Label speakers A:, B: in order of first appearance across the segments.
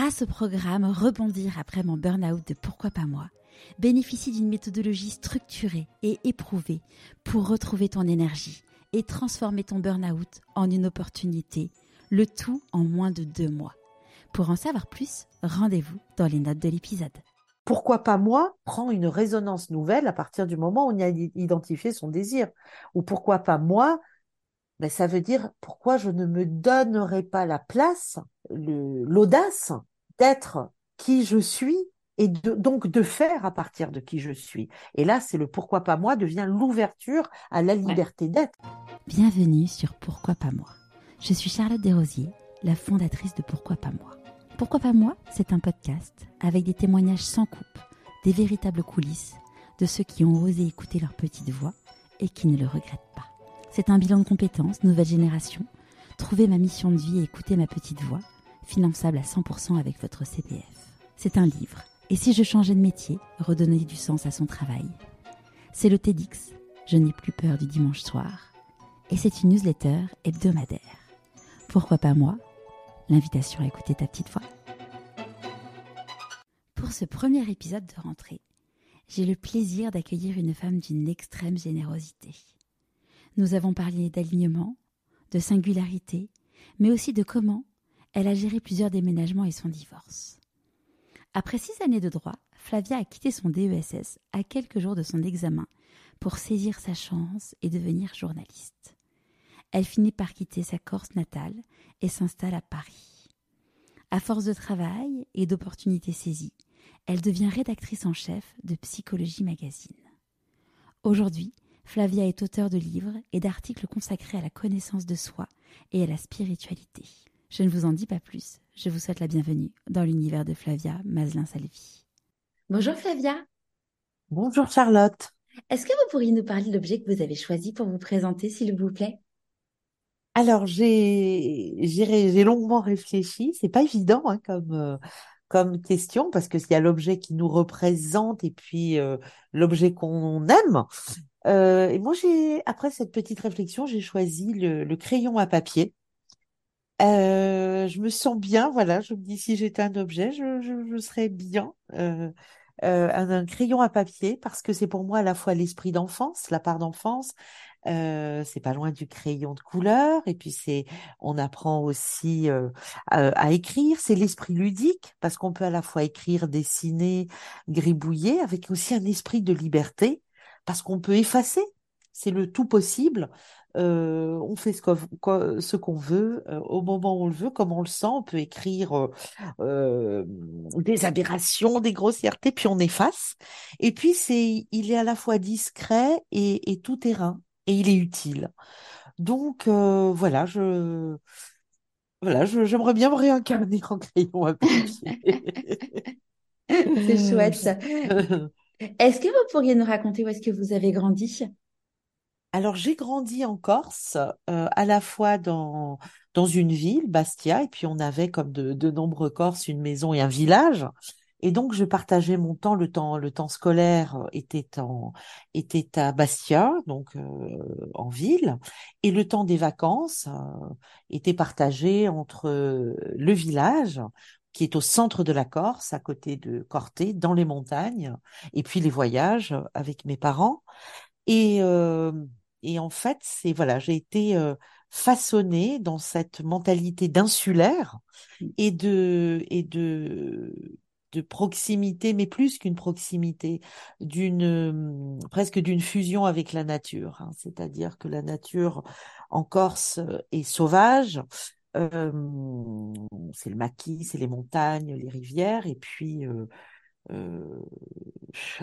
A: grâce au programme Rebondir après mon burn-out de Pourquoi pas moi, bénéficie d'une méthodologie structurée et éprouvée pour retrouver ton énergie et transformer ton burn-out en une opportunité, le tout en moins de deux mois. Pour en savoir plus, rendez-vous dans les notes de l'épisode.
B: Pourquoi pas moi prend une résonance nouvelle à partir du moment où on a identifié son désir. Ou pourquoi pas moi ben, ça veut dire pourquoi je ne me donnerai pas la place, l'audace d'être qui je suis et donc de faire à partir de qui je suis. Et là, c'est le pourquoi pas moi devient l'ouverture à la liberté d'être.
A: Bienvenue sur Pourquoi pas moi. Je suis Charlotte Desrosiers, la fondatrice de Pourquoi pas moi. Pourquoi pas moi C'est un podcast avec des témoignages sans coupe, des véritables coulisses de ceux qui ont osé écouter leur petite voix et qui ne le regrettent pas. C'est un bilan de compétences, nouvelle génération. Trouver ma mission de vie et écouter ma petite voix, finançable à 100% avec votre CPF. C'est un livre. Et si je changeais de métier, redonner du sens à son travail? C'est le TEDx. Je n'ai plus peur du dimanche soir. Et c'est une newsletter hebdomadaire. Pourquoi pas moi? L'invitation à écouter ta petite voix. Pour ce premier épisode de rentrée, j'ai le plaisir d'accueillir une femme d'une extrême générosité. Nous avons parlé d'alignement, de singularité, mais aussi de comment elle a géré plusieurs déménagements et son divorce. Après six années de droit, Flavia a quitté son DESS à quelques jours de son examen pour saisir sa chance et devenir journaliste. Elle finit par quitter sa Corse natale et s'installe à Paris. À force de travail et d'opportunités saisies, elle devient rédactrice en chef de Psychologie Magazine. Aujourd'hui, Flavia est auteure de livres et d'articles consacrés à la connaissance de soi et à la spiritualité. Je ne vous en dis pas plus. Je vous souhaite la bienvenue dans l'univers de Flavia Maslin-Salvi. Bonjour Flavia.
B: Bonjour Charlotte.
A: Est-ce que vous pourriez nous parler de l'objet que vous avez choisi pour vous présenter, s'il vous plaît?
B: Alors, j'ai j'ai longuement réfléchi. C'est pas évident hein, comme euh, comme question parce que s'il y a l'objet qui nous représente et puis euh, l'objet qu'on aime. Euh, et moi, j'ai après cette petite réflexion, j'ai choisi le, crayon à papier. Euh, je me sens bien, voilà. Je me dis si j'étais un objet, je, je, serais bien. Euh, un, un, crayon à papier parce que c'est pour moi à la fois l'esprit d'enfance, la part d'enfance, euh, c'est pas loin du crayon de couleur et puis c'est on apprend aussi euh, à, écrire c'est l'esprit ludique parce qu'on peut à la fois écrire dessiner gribouiller avec aussi un esprit de liberté parce qu'on peut effacer c'est le tout possible euh, on fait ce qu'on veut au moment où on le veut comme on le sent on peut écrire des aberrations des grossièretés puis on efface et puis c'est il est à la fois discret et, et tout terrain et il est utile. Donc euh, voilà, je voilà, j'aimerais bien me réincarner en crayon à
A: C'est chouette. Est-ce que vous pourriez nous raconter où est-ce que vous avez grandi?
B: Alors j'ai grandi en Corse, euh, à la fois dans dans une ville, Bastia, et puis on avait comme de, de nombreux Corses une maison et un village. Et donc, je partageais mon temps, le temps, le temps scolaire euh, était en, était à Bastia, donc euh, en ville, et le temps des vacances euh, était partagé entre le village, qui est au centre de la Corse, à côté de Corté, dans les montagnes, et puis les voyages avec mes parents. Et, et en fait, c'est voilà, j'ai été façonnée dans cette mentalité d'insulaire mmh. et de et de de proximité, mais plus qu'une proximité, d'une presque d'une fusion avec la nature. Hein. C'est-à-dire que la nature en Corse est sauvage. Euh, c'est le maquis, c'est les montagnes, les rivières, et puis euh, euh,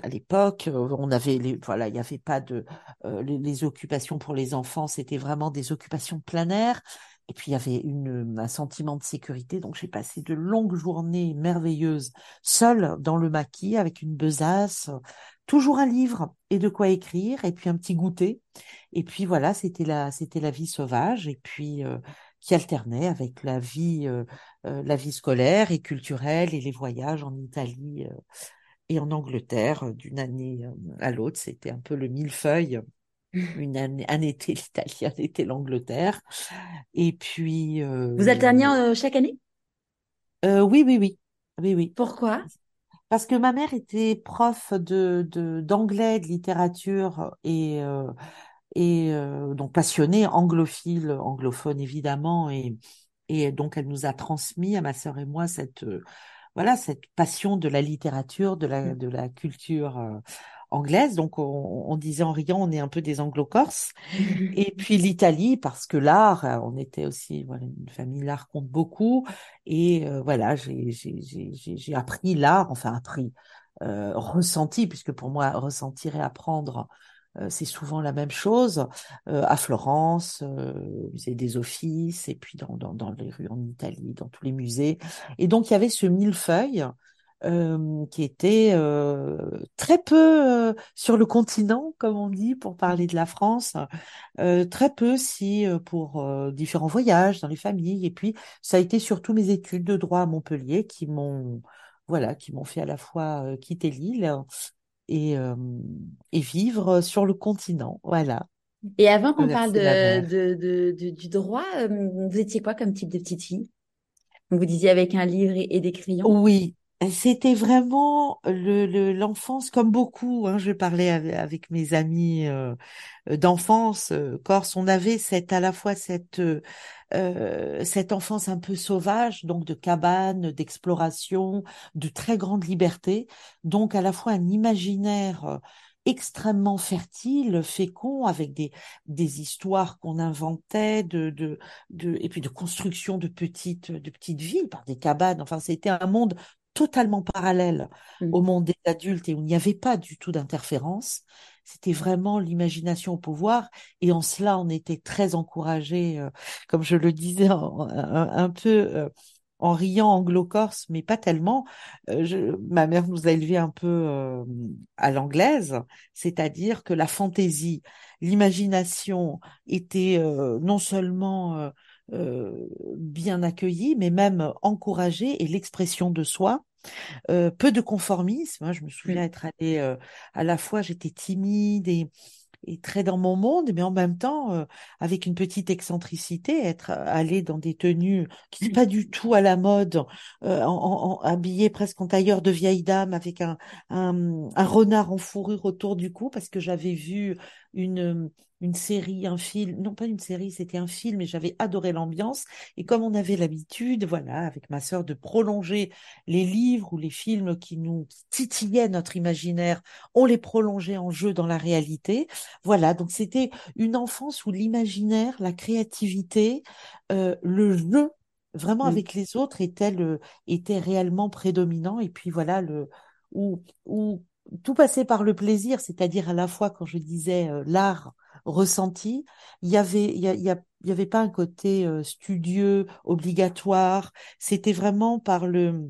B: à l'époque, on avait les, voilà, il n'y avait pas de les, les, occupations pour les enfants, c'était vraiment des occupations planaires. Et puis il y avait une, un sentiment de sécurité, donc j'ai passé de longues journées merveilleuses seule dans le maquis avec une besace, toujours un livre et de quoi écrire, et puis un petit goûter. Et puis voilà, c'était la c'était la vie sauvage, et puis euh, qui alternait avec la vie euh, euh, la vie scolaire et culturelle et les voyages en Italie et en Angleterre d'une année à l'autre. C'était un peu le millefeuille une année, un été l'Italie, un été l'Angleterre. Et puis.
A: Euh, Vous alterniez euh, chaque année?
B: Euh, Oui, oui, oui. Oui, oui.
A: Pourquoi?
B: Parce que ma mère était prof de, de d'anglais, de littérature et euh, et euh, donc passionnée, anglophile, anglophone évidemment, et et donc elle nous a transmis à ma sœur et moi cette euh, voilà cette passion de la littérature, de la de la culture euh, anglaise. Donc on, on disait en riant, on est un peu des anglo-corses. Et puis l'Italie, parce que l'art, euh, on était aussi voilà, une famille, l'art compte beaucoup. Et euh, voilà, j'ai j'ai j'ai j'ai appris l'art, enfin appris, euh, ressenti, puisque pour moi, ressentir et apprendre, c'est souvent la même chose, euh, à Florence, euh, au musée des Offices, et puis dans, dans, dans les rues en Italie, dans tous les musées. Et donc il y avait ce millefeuille euh, qui était euh, très peu euh, sur le continent, comme on dit, pour parler de la France, euh, très peu si euh, pour euh, différents voyages dans les familles. Et puis, ça a été surtout mes études de droit à Montpellier qui m'ont, voilà, qui m'ont fait à la fois euh, quitter l'île et, euh, et vivre sur le continent. Voilà,
A: Et avant qu'on parle de, du droit, vous étiez quoi comme type de petite fille? Vous disiez avec un livre et, et des crayons?
B: Oui, c'était vraiment le, le- l'enfance, comme beaucoup, hein, je parlais avec, mes amis euh, d'enfance euh, corse, on avait cette, à la fois cette, euh, euh, cette enfance un peu sauvage, donc de cabane, d'exploration, de très grande liberté, donc à la fois un imaginaire euh, extrêmement fertile, fécond, avec des, des histoires qu'on inventait, de, de, de, et puis de construction de petites, de petites villes par des cabanes. Enfin, c'était un monde totalement parallèle au
A: Mm.
B: monde des adultes et où il n'y avait pas du tout d'interférence. C'était vraiment l'imagination au pouvoir et en cela on était très encouragés, euh, comme je le disais en- un, un peu euh, en riant anglo-corse, mais pas tellement. Euh, je- ma mère nous a élevés un peu euh, à l'anglaise, c'est-à-dire que la fantaisie, l'imagination étaient euh, non seulement euh, euh, bien accueillies, mais même encouragées et l'expression de soi euh, peu de conformisme. hein. Je me souviens
A: Mm.
B: être allée euh, à la fois, j'étais timide et, et très dans mon monde, mais en même temps, euh, avec une petite excentricité, être allée dans des tenues qui sont pas du tout à la mode, euh, en, en- en- habillée presque en tailleur de vieille dame, avec un, un, un renard en fourrure autour du cou, parce que j'avais vu une, une série, un film, non pas une série, c'était un film, et j'avais adoré l'ambiance. Et comme on avait l'habitude, voilà, avec ma sœur, de prolonger les livres ou les films qui nous titillaient notre imaginaire, on les prolongeait en jeu dans la réalité. Voilà, donc c'était une enfance où l'imaginaire, la créativité, euh, le jeu, vraiment avec les autres, était le, était réellement prédominant. Et puis voilà, le, où, où tout passait par le plaisir, c'est-à-dire à la fois quand je disais euh, l'art ressenti, il y avait, il y a, il y a- il y avait pas un côté euh, studieux, obligatoire. C'était vraiment par le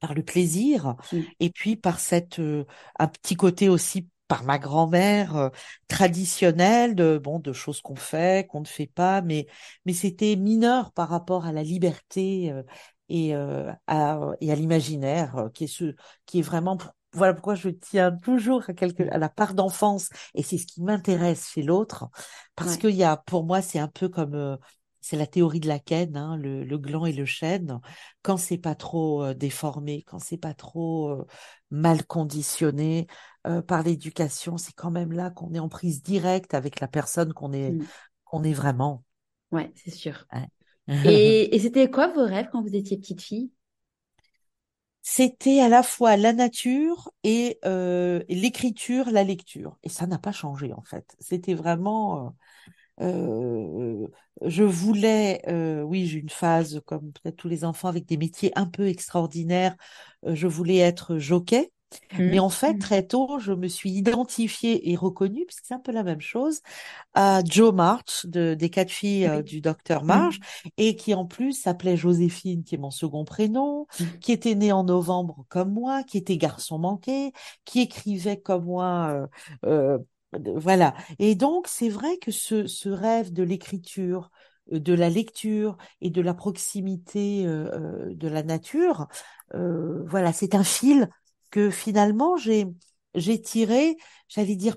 B: par le plaisir
A: Mm.
B: et puis par cette euh, un petit côté aussi par ma grand-mère euh, traditionnelle de bon de choses qu'on fait qu'on ne fait pas mais mais c'était mineur par rapport à la liberté euh, et euh, à et à l'imaginaire euh, qui est ce qui est vraiment voilà pourquoi je tiens toujours à quelque à la part d'enfance et c'est ce qui m'intéresse chez l'autre parce
A: Ouais.
B: qu'il y a pour moi c'est un peu comme euh, c'est la théorie de la canne, hein, le, le gland et le chêne quand c'est pas trop euh, déformé, quand c'est pas trop euh, mal conditionné euh, par l'éducation, c'est quand même là qu'on est en prise directe avec la personne qu'on est
A: Mm.
B: qu'on est vraiment.
A: Ouais, c'est sûr. Et, et c'était quoi vos rêves quand vous étiez petite fille?
B: C'était à la fois la nature et euh, l'écriture, la lecture. Et ça n'a pas changé en fait. C'était vraiment euh, euh, je voulais, oui, j'ai une phase comme peut-être tous les enfants avec des métiers un peu extraordinaires. Je voulais être jockey. Mais en fait, très tôt, je me suis identifiée et reconnue, puisque c'est un peu la même chose, à Joe March, de, des quatre filles euh, du docteur March,
A: Mm.
B: et qui en plus s'appelait Joséphine, qui est mon second prénom,
A: Mm.
B: qui était née en novembre comme moi, qui était garçon manqué, qui écrivait comme moi, euh, euh, voilà. Et donc, c'est vrai que ce, ce rêve de l'écriture, euh, de la lecture et de la proximité euh, de la nature, euh, voilà, c'est un fil que finalement j'ai j'ai tiré, j'allais dire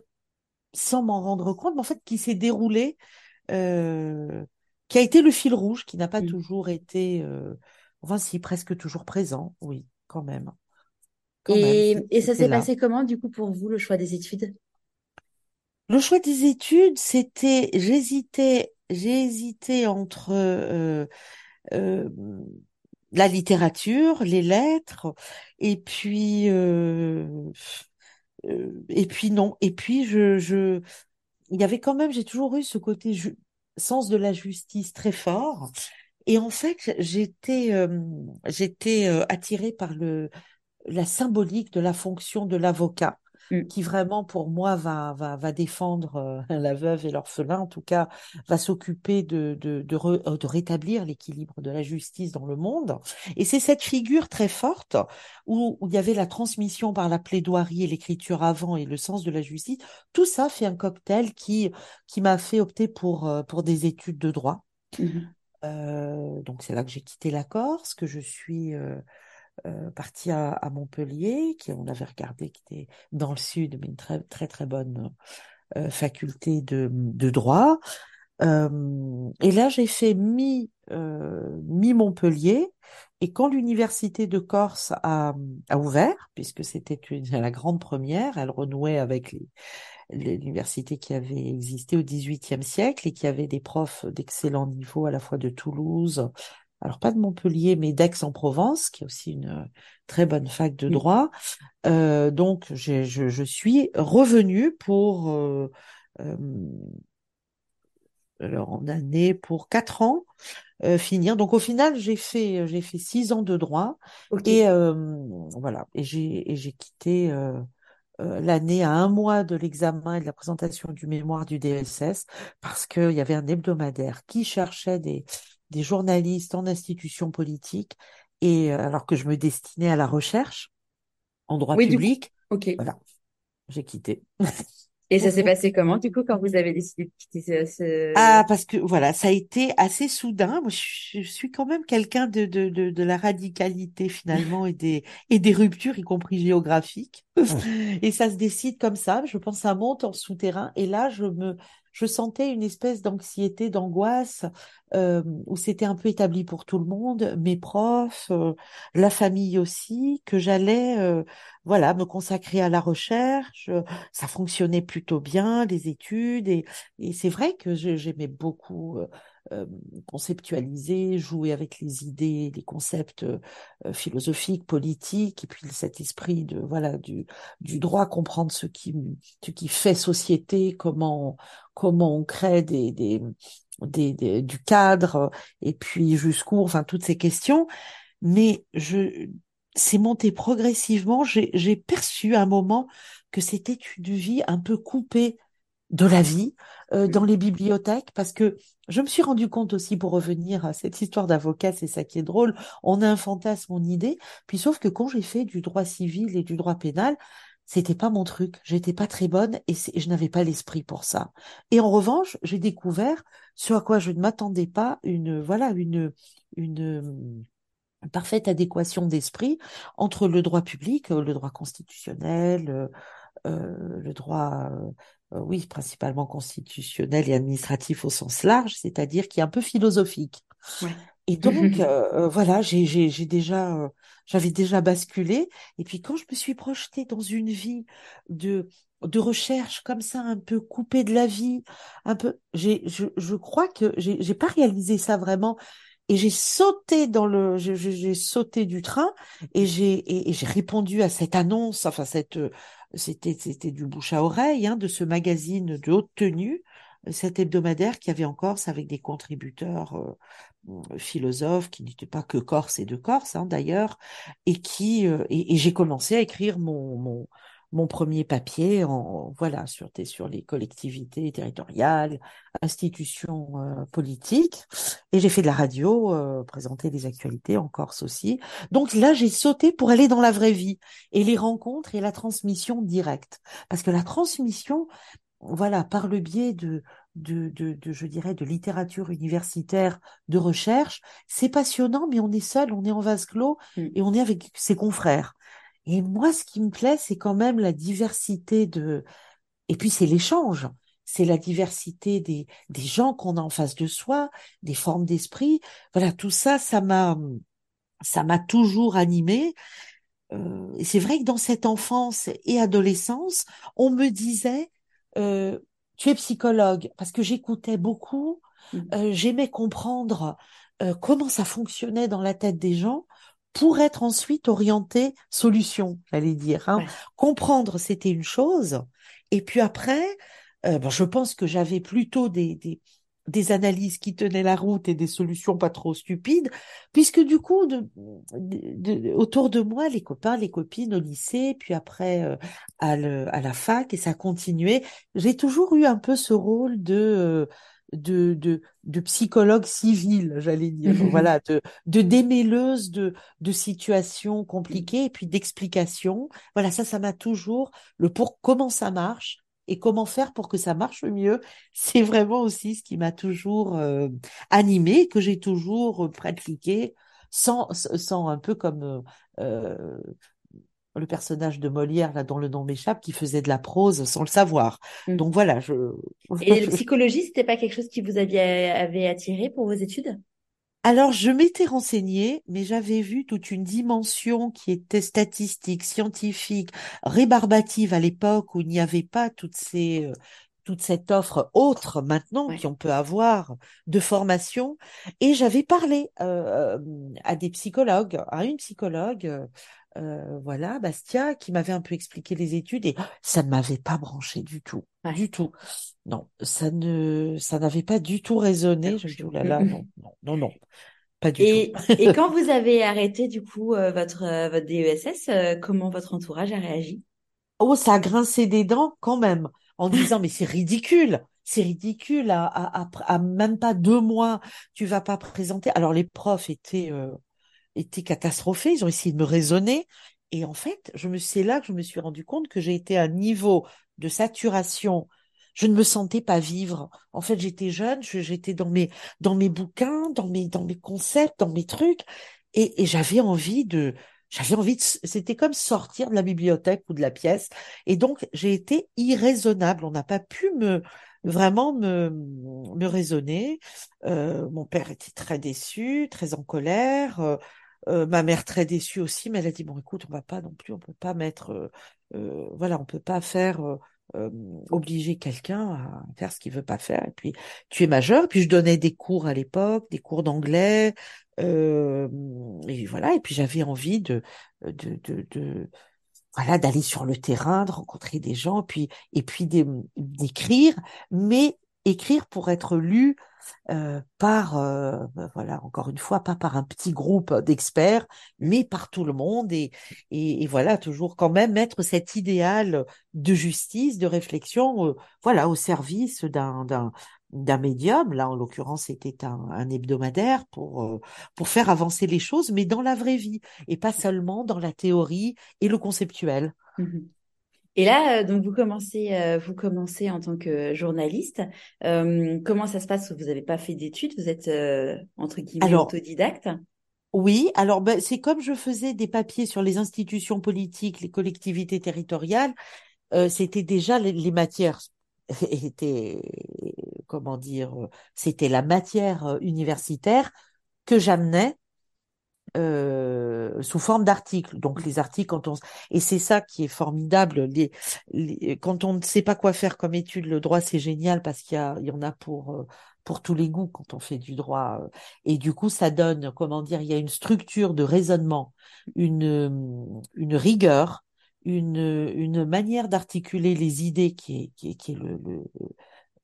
B: sans m'en rendre compte, mais en fait qui s'est déroulé, euh, qui a été le fil rouge, qui n'a pas
A: Mm.
B: toujours été, euh, enfin si presque toujours présent, oui, quand même.
A: Quand et, même, et ça s'est passé comment, du coup, pour vous, le choix des études?
B: Le choix des études, c'était, j'hésitais, j'ai hésité entre euh, la littérature, les lettres, et puis euh, euh, et puis non, et puis je, je il y avait quand même, j'ai toujours eu ce côté sens de la justice très fort. Et en fait, j'étais euh, j'étais attirée par le la symbolique de la fonction de l'avocat. Qui vraiment pour moi va va, va défendre euh, la veuve et l'orphelin, en tout cas va s'occuper de de, de, euh, de rétablir l'équilibre de la justice dans le monde. Et c'est cette figure très forte où, où il y avait la transmission par la plaidoirie et l'écriture avant et le sens de la justice. Tout ça fait un cocktail qui qui m'a fait opter pour euh, pour des études de droit. Euh, donc c'est là que j'ai quitté la Corse, que je suis euh, euh, parti à, Montpellier, qui on avait regardé, qui était dans le sud, mais une très très très bonne euh, faculté de, de droit. Euh, et là, j'ai fait mi mi Montpellier. Et quand l'université de Corse a, a ouvert, puisque c'était la grande première, elle renouait avec l'université qui avait existé au XVIIIe siècle et qui avait des profs d'excellent niveau à la fois de Toulouse, alors pas de Montpellier, mais d'Aix-en-Provence, qui est aussi une euh, très bonne fac de droit. Euh, donc, je, je, suis revenue pour euh, euh, alors en année pour quatre ans euh, finir. Donc au final, j'ai fait j'ai fait six ans de droit et voilà et j'ai et j'ai quitté l'année à un mois de l'examen et de la présentation du mémoire du DSS parce qu'il y avait un hebdomadaire qui cherchait des des journalistes en institutions politiques, et euh, alors que je me destinais à la recherche en droit public.
A: ok.
B: Voilà, j'ai quitté.
A: Et ça s'est passé comment, du coup, quand vous avez décidé de quitter ce...
B: Ah, parce que voilà, ça a été assez soudain. Moi, je, suis quand même quelqu'un de, de, de, de, la radicalité finalement et des, et des ruptures, y compris géographiques. et ça se décide comme ça. Je pense ça monte en souterrain. Et là, je me, je sentais une espèce d'anxiété, d'angoisse, euh, où c'était un peu établi pour tout le monde, mes profs, euh, la famille aussi, que j'allais, euh, voilà, me consacrer à la recherche. Ça fonctionnait plutôt bien, les études, et, et c'est vrai que j'aimais beaucoup conceptualiser, jouer avec les idées, les concepts euh, philosophiques, politiques, et puis cet esprit de voilà du du droit, comprendre ce qui ce qui fait société, comment comment on crée des des, des, du cadre, et puis jusqu'où, enfin toutes ces questions. Mais je c'est monté progressivement. J'ai perçu à un moment que c'était une vie un peu coupée de la vie euh, dans les bibliothèques parce que je me suis rendu compte aussi pour revenir à cette histoire d'avocat, c'est ça qui est drôle, on a un fantasme, mon idée, puis sauf que quand j'ai fait du droit civil et du droit pénal, c'était pas mon truc, j'étais pas très bonne et, je n'avais pas l'esprit pour ça. Et en revanche, j'ai découvert ce à quoi je ne m'attendais pas une voilà une une parfaite adéquation d'esprit entre le droit public, le droit constitutionnel, euh, euh, le droit euh, oui, principalement constitutionnel et administratif au sens large, c'est-à-dire qui est un peu philosophique. Et donc, euh, euh, voilà, j'ai, j'ai, déjà, j'avais déjà basculé. Et puis, quand je me suis projetée dans une vie de de recherche comme ça, un peu coupée de la vie, un peu, j'ai, je, je crois que j'ai, j'ai pas réalisé ça vraiment. Et j'ai sauté dans le, j'ai sauté du train et j'ai et j'ai répondu à cette annonce, enfin cette c'était c'était du bouche à oreille hein, de ce magazine de haute tenue, cet hebdomadaire qui avait en Corse avec des contributeurs euh, philosophes qui n'étaient pas que Corse et de Corse hein, d'ailleurs, et qui euh, et, j'ai commencé à écrire mon mon mon premier papier en voilà sur sur les collectivités territoriales, institutions euh, politiques et j'ai fait de la radio, euh, présenter des actualités en Corse aussi. Donc là, j'ai sauté pour aller dans la vraie vie et les rencontres et la transmission directe parce que la transmission voilà, par le biais de, de, de, de, je dirais, de littérature universitaire, de recherche, c'est passionnant, mais on est seul, on est en vase clos mmh. et on est avec ses confrères. Et moi, ce qui me plaît, c'est quand même la diversité de, et puis c'est l'échange. C'est la diversité des, des gens qu'on a en face de soi, des formes d'esprit. Voilà, tout ça, ça m'a, ça m'a toujours animé. euh, c'est vrai que dans cette enfance et adolescence, on me disait, euh, tu es psychologue, parce que j'écoutais beaucoup,
A: Mmh.
B: euh, j'aimais comprendre euh, comment ça fonctionnait dans la tête des gens pour être ensuite orienté solution, j'allais dire. Hein.
A: Ouais.
B: Comprendre, c'était une chose, et puis après, euh, bon, je pense que j'avais plutôt des, des des analyses qui tenaient la route et des solutions pas trop stupides, puisque du coup, de, de- de- autour de moi, les copains, les copines au lycée, puis après euh, à, le- à la fac, et ça a continué. J'ai toujours eu un peu ce rôle de, euh, de, de, de psychologue civil, j'allais dire, voilà, de, de démêleuse de, de situations compliquées et puis d'explications. Voilà, ça, ça m'a toujours, le pour comment ça marche et comment faire pour que ça marche mieux, c'est vraiment aussi ce qui m'a toujours euh, animée, que j'ai toujours euh, pratiqué, sans, sans un peu comme euh, euh, le personnage de Molière, là, dont le nom m'échappe, qui faisait de la prose sans le savoir.
A: Mm.
B: Donc voilà, je...
A: Et la psychologie, c'était pas quelque chose qui vous aviez, avait attiré pour vos études?
B: Alors, je m'étais renseignée, mais j'avais vu toute une dimension qui était statistique, scientifique, rébarbative à l'époque où il n'y avait pas toutes ces, euh, toute cette offre autre maintenant
A: Ouais.
B: qu'on peut avoir de formation. Et j'avais parlé euh, à des psychologues, à une psychologue, euh, voilà, Bastia, qui m'avait un peu expliqué les études et ça ne m'avait pas branché du tout,
A: Ouais.
B: du tout. Non, ça ne, ça n'avait pas du tout résonné. Je me dis, oh là là, non, non, non, non, pas du tout.
A: Et, et quand vous avez arrêté du coup euh, votre euh, votre DESS, comment votre entourage a réagi?
B: Oh, ça a grincé des dents quand même, en disant, mais c'est ridicule, c'est ridicule, à, à, à, à même pas deux mois, tu vas pas présenter. Alors les profs étaient, euh, étaient catastrophés, ils ont essayé de me raisonner, et en fait, je me, c'est là que je me suis rendu compte que j'ai été à un niveau de saturation. Je ne me sentais pas vivre. En fait, j'étais jeune, je- j'étais dans mes, dans mes bouquins, dans mes, dans mes concepts, dans mes trucs, et, et j'avais envie de, j'avais envie de, c'était comme sortir de la bibliothèque ou de la pièce. Et donc, j'ai été irraisonnable. On n'a pas pu me, vraiment me, me raisonner. Euh, mon père était très déçu, très en colère. Euh, euh, ma mère très déçue aussi, mais elle a dit, bon, écoute, on va pas non plus, on peut pas mettre, euh, euh, voilà, on peut pas faire, euh, euh, obliger quelqu'un à faire ce qu'il veut pas faire. Et puis, tu es majeur. Puis, je donnais des cours à l'époque, des cours d'anglais. Euh, et voilà. Et puis, j'avais envie de, de, de, de voilà, d'aller sur le terrain, de rencontrer des gens, puis et puis d'é- d'écrire, mais écrire pour être lu euh, par, euh, ben voilà, encore une fois, pas par un petit groupe d'experts, mais par tout le monde, et, et, voilà, toujours quand même mettre cet idéal de justice, de réflexion, euh, voilà, au service d'un d'un médium. Là, en l'occurrence, c'était un, un hebdomadaire pour euh, pour faire avancer les choses, mais dans la vraie vie et pas seulement dans la théorie et le conceptuel.
A: Mhm. Et là, euh, donc vous commencez, euh, vous commencez en tant que journaliste. Euh, comment ça se passe? Vous n'avez pas fait d'études, vous êtes euh, entre guillemets
B: Alors,
A: autodidacte?
B: oui, alors ben, c'est comme je faisais des papiers sur les institutions politiques, les collectivités territoriales, euh, c'était déjà les, les matières étaient, comment dire, euh, c'était la matière universitaire que j'amenais euh, sous forme d'articles. Donc les articles, quand on et c'est ça qui est formidable. Les, les- quand on ne sait pas quoi faire comme étude, le droit c'est génial parce qu'il y a, il y en a pour euh, pour tous les goûts quand on fait du droit. euh. Et du coup, ça donne, comment dire, il y a une structure de raisonnement, une une rigueur, une une manière d'articuler les idées qui est qui est, qui est le, le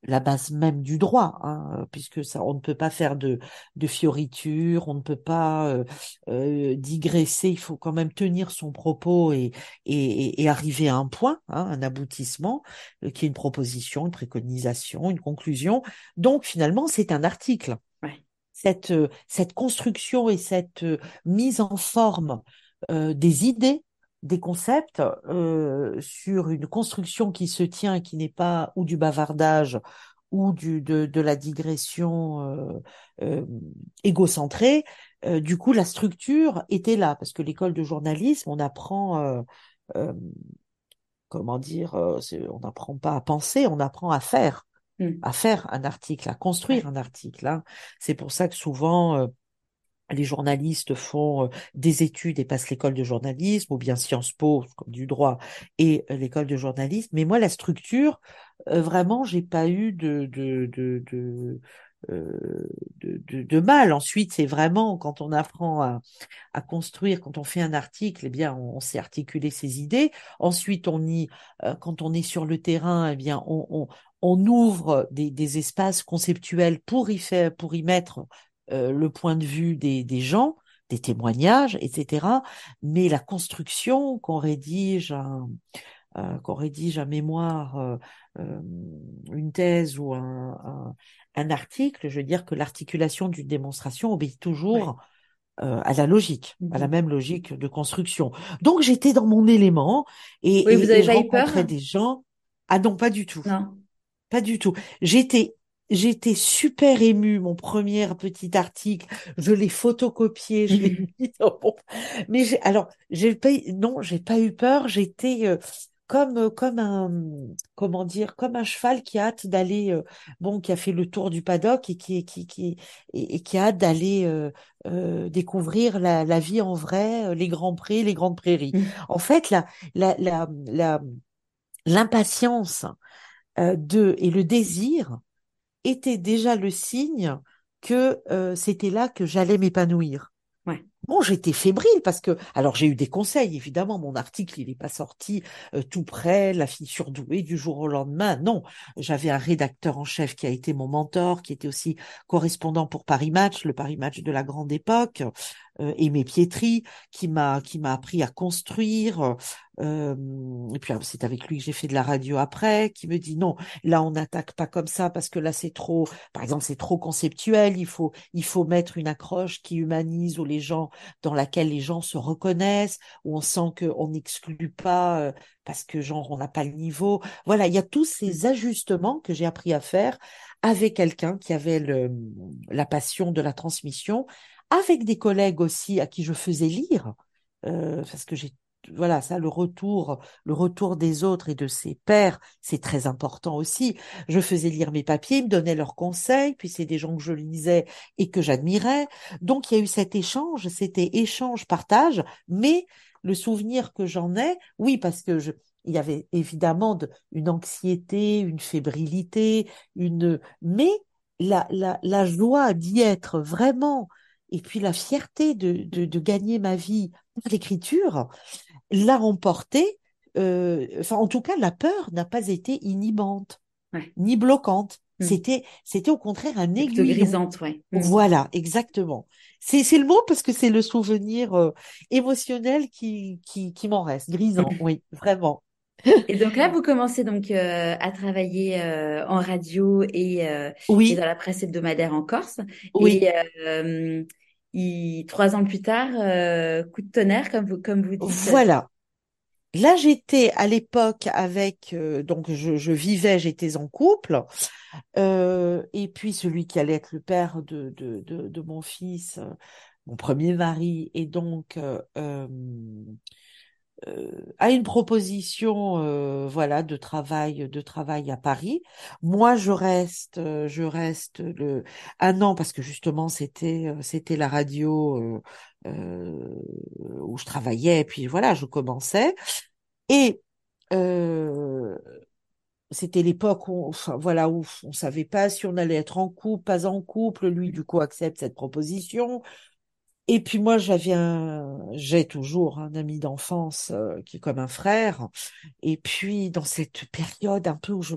B: la base même du droit, hein, puisque ça, on ne peut pas faire de, de fioritures, on ne peut pas euh, euh, digresser, il faut quand même tenir son propos et, et, et arriver à un point, hein, un aboutissement, euh, qui est une proposition, une préconisation, une conclusion. Donc finalement, c'est un article.
A: Ouais.
B: Cette, euh, cette construction et cette euh, mise en forme euh, des idées des concepts euh, sur une construction qui se tient qui n'est pas ou du bavardage ou du, de, de la digression euh, euh, égocentrée. Euh, du coup, la structure était là parce que l'école de journalisme, on apprend, euh, euh, comment dire, euh, on n'apprend pas à penser, on apprend à faire,
A: Mm.
B: à faire un article, à construire un article. hein. C'est pour ça que souvent euh, les journalistes font euh, des études et passent l'école de journalisme, ou bien Sciences Po, comme du droit, et euh, l'école de journalisme. Mais moi, la structure, euh, vraiment, j'ai pas eu de, de, de, de mal. Ensuite, c'est vraiment quand on apprend à, à, construire, quand on fait un article, eh bien, on, sait articuler ses idées. Ensuite, on y, quand on est sur le terrain, eh bien, on, on, on ouvre des, des, espaces conceptuels pour y faire, pour y mettre euh, le point de vue des, des, gens, des témoignages, etc. Mais la construction qu'on rédige un, euh, qu'on rédige un mémoire, euh, euh une thèse ou un, un, un, article, je veux dire que l'articulation d'une démonstration obéit toujours euh, à la logique, à la mmh même logique de construction. Donc j'étais dans mon élément et,
A: oui, vous avez
B: et je rencontrais des gens. Ah non, pas du tout.
A: Non.
B: Pas du tout. J'étais J'étais super émue, mon premier petit article, je l'ai photocopié, je l'ai mis dans mon... Mais j'ai, alors, j'ai pas, non, j'ai pas eu peur, j'étais euh, comme, euh, comme un, comment dire, comme un cheval qui a hâte d'aller, euh, bon, qui a fait le tour du paddock et qui, qui, qui, et, qui a hâte d'aller découvrir la, la, vie en vrai, les grands prés, les grandes prairies. Mmh. En fait, la, la, la, la l'impatience de et le désir était déjà le signe que euh, c'était là que j'allais m'épanouir. Bon, j'étais fébrile parce que, alors j'ai eu des conseils, évidemment, mon article, il n'est pas sorti euh, tout près, la fille surdouée du jour au lendemain. Non, j'avais un rédacteur en chef qui a été mon mentor, qui était aussi correspondant pour Paris Match, le Paris Match de la grande époque, Aimé Pietri, qui m'a qui m'a appris à construire. Euh, et puis c'est avec lui que j'ai fait de la radio après, qui me dit non, là on n'attaque pas comme ça parce que là c'est trop, par exemple c'est trop conceptuel. Il faut il faut mettre une accroche qui humanise où les gens dans laquelle les gens se reconnaissent, où on sent qu'on n'exclut pas euh, parce que genre on n'a pas le niveau. Voilà, il y a tous ces mmh. ajustements que j'ai appris à faire avec quelqu'un qui avait le, la passion de la transmission, avec des collègues aussi à qui je faisais lire, euh, parce que j'ai voilà, ça, le retour, le retour des autres et de ses pairs, c'est très important aussi. Je faisais lire mes papiers, ils me donnaient leurs conseils, puis c'est des gens que je lisais et que j'admirais. Donc il y a eu cet échange, c'était échange, partage, mais le souvenir que j'en ai, oui, parce que je, il y avait évidemment de, une anxiété, une fébrilité, une, mais la, la, la joie d'y être vraiment, et puis la fierté de, de, de gagner ma vie par l'écriture, l'a emporté. Euh, enfin, en tout cas, la peur n'a pas été inhibante, ni bloquante. Mmh. C'était, c'était au contraire un aiguillon.
A: grisante, ouais.
B: Mmh. Voilà, exactement. C'est, c'est le mot parce que c'est le souvenir euh, émotionnel qui, qui, qui m'en reste. Grisant, oui, vraiment.
A: Et donc là, vous commencez donc euh, à travailler euh, en radio et,
B: oui.
A: et, dans la presse hebdomadaire en Corse.
B: Oui.
A: Et, trois ans plus tard, euh, coup de tonnerre, comme vous, comme vous dites.
B: Voilà. Là, j'étais à l'époque avec, euh, donc je, je vivais, j'étais en couple, euh, et puis celui qui allait être le père de, de, de, de mon fils, mon premier mari, et donc euh, à une proposition euh, voilà de travail de travail à Paris. Moi je reste euh, je reste le un an parce que justement c'était c'était la radio où je travaillais puis voilà je commençais et c'était l'époque où, enfin, voilà, où on savait pas si on allait être en couple, pas en couple. Lui, du coup, accepte cette proposition. Et puis moi, j'avais un, j'ai toujours un ami d'enfance euh, qui est comme un frère. Et puis dans cette période un peu où je,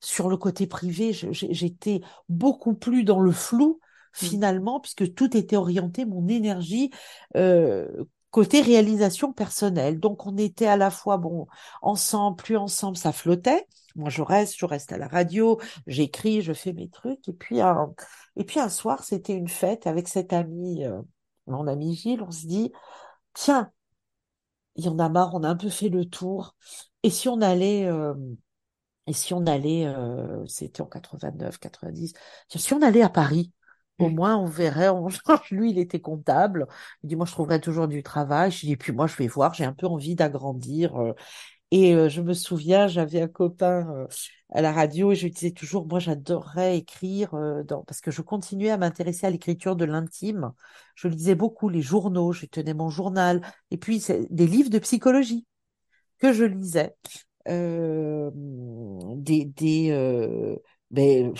B: sur le côté privé, j'étais beaucoup plus dans le flou mmh. finalement, puisque tout était orienté, mon énergie euh, côté réalisation personnelle. Donc on était à la fois bon ensemble, plus ensemble, ça flottait. Moi je reste, je reste à la radio, j'écris, je fais mes trucs. Et puis un, et puis un soir, c'était une fête avec cet ami. Euh, mon ami Gilles, on se dit, tiens, il y en a marre, on a un peu fait le tour. Et si on allait, euh, et si on allait, euh, c'était en 89, 90, si on allait à Paris, au moins on verrait, on. Lui, il était comptable. Il dit, moi, je trouverais toujours du travail. Je dis, et puis moi, je vais voir, j'ai un peu envie d'agrandir. Euh. Et euh, je me souviens, j'avais un copain euh, à la radio et je lui disais toujours, moi j'adorerais écrire euh, dans... parce que je continuais à m'intéresser à l'écriture de l'intime. Je lisais beaucoup les journaux, je tenais mon journal et puis des livres de psychologie que je lisais. Euh, des, des ben,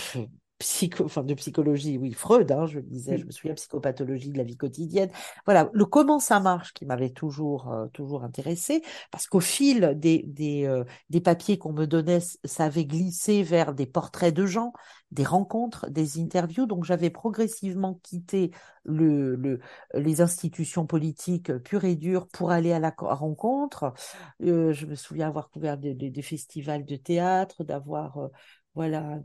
B: psycho, enfin de psychologie, oui, Freud, hein, je le disais, je me souviens, psychopathologie de la vie quotidienne. Voilà, le comment ça marche qui m'avait toujours, euh, toujours intéressé, parce qu'au fil des, des, euh, des papiers qu'on me donnait, ça avait glissé vers des portraits de gens, des rencontres, des interviews, donc j'avais progressivement quitté le, le, les institutions politiques pures et dures pour aller à la rencontre. Euh, je me souviens avoir couvert des, des, des festivals de théâtre, d'avoir voilà,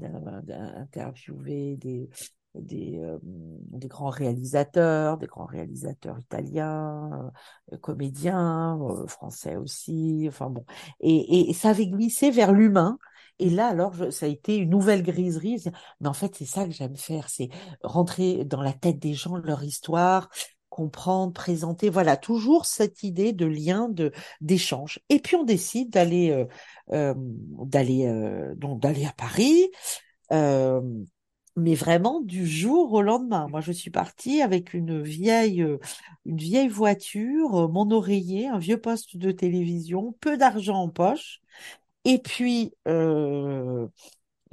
B: d'interviewer des, des, euh, des grands réalisateurs, des grands réalisateurs italiens, euh, comédiens, euh, français aussi, enfin bon. Et, et, ça avait glissé vers l'humain. Et là, alors, ça a été une nouvelle griserie. Mais en fait, c'est ça que j'aime faire, c'est rentrer dans la tête des gens, leur histoire, comprendre, présenter, voilà, toujours cette idée de lien, de d'échange. Et puis on décide d'aller euh, euh d'aller euh, donc d'aller à Paris, euh, mais vraiment du jour au lendemain. Moi, je suis partie avec une vieille une vieille voiture, mon oreiller, un vieux poste de télévision, peu d'argent en poche, et puis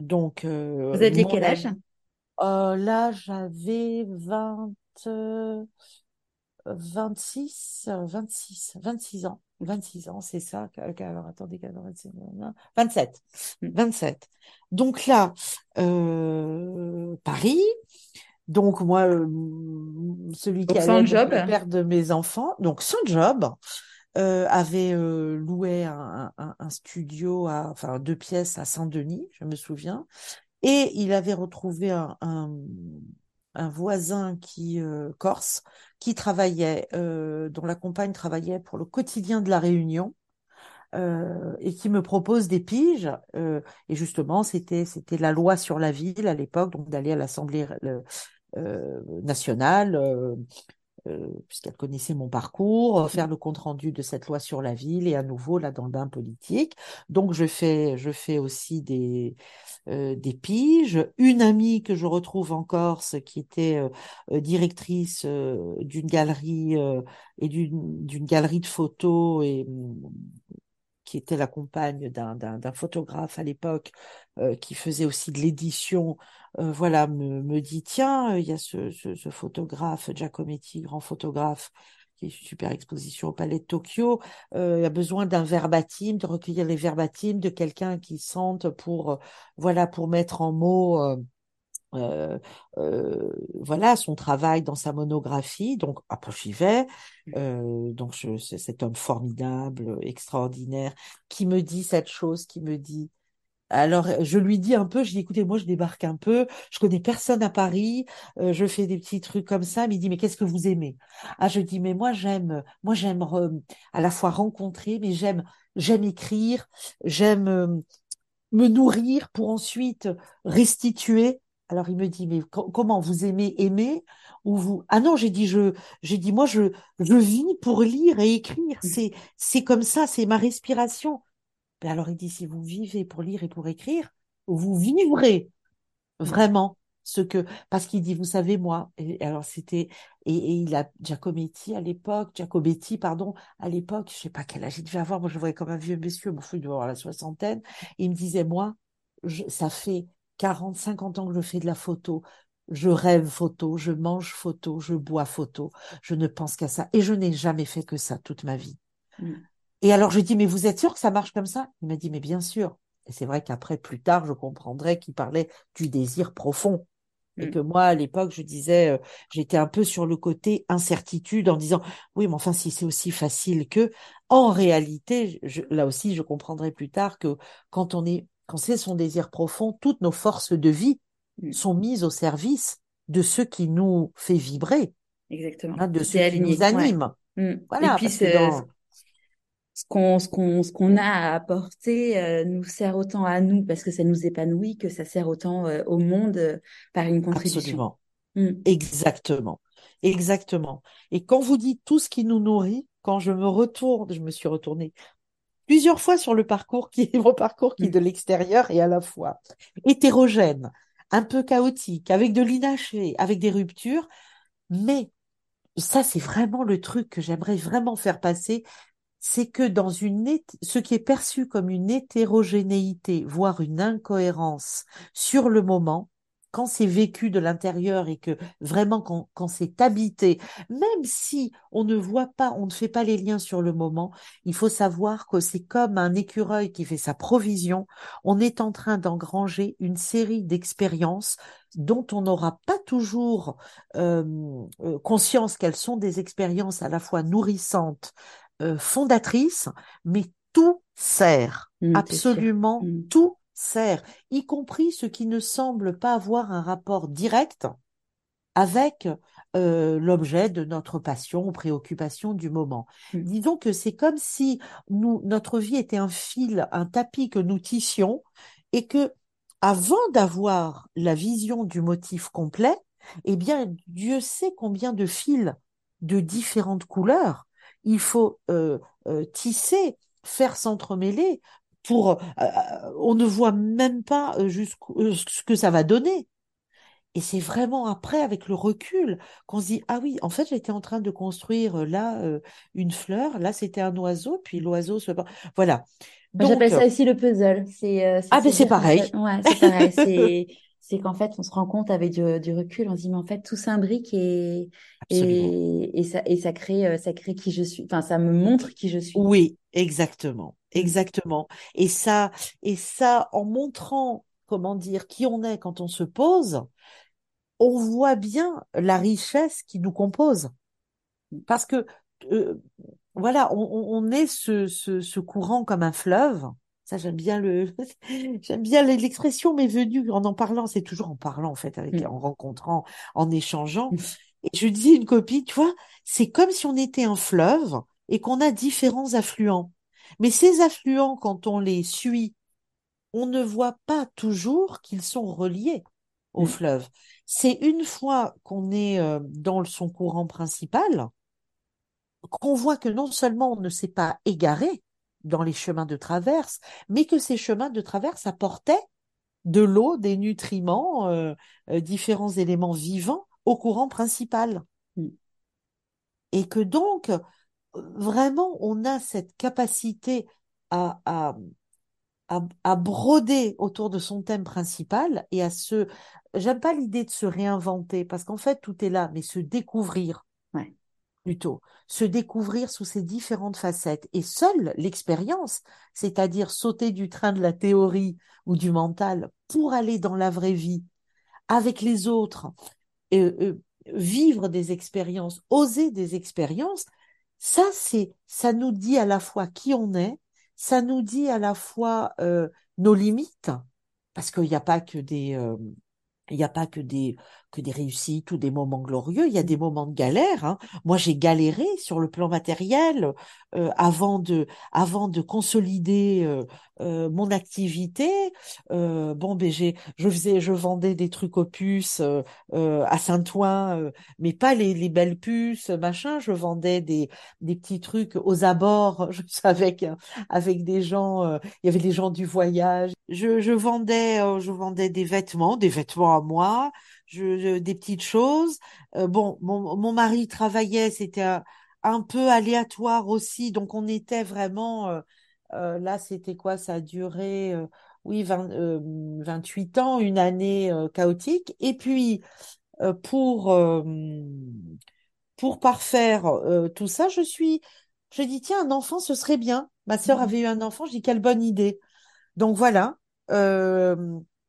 B: donc.
A: Vous aviez quel âge?
B: Là, j'avais 20 26, 26, 26 ans. 26 ans, c'est ça. Alors, attendez, 27. 27. Donc là, euh, Paris. Donc moi, euh, celui qui
A: allait
B: être le père de mes enfants, donc sans job, euh, avait euh, loué un, un, un, studio à, enfin deux pièces à Saint-Denis, je me souviens, et il avait retrouvé un, un un voisin qui euh, corse qui travaillait, euh, dont la compagne travaillait pour le quotidien de la Réunion. Euh, et qui me propose des piges. Et justement, c'était c'était la loi sur la ville à l'époque, donc d'aller à l'Assemblée nationale, puisqu'elle connaissait mon parcours, faire le compte rendu de cette loi sur la ville et à nouveau là dans le bain politique. Donc je fais je fais aussi des euh, des piges, une amie que je retrouve en Corse qui était euh, euh, directrice d'une galerie et d'une galerie de photos et mm, qui était la compagne d'un photographe à l'époque qui faisait aussi de l'édition, voilà, me, me, dit tiens, il y a ce, ce, ce photographe Giacometti, grand photographe, qui est une super exposition au Palais de Tokyo, euh, a besoin d'un verbatim, de recueillir les verbatims de quelqu'un qui sente pour, euh, voilà, pour mettre en mots, euh, euh, euh, voilà, son travail dans sa monographie. Donc après j'y vais. Euh, donc je, c'est cet homme formidable, extraordinaire, qui me dit cette chose, qui me dit alors, je lui dis un peu, je dis, écoutez, moi, je débarque un peu, je connais personne à Paris, euh, je fais des petits trucs comme ça, mais il dit, mais qu'est-ce que vous aimez? Ah, je dis, mais moi, j'aime, moi, j'aime à la fois rencontrer, mais j'aime, j'aime écrire, j'aime euh, me nourrir pour ensuite restituer. Alors, il me dit, mais comment vous aimez aimer ou vous Ah non, j'ai dit, je, j'ai dit, moi, je, je vis pour lire et écrire. Mmh. C'est, c'est comme ça, c'est ma respiration. Ben alors il dit, si vous vivez pour lire et pour écrire, vous vivrez vraiment ce que, parce qu'il dit, vous savez, moi, et alors c'était, et, il a Giacometti à l'époque, Giacometti, pardon, à l'époque, je sais pas quel âge il devait avoir, moi je voyais comme un vieux monsieur, bon, il devait avoir la soixantaine, il me disait, moi, ça fait 40, 50 ans que je fais de la photo, je rêve photo, je mange photo, je bois photo, je ne pense qu'à ça, et je n'ai jamais fait que ça toute ma vie. Mmh. Et alors, je dis, mais vous êtes sûr que ça marche comme ça? Il m'a dit, mais bien sûr. Et c'est vrai qu'après, plus tard, je comprendrai qu'il parlait du désir profond. Et mm. que moi, à l'époque, je disais, euh, j'étais un peu sur le côté incertitude en disant, oui, mais enfin, si c'est aussi facile que, en réalité, là aussi, je comprendrai plus tard que quand on est, quand c'est son désir profond, toutes nos forces de vie mm. sont mises au service de ce qui nous fait vibrer.
A: Exactement.
B: Hein, de ce qui nous anime.
A: Mm. Voilà. Et puis, parce ce qu'on ce qu'on ce qu'on a à apporter euh, nous sert autant à nous parce que ça nous épanouit que ça sert autant euh, au monde euh, par une contribution.
B: Absolument. Mm. Exactement. Exactement. Et quand vous dites tout ce qui nous nourrit, quand je me retourne, je me suis retournée plusieurs fois sur le parcours qui est mon parcours qui est
A: Mm.
B: de l'extérieur et à la fois hétérogène, un peu chaotique, avec de l'inachevé, avec des ruptures, mais ça, c'est vraiment le truc que j'aimerais vraiment faire passer, c'est que dans une ce qui est perçu comme une hétérogénéité, voire une incohérence sur le moment, quand c'est vécu de l'intérieur et que vraiment quand, quand c'est habité, même si on ne voit pas, on ne fait pas les liens sur le moment, il faut savoir que c'est comme un écureuil qui fait sa provision. On est en train d'engranger une série d'expériences dont on n'aura pas toujours euh, euh, conscience qu'elles sont des expériences à la fois nourrissantes, euh, fondatrices, mais tout sert,
A: Mm,
B: absolument
A: Mm.
B: tout sert, y compris ce qui ne semble pas avoir un rapport direct avec euh, l'objet de notre passion ou préoccupation du moment.
A: Mm.
B: Disons que c'est comme si nous, notre vie était un fil, un tapis que nous tissions et que avant d'avoir la vision du motif complet, eh bien, Dieu sait combien de fils de différentes couleurs il faut euh, euh, tisser, faire s'entremêler pour, euh, on ne voit même pas jusqu'où ce que ça va donner. Et c'est vraiment après, avec le recul, qu'on se dit, ah oui, en fait, j'étais en train de construire là euh, une fleur, là c'était un oiseau, puis l'oiseau se... Voilà.
A: J'appelle ça aussi le puzzle. C'est euh,
B: ah ben c'est pareil.
A: ouais, c'est pareil. C'est qu'en fait, on se rend compte avec du, du recul, on se dit, mais en fait, tout s'imbrique et et et ça et ça crée euh, ça crée qui je suis. Enfin, ça me montre qui je suis.
B: Oui, exactement,
A: Mm.
B: exactement. Et ça, et ça, en montrant, comment dire, qui on est quand on se pose, on voit bien la richesse qui nous compose. Parce que, euh, voilà, on, on- on est ce, ce, ce courant comme un fleuve. Ça, j'aime bien le, j'aime bien l'expression m'est venue en en parlant. C'est toujours en parlant, en fait, avec,
A: Mm.
B: en rencontrant, en échangeant.
A: Mm.
B: Et je dis à une copine, tu vois, c'est comme si on était un fleuve et qu'on a différents affluents. Mais ces affluents, quand on les suit, on ne voit pas toujours qu'ils sont reliés au
A: Mm.
B: fleuve. C'est une fois qu'on est euh, dans son courant principal qu'on voit que non seulement on ne s'est pas égaré dans les chemins de traverse, mais que ces chemins de traverse apportaient de l'eau, des nutriments, euh, euh, différents éléments vivants au courant principal.
A: Mm.
B: Et que donc, euh, vraiment, on a cette capacité à, à, à, à broder autour de son thème principal et à se... J'aime pas l'idée de se réinventer, parce qu'en fait, tout est là, mais se découvrir. Plutôt, se découvrir sous ses différentes facettes. Et seule l'expérience, c'est-à-dire sauter du train de la théorie ou du mental pour aller dans la vraie vie avec les autres, euh, euh, vivre des expériences, oser des expériences, ça, c'est, ça nous dit à la fois qui on est, ça nous dit à la fois euh, nos limites, parce qu'il n'y a pas que des, il n'y a pas que des, que des réussites ou des moments glorieux, il y a des moments de galère. Hein. Moi, j'ai galéré sur le plan matériel euh, avant de, avant de consolider euh, euh, mon activité. Euh, bon, ben j'ai, je faisais, je vendais des trucs aux puces euh, à Saint-Ouen, mais pas les, les belles puces, machin. Je vendais des, des petits trucs aux abords, je avec avec des gens. il y avait des gens du voyage. Je, je vendais, je vendais des vêtements, des vêtements à moi, je, je- des petites choses. Euh, bon, mon, mon mari travaillait, c'était un, un peu aléatoire aussi, donc on était vraiment. euh, euh, là, c'était quoi? Ça a duré, euh, oui, 20, euh, 28 ans, une année euh, chaotique. Et puis, euh, pour euh, pour parfaire euh, tout ça, je suis, je dis tiens, un enfant, ce serait bien. Ma sœur avait eu un enfant, je dis quelle bonne idée. Donc voilà, euh,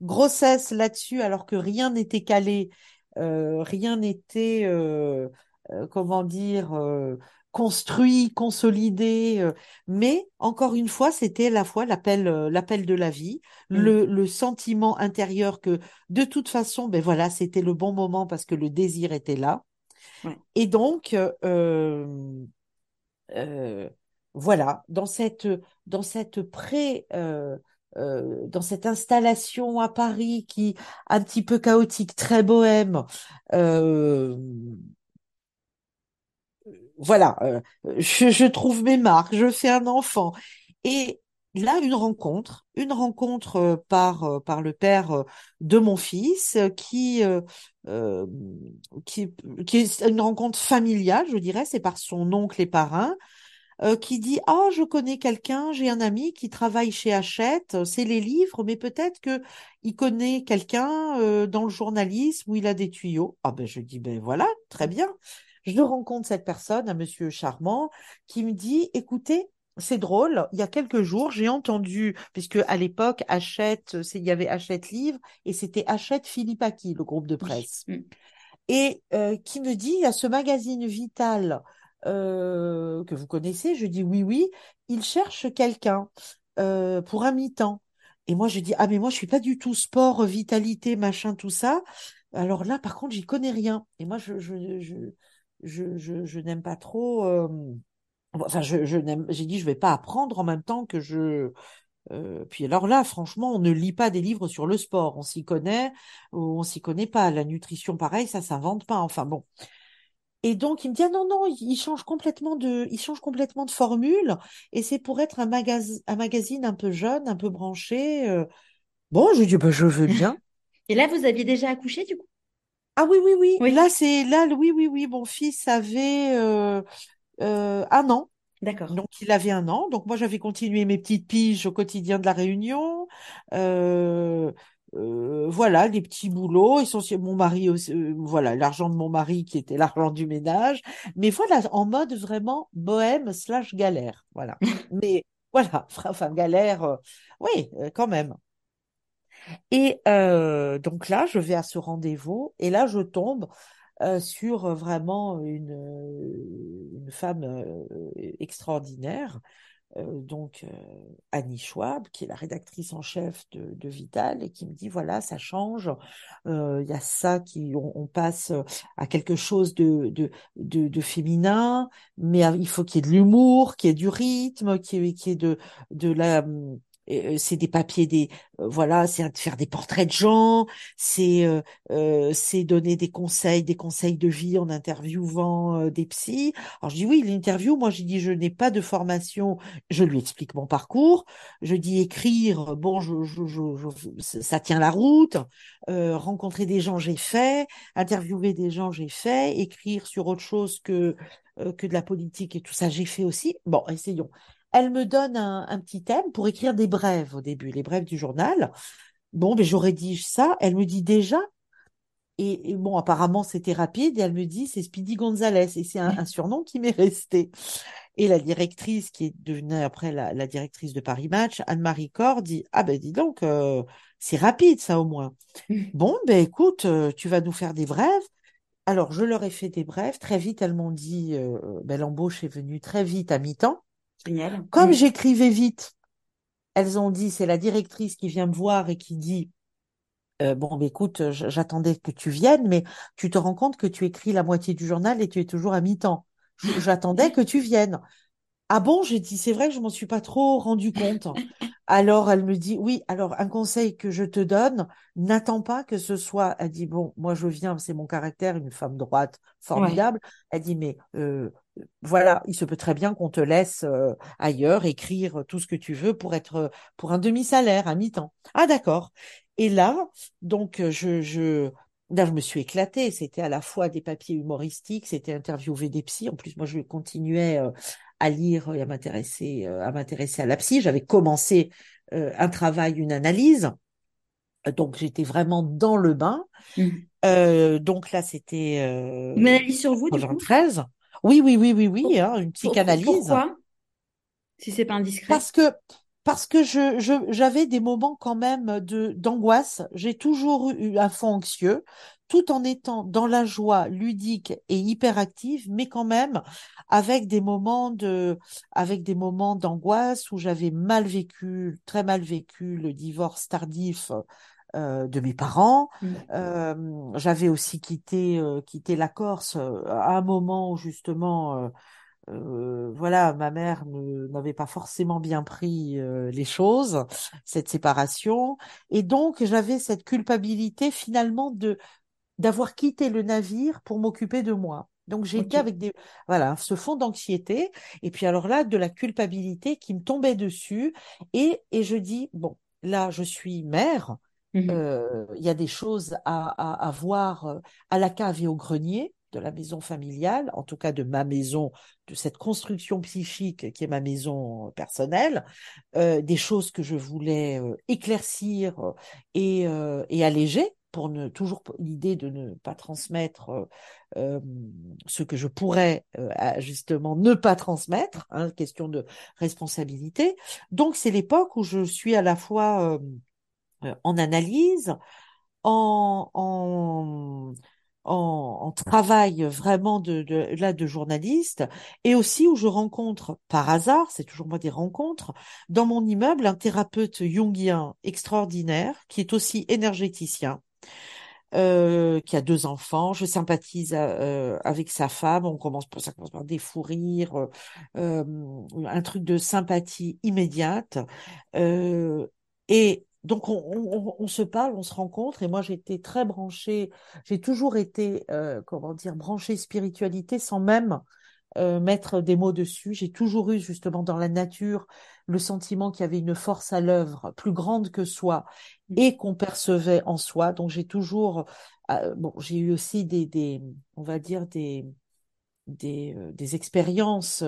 B: grossesse là-dessus, alors que rien n'était calé, euh, rien n'était, euh, euh, comment dire, euh, construit, consolidé. euh, mais encore une fois, c'était la fois l'appel, euh, l'appel de la vie,
A: Mm.
B: le, le sentiment intérieur que de toute façon, ben voilà, c'était le bon moment parce que le désir était là.
A: Ouais.
B: Et donc, euh, euh, voilà, dans cette, dans cette pré, euh, dans cette installation à Paris qui un petit peu chaotique, très bohème, euh, voilà, euh, je, je trouve mes marques, je fais un enfant. Et là, une rencontre, une rencontre euh, par, euh, par le père euh, de mon fils qui, qui, qui est une rencontre familiale, je dirais, c'est par son oncle et parrain, euh, qui dit ah je connais quelqu'un, j'ai un ami qui travaille chez Hachette, c'est les livres, mais peut-être que il connaît quelqu'un euh, dans le journalisme où il a des tuyaux. Ah ben je dis ben voilà, très bien. Je rencontre cette personne, un monsieur charmant, qui me dit écoutez, c'est drôle, il y a quelques jours, j'ai entendu, puisque à l'époque, Hachette, il y avait Hachette Livre et c'était Hachette Philippe Aki, le groupe de presse.
A: Mm.
B: Et euh, qui me dit, il y a ce magazine Vital euh, que vous connaissez, je dis oui, oui, il cherche quelqu'un euh, pour un mi-temps. Et moi, je dis, ah, mais moi, je suis pas du tout sport, vitalité, machin, tout ça. Alors là, par contre, j'y connais rien. Et moi, je, je, je, je, je, n'aime pas trop. Euh, enfin, je, je n'aime. J'ai dit, je vais pas apprendre en même temps que je. Euh, puis alors là, franchement, on ne lit pas des livres sur le sport. On s'y connaît ou on s'y connaît pas. La nutrition, pareil, ça s'invente pas. Enfin bon. Et donc, il me dit, ah non, non, il change complètement de, il change complètement de formule, et c'est pour être un, magazine, un magazine un peu jeune, un peu branché. euh. Bon, je dis, bah, je veux bien.
A: Et là, vous aviez déjà accouché, du coup?
B: Ah oui, oui, oui.
A: Oui.
B: Là, c'est, là, oui, oui, oui. Mon fils avait euh, euh, un an.
A: D'accord.
B: Donc, il avait un an. Donc, moi, j'avais continué mes petites piges au quotidien de la Réunion. Euh, euh, voilà, les petits boulots. Essentiellement, mon mari, aussi, euh, voilà, l'argent de mon mari qui était l'argent du ménage. Mais voilà, en mode vraiment bohème slash galère. Voilà. Mais voilà, enfin, galère, euh, oui, euh, quand même. Et euh, donc là, je vais à ce rendez-vous et là, je tombe euh, sur vraiment une, une femme euh, extraordinaire, donc euh, Annie Schwab, qui est la rédactrice en chef de, de Vital, et qui me dit, voilà, ça change, euh, il y a ça qui, on, on passe à quelque chose de, de, de, de féminin, mais il faut qu'il y ait de l'humour, qu'il y ait du rythme, qu'il y ait, qu'il y ait de, de la... euh, c'est des papiers, des euh, voilà, c'est faire des portraits de gens, c'est euh, c'est donner des conseils, des conseils de vie en interviewant des psys. Alors je dis oui, l'interview, moi je dis je n'ai pas de formation, je lui explique mon parcours, je dis écrire, bon, je, je, je, ça tient la route, rencontrer des gens j'ai fait, interviewer des gens j'ai fait, écrire sur autre chose que que de la politique et tout ça j'ai fait aussi. Bon, essayons. Elle me donne un, un petit thème pour écrire des brèves au début, les brèves du journal. Bon, mais je rédige ça. Elle me dit déjà, et, et bon, apparemment c'était rapide, et elle me dit c'est Speedy Gonzalez, et c'est un, un surnom qui m'est resté. Et la directrice, qui est devenue après la, la directrice de Paris Match, Anne-Marie Corr, dit ah ben dis donc, euh, c'est rapide ça au moins. Bon, ben écoute, euh, tu vas nous faire des brèves. Alors je leur ai fait des brèves. Très vite, elles m'ont dit, euh, ben, l'embauche est venue très vite à mi-temps.
A: Génial.
B: Comme
A: Mm.
B: j'écrivais vite, elles ont dit, c'est la directrice qui vient me voir et qui dit, euh, bon, bah, écoute, j'attendais que tu viennes, mais tu te rends compte que tu écris la moitié du journal et tu es toujours à mi-temps. J'attendais que tu viennes. Ah bon, j'ai dit, c'est vrai que je m'en suis pas trop rendu compte. Alors elle me dit, oui, alors un conseil que je te donne, n'attends pas que ce soit, elle dit, bon, moi je viens, c'est mon caractère, une femme droite
A: Ouais.
B: formidable. Elle dit, mais euh, voilà, il se peut très bien qu'on te laisse euh, ailleurs écrire tout ce que tu veux pour être euh, pour un demi-salaire, à mi-temps. Ah d'accord. Et là, donc euh, je, je là je me suis éclatée. C'était à la fois des papiers humoristiques, c'était interviewer des psys. En plus, moi je continuais euh, à lire et à m'intéresser euh, à m'intéresser à la psy. J'avais commencé un travail, une analyse. Donc j'étais vraiment dans le bain.
A: Mm.
B: Euh, donc là c'était
A: Une analyse sur vous, du coup?
B: 93. Oui, oui, oui, oui, oui, hein, une psychanalyse.
A: pourquoi? Si c'est pas indiscret?
B: Parce que parce que je, je j'avais des moments quand même de d'angoisse. J'ai toujours eu un fond anxieux, tout en étant dans la joie ludique et hyperactive, mais quand même avec des moments de avec des moments d'angoisse où j'avais mal vécu, très mal vécu le divorce tardif euh, de mes parents.
A: Mm.
B: Euh, j'avais aussi quitté euh, quitté la Corse euh, à un moment où justement euh, euh, voilà, ma mère ne- n'avait pas forcément bien pris euh, les choses, cette séparation, et donc j'avais cette culpabilité finalement de d'avoir quitté le navire pour m'occuper de moi. Donc j'étais
A: Ok.
B: avec des voilà ce fond d'anxiété et puis alors là de la culpabilité qui me tombait dessus et et je dis bon là je suis mère
A: Mhm.
B: euh, il y a des choses à, à, à voir euh, à la cave et au grenier de la maison familiale, en tout cas de ma maison, de cette construction psychique qui est ma maison personnelle, euh, des choses que je voulais éclaircir et, et alléger pour ne toujours l'idée de ne pas transmettre ce que je pourrais justement ne pas transmettre, hein, question de responsabilité. Donc c'est l'époque où je suis à la fois en analyse, en, en, en, en travail vraiment de, de, là de journaliste, et aussi où je rencontre par hasard, c'est toujours moi des rencontres, dans mon immeuble un thérapeute jungien extraordinaire qui est aussi énergéticien. Euh, qui a deux enfants, je sympathise euh, avec sa femme, on commence par, ça commence par des fous rires, euh, euh, un truc de sympathie immédiate. Euh, et donc, on, on- on se parle, on se rencontre, et moi, j'étais très branchée, j'ai toujours été, euh, comment dire, branchée spiritualité sans même euh, mettre des mots dessus. J'ai toujours eu, justement, dans la nature, le sentiment qu'il y avait une force à l'œuvre plus grande que soi et qu'on percevait en soi. Donc, j'ai toujours, euh, bon, j'ai eu aussi des, des, on va dire, des, des, des expériences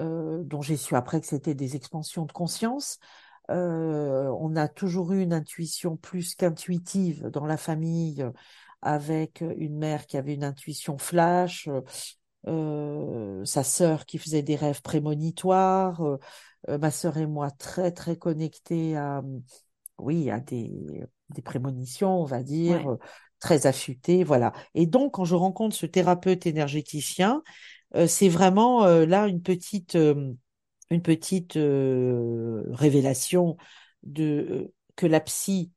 B: euh, dont j'ai su après que c'était des expansions de conscience. Euh, on a toujours eu une intuition plus qu'intuitive dans la famille, euh, avec une mère qui avait une intuition flash, euh, euh, sa sœur qui faisait des rêves prémonitoires, euh, ma sœur et moi très très connectés à, oui, à des, des prémonitions, on va dire,
A: Ouais.
B: très affûtées, voilà. Et donc, quand je rencontre ce thérapeute énergéticien, euh, c'est vraiment là une petite, une petite euh, révélation de euh, que la psy,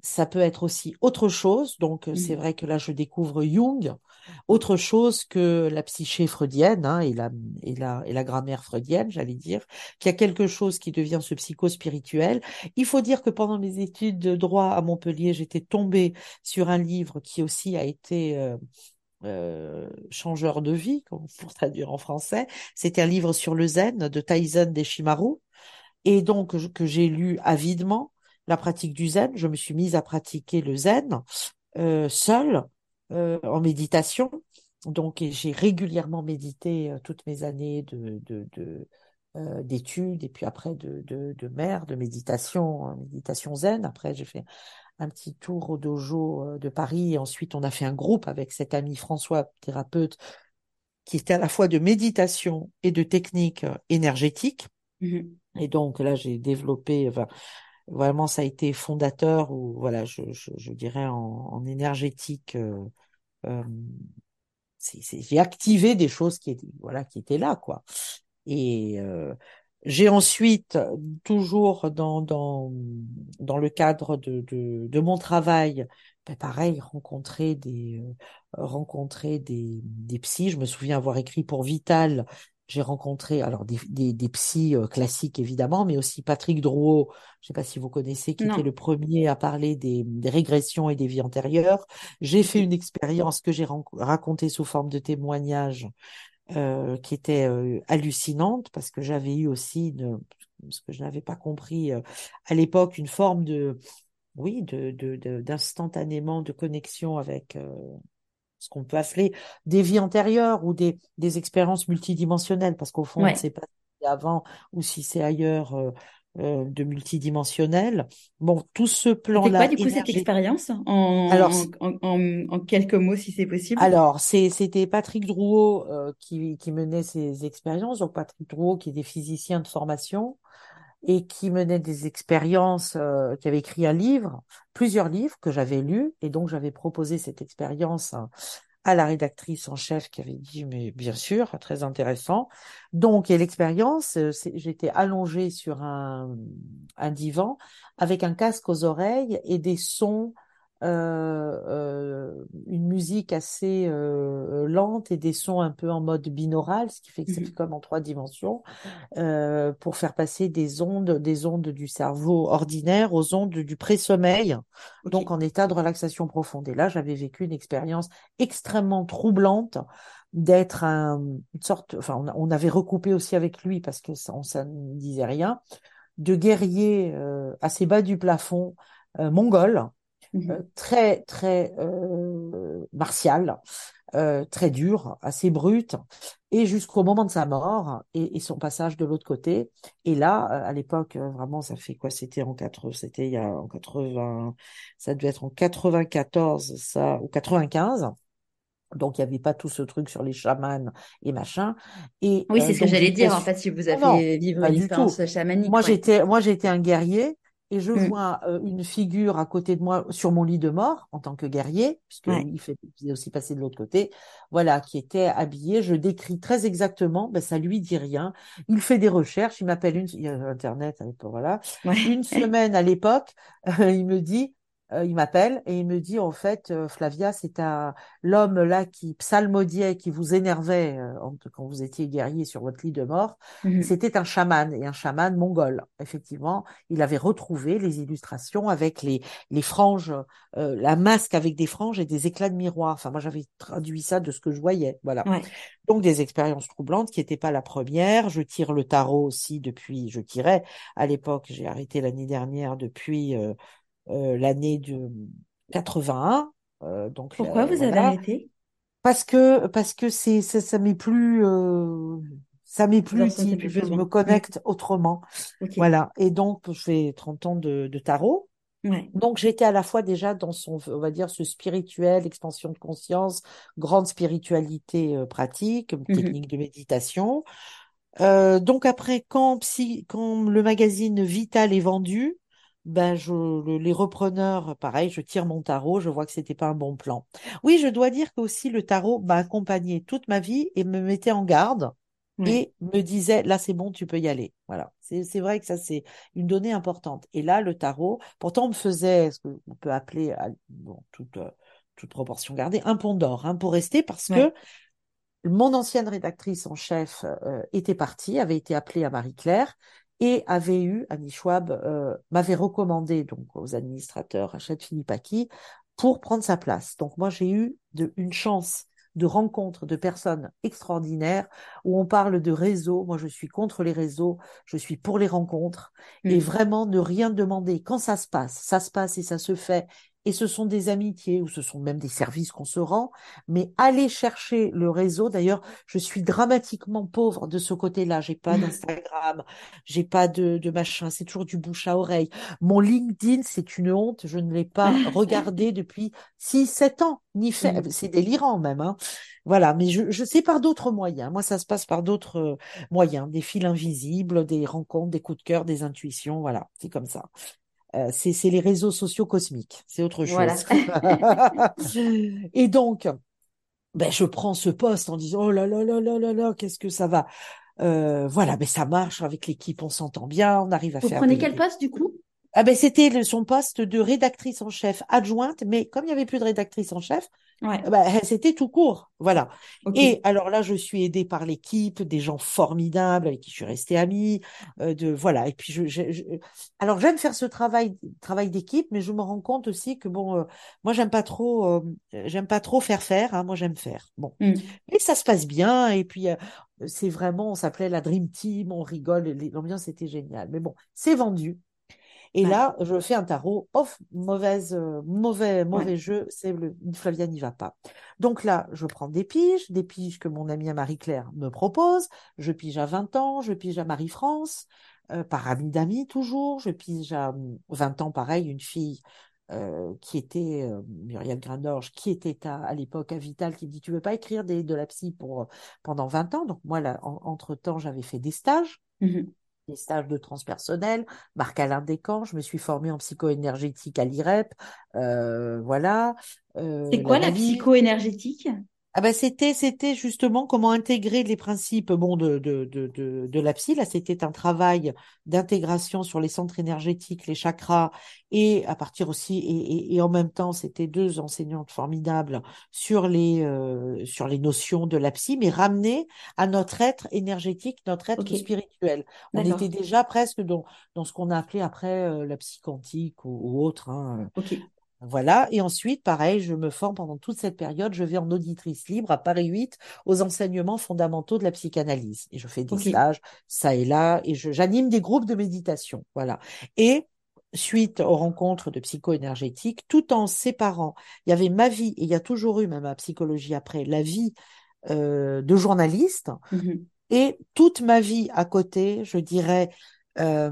B: ça peut être aussi autre chose. Donc c'est vrai que là je découvre Jung, autre chose que la psyché freudienne hein, et la et la et la grammaire freudienne, j'allais dire, qu'il y a quelque chose qui devient ce psycho-spirituel. Il faut dire que pendant mes études de droit à Montpellier, j'étais tombée sur un livre qui aussi a été euh, euh, changeur de vie, pour traduire en français. C'était un livre sur le zen de Taizen Deshimaru, et donc que j'ai lu avidement la pratique du zen. Je me suis mise à pratiquer le zen euh, seule euh, en méditation. Donc j'ai régulièrement médité euh, toutes mes années de, de, de d'études et puis après de, de, mère, de méditation, méditation zen. Après, j'ai fait un petit tour au dojo euh, de Paris et ensuite on a fait un groupe avec cet ami François, thérapeute, qui était à la fois de méditation et de technique euh, énergétique.
A: Mhm.
B: Et donc là, j'ai développé, enfin, vraiment, ça a été fondateur ou voilà, je, je, je dirais en, en énergétique. euh, euh, j'ai activé des choses qui étaient, voilà, qui étaient là, quoi. Et euh, j'ai ensuite, toujours dans, dans, dans le cadre de, de, de mon travail, ben pareil, rencontrer des, euh, rencontrer des, des psys. Je me souviens avoir écrit pour Vital. J'ai rencontré alors des, des, des psys euh, classiques évidemment, mais aussi Patrick Drouot, je ne sais pas si vous connaissez, qui était le premier à parler des, des régressions et des vies antérieures. J'ai fait une expérience que j'ai racontée sous forme de témoignage euh, qui était euh, hallucinante parce que j'avais eu aussi, une, ce que je n'avais pas compris euh, à l'époque, une forme de, oui, de, de, de- d'instantanément de connexion avec ce qu'on peut appeler des vies antérieures ou des, des expériences multidimensionnelles parce qu'au fond, on ne
A: Ouais.
B: sait pas si c'est avant ou si c'est ailleurs euh, de multidimensionnel. Bon, tout ce
A: C'était quoi
B: plan-là
A: du coup cette expérience
B: Alors,
A: en, en, en, quelques mots si c'est possible?
B: Alors, c'était Patrick Drouot euh, qui, qui menait ces expériences. Donc, Patrick Drouot, qui est des physiciens de formation et qui menait des expériences, euh, qui avait écrit un livre, plusieurs livres que j'avais lus. Et donc, j'avais proposé cette expérience à, la rédactrice en chef qui avait dit, mais bien sûr, très intéressant. Donc, et l'expérience, euh, j'étais allongée sur un, un divan avec un casque aux oreilles et des sons euh, euh, musique assez euh, lente et des sons un peu en mode binaural, ce qui fait que fait
A: Mhm.
B: comme en trois dimensions, euh, pour faire passer des ondes, des ondes du cerveau ordinaire aux ondes du pré-sommeil, donc en état de relaxation profonde. Et là, j'avais vécu une expérience extrêmement troublante d'être un, une sorte, enfin, on, on, avait recoupé aussi avec lui parce que ça, on, ça ne disait rien, de guerrier euh, assez bas du plafond, mongol,
A: Mhm.
B: euh, très très euh, martial, euh, très dur, assez brut, et jusqu'au moment de sa mort et, et son passage de l'autre côté. Et là, à l'époque, vraiment, ça fait quoi? C'était en 80, c'était il y a en 80, ça devait être en 94, ça, ou 95. Donc, il n'y avait pas tout ce truc sur les chamans et machin. Et
A: Oui,
B: euh,
A: c'est ce que j'allais dire, en fait, si vous
B: Non, non,
A: avez vivre
B: pas
A: une expérience chamanique,
B: Moi,
A: ouais.
B: j'étais, moi, j'étais un guerrier et je
A: Mm.
B: vois euh, une figure à côté de moi sur mon lit de mort en tant que guerrier, puisque
A: Ouais.
B: lui, il fait, il est aussi passé de l'autre côté. Voilà, qui était habillé. Je décris très exactement. Ben, ça lui dit rien. Il fait des recherches. Il m'appelle une, il y a Internet voilà.
A: Ouais.
B: Une semaine à l'époque, il me dit, euh, il m'appelle et il me dit en fait, euh, Flavia, c'est un l'homme là qui psalmodiait, qui vous énervait euh, quand vous étiez guerrier sur votre lit de mort.
A: Mhm.
B: C'était un chaman et un chaman mongol. Effectivement, il avait retrouvé les illustrations avec les les franges, euh, la masque avec des franges et des éclats de miroir. Enfin, moi, j'avais traduit ça de ce que je voyais. Voilà.
A: Ouais.
B: Donc des expériences troublantes qui n'étaient pas la première. Je tire le tarot aussi depuis, je tirais à l'époque, j'ai arrêté l'année dernière depuis l'année de 81. Euh, donc
A: Pourquoi
B: euh,
A: vous avez arrêté?
B: Parce que parce que c'est ça, ça m'est plus euh, ça m'est plus utile.
A: plus
B: Je
A: besoin.
B: me
A: Mm.
B: connecte autrement. Voilà. Et donc je fais 30 ans de, de tarot.
A: Ouais.
B: Donc j'étais à la fois déjà dans son, on va dire, ce spirituel, expansion de conscience, grande spiritualité euh, pratique,
A: Mhm.
B: technique de méditation. Euh, donc après, quand, psy, quand le magazine Vital est vendu, ben je, le- les repreneurs, pareil, je tire mon tarot, je vois que c'était pas un bon plan. Oui, je dois dire que aussi le tarot m'a accompagné toute ma vie et me mettait en garde et me disait là c'est bon, tu peux y aller. Voilà, c'est vrai que ça c'est une donnée importante. Et là le tarot, pourtant on me faisait ce qu'on peut appeler, bon, toute euh, toute proportion gardée, un pont d'or, hein, pour rester parce que mon ancienne rédactrice en chef euh, était partie, avait été appelée à Marie-Claire et avait eu, Annie Schwab euh, m'avait recommandé donc aux administrateurs Rachel Philippaki pour prendre sa place. Donc moi j'ai eu de, une chance de rencontre de personnes extraordinaires où on parle de réseaux. Moi je suis contre les réseaux, je suis pour les rencontres et
A: Mm.
B: vraiment ne rien demander. Quand ça se passe, ça se passe et ça se fait. Et ce sont des amitiés ou ce sont même des services qu'on se rend mais aller chercher le réseau. D'ailleurs, je suis dramatiquement pauvre de ce côté-là. J'ai pas d'Instagram, j'ai pas de, de machin. C'est toujours du bouche à oreille. Mon LinkedIn, c'est une honte. Je ne l'ai pas regardé depuis 6, 7 ans, ni fait.
A: Mm.
B: C'est délirant même, hein. Voilà. Mais je, je sais par d'autres moyens. Moi, ça se passe par d'autres euh, moyens. Des fils invisibles, des rencontres, des coups de cœur, des intuitions. Voilà. C'est comme ça. Euh, c'est c'est les réseaux sociaux cosmiques. C'est autre
A: Voilà.
B: chose. Et donc, ben, je prends ce poste en disant, oh là là là là là là, qu'est-ce que ça va? Euh, voilà, mais ça marche avec l'équipe, on s'entend bien, on arrive à
A: Vous
B: faire
A: prenez
B: des,
A: quel poste du coup?
B: Ah ben c'était le- son poste de rédactrice en chef adjointe, mais comme il n'y avait plus de rédactrice en chef,
A: Ouais.
B: eh ben, c'était tout court. Voilà. Et alors là, je suis aidée par l'équipe, des gens formidables avec qui je suis restée amie, euh, de voilà. Et puis je, je- je- alors j'aime faire ce travail travail d'équipe, mais je me rends compte aussi que bon, euh, moi j'aime pas trop, euh, j'aime pas trop faire faire. hein, moi j'aime faire. Bon,
A: Mm.
B: et ça se passe bien. Et puis euh, c'est vraiment, on s'appelait la Dream Team, on rigole, l'ambiance était géniale. Mais bon, c'est vendu. Et
A: Ouais.
B: là, je fais un tarot, off, mauvaise, euh, mauvais, mauvais
A: Ouais.
B: jeu, c'est le, Flavia n'y va pas. Donc là, je prends des piges, des piges que mon amie Marie-Claire me propose. Je pige à 20 ans, je pige à Marie-France, euh, par ami d'amis toujours. Je pige à hum, 20 ans, pareil, une fille euh, qui était, euh, Muriel Grandorge, qui était à, à l'époque à Vital, qui dit, tu veux pas écrire des, de la psy pour, pendant 20 ans? Donc moi, là, en- entre-temps, j'avais fait des stages
A: Mhm.
B: Des stages de transpersonnel, Marc-Alain Descamps, je me suis formée en psycho-énergétique à l'IREP, euh, voilà, euh,
A: C'est quoi la psycho-énergétique?
B: Ah ben c'était c'était justement comment intégrer les principes bon de de de de, de la psy là c'était un travail d'intégration sur les centres énergétiques les chakras et à partir aussi et, et, et en même temps c'était deux enseignantes formidables sur les euh, sur les notions de la psy mais ramenées à notre être énergétique notre être spirituel on était déjà presque dans dans ce qu'on a appelé après euh, la psy quantique ou, ou autre hein.
A: Ok.
B: Voilà. Et ensuite, pareil, je me forme pendant toute cette période. Je vais en auditrice libre à Paris 8 aux enseignements fondamentaux de la psychanalyse. Et je fais des stages, ça et là, et j'anime des groupes de méditation. Voilà. Et suite aux rencontres de psycho-énergétique, tout en séparant, il y avait ma vie, et il y a toujours eu, même à psychologie après, la vie euh, de journaliste
A: Mhm.
B: et toute ma vie à côté, je dirais, euh,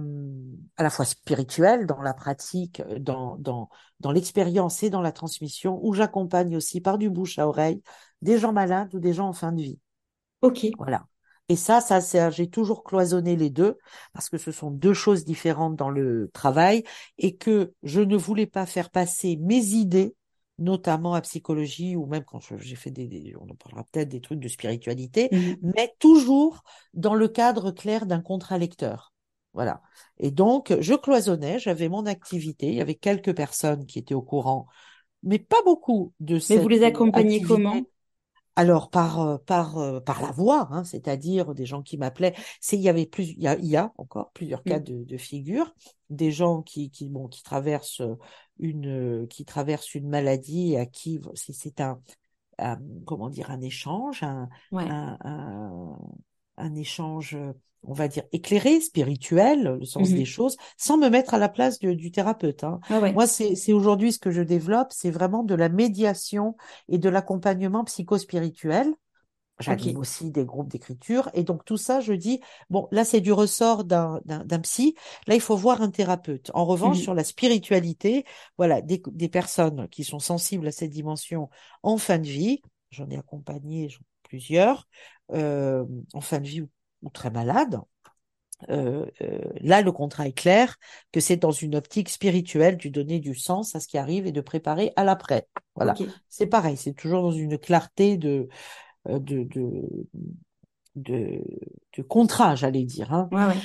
B: à la fois spirituelle, dans la pratique, dans, dans, dans l'expérience et dans la transmission, où j'accompagne aussi par du bouche à oreille des gens malades ou des gens en fin de vie.
A: Ok.
B: Voilà. Et ça, ça, j'ai toujours cloisonné les deux parce que ce sont deux choses différentes dans le travail et que je ne voulais pas faire passer mes idées, notamment à psychologie ou même quand j'ai fait des, des- on en parlera peut-être des trucs de spiritualité,
A: Mhm.
B: mais toujours dans le cadre clair d'un contrat lecteur. Voilà. Et donc, je cloisonnais, j'avais mon activité, il y avait quelques personnes qui étaient au courant, mais pas beaucoup de
A: Mais vous les
B: euh,
A: accompagnez
B: activité.
A: comment?
B: Alors par euh, par euh, par la voix, hein, c'est-à-dire des gens qui m'appelaient. C'est il y avait plus il y a, il y a encore plusieurs cas
A: Mhm.
B: de, de figure, des gens qui qui bon qui traversent une qui traversent une maladie à qui c'est un, un- comment dire un échange, un
A: Ouais.
B: un, un, un échange on va dire éclairé, spirituel, le sens
A: Mhm.
B: des choses, sans me mettre à la place de- du thérapeute. Hein.
A: Ah ouais.
B: Moi, c'est aujourd'hui ce que je développe, c'est vraiment de la médiation et de l'accompagnement psychospirituel. J'anime aussi des groupes d'écriture. Et donc, tout ça, je dis, bon, là, c'est du ressort d'un, psy. Là, il faut voir un thérapeute. En revanche,
A: Mhm.
B: sur la spiritualité, voilà, des, des personnes qui sont sensibles à cette dimension en fin de vie, j'en ai accompagné plusieurs, euh, en fin de vie ou, ou très malades. Euh, euh, là, le contrat est clair que c'est dans une optique spirituelle du donner du sens à ce qui arrive et de préparer à l'après. Voilà. C'est pareil, c'est toujours dans une clarté de, euh, de, de, de, de contrat, j'allais dire. Hein.
A: Ouais, ouais.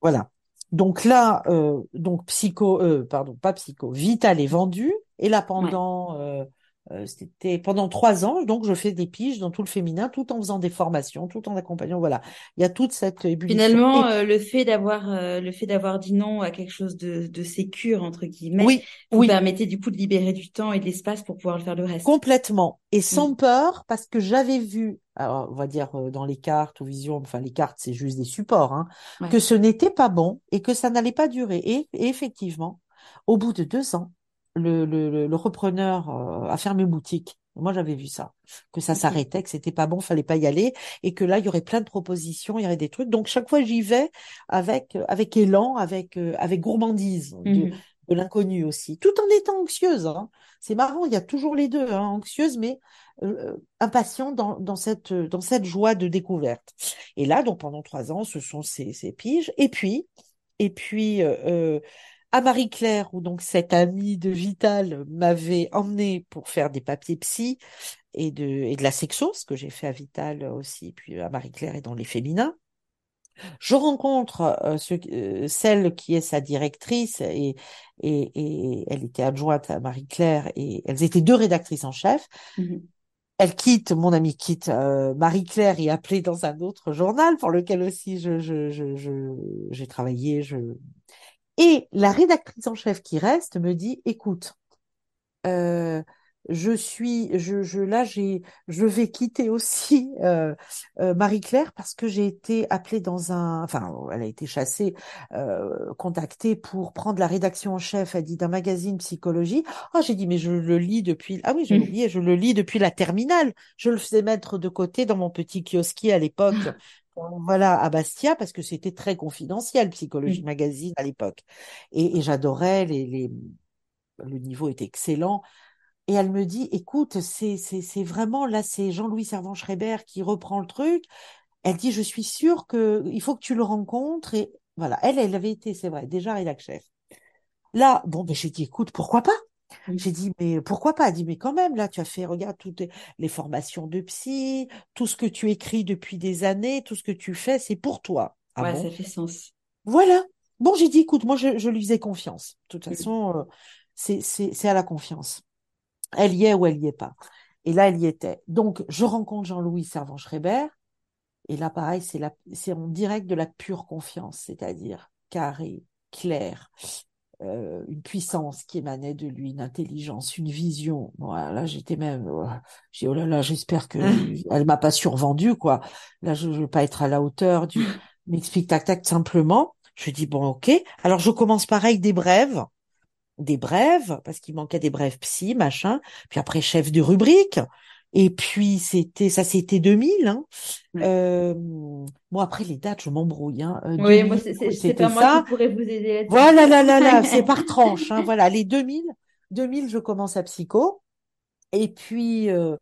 B: Voilà. Donc là, euh, donc psycho, euh, pardon, pas psycho, Vital est vendu. Et là, pendant, euh, euh, c'était pendant trois ans, donc je fais des piges dans tout le féminin, tout en faisant des formations, tout en accompagnant. Voilà, il y a toute cette ébullition.
A: Finalement, euh, le fait d'avoir euh, le fait d'avoir dit non à quelque chose de, de sécure, entre guillemets,
B: oui,
A: vous
B: oui,
A: permettez du coup de libérer du temps et de l'espace pour pouvoir faire le reste.
B: complètement. Et sans
A: Mm.
B: peur, parce que j'avais vu, alors, on va dire euh, dans les cartes ou vision, enfin les cartes, c'est juste des supports, hein,
A: Ouais.
B: que ce n'était pas bon et que ça n'allait pas durer. Et, et effectivement, au bout de deux ans, le, le, le- repreneur euh, a fermé boutique. Moi, j'avais vu ça, que ça s'arrêtait, que c'était pas bon, fallait pas y aller, et que là, il y aurait plein de propositions, il y aurait des trucs. Donc, chaque fois, j'y vais avec avec élan, avec euh, avec gourmandise de
A: Mhm.
B: de l'inconnu aussi, tout en étant anxieuse. Hein. C'est marrant, il y a toujours les deux, hein, anxieuse, mais euh, impatient dans, dans cette dans cette joie de découverte. Et là, donc pendant trois ans, ce sont ces, ces piges. Et puis, et puis euh, euh, à Marie-Claire, où donc cette amie de Vital m'avait emmené pour faire des papiers psy et de et de la sexo, ce que j'ai fait à Vital aussi, puis à Marie-Claire et dans les féminins. Je rencontre euh, ce- euh, celle qui est sa directrice et, et, et elle était adjointe à Marie-Claire et elles étaient deux rédactrices en chef.
A: Mhm.
B: Elle quitte, mon amie quitte euh, Marie-Claire et appelée dans un autre journal pour lequel aussi je, je, je, je- j'ai travaillé. Je... Et la rédactrice en chef qui reste me dit, écoute, euh, je suis, je, je, là, j'ai, je vais quitter aussi euh, euh, Marie-Claire parce que j'ai été appelée dans un, enfin, elle a été chassée, euh, contactée pour prendre la rédaction en chef, elle dit, d'un magazine psychologie. Ah, j'ai dit, mais je le lis depuis, ah oui, j'ai
A: Mhm.
B: oublié, je le lis depuis la terminale. Je le faisais mettre de côté dans mon petit kiosque à l'époque. Voilà, à Bastia, parce que c'était très confidentiel, Psychologie
A: Mhm.
B: Magazine à l'époque. Et, et j'adorais les, les, le niveau était excellent. Et elle me dit, écoute, c'est, c'est, c'est vraiment, là, c'est Jean-Louis Servan-Schreiber qui reprend le truc. Elle dit, je suis sûre que il faut que tu le rencontres. Et voilà, elle, elle avait été, c'est vrai, déjà rédac chef. Là, bon, ben, j'ai dit, écoute, pourquoi pas? J'ai dit, mais pourquoi pas? Elle dit, mais quand même, là, tu as fait, regarde, toutes les formations de psy, tout ce que tu écris depuis des années, tout ce que tu fais, c'est pour toi. Ah
A: Ouais,
B: bon?
A: ça fait sens.
B: Voilà. Bon, j'ai dit, écoute, moi, je, je lui faisais confiance. De toute
A: Mhm.
B: façon, euh, c'est, c'est, c'est à la confiance. Elle y est ou elle y est pas. Et là, elle y était. Donc, je rencontre Jean-Louis Servan-Schreiber. Et là, pareil, c'est la, c'est en direct de la pure confiance, c'est-à-dire carré, clair, euh, une puissance qui émanait de lui, une intelligence, une vision. Voilà, j'étais même, oh, j'ai oh là là, j'espère que elle m'a pas survendu quoi. Là, je, je veux pas être à la hauteur du. M'explique tac tac simplement. Je dis bon ok. Alors je commence pareil des brèves, des brèves parce qu'il manquait des brèves psy machin. Puis après chef de rubrique. Et puis c'était ça, c'était 2000. Hein. Euh, bon après les dates, je m'embrouille. Hein.
A: Euh, oui, moi c'est pas moi ça. qui pourrais vous aider.
B: Voilà, là, là, là, c'est par tranche. Hein, voilà, les 2000, 2000, je commence à psycho. Et puis euh,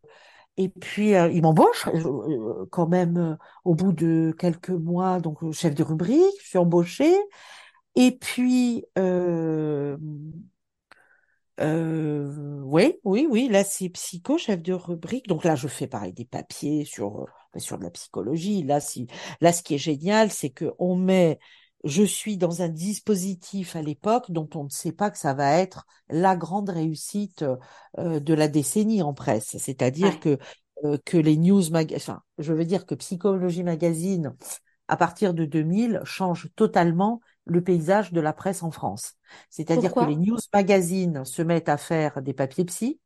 B: et puis euh, il m'embauche euh, quand même au bout de quelques mois, donc chef de rubrique, je suis embauchée. Et puis euh, oui, oui, oui. Là, c'est psycho, chef de rubrique. Donc là, je fais pareil des papiers sur euh, sur de la psychologie. Là, si, là, ce qui est génial, c'est que on met. Je suis dans un dispositif à l'époque dont on ne sait pas que ça va être la grande réussite euh, de la décennie en presse. C'est-à-dire que euh, que les news mag, enfin, je veux dire que Psychologie Magazine à partir de 2000 change totalement le paysage de la presse en France. C'est-à-dire que les news magazines se mettent à faire des papiers psy.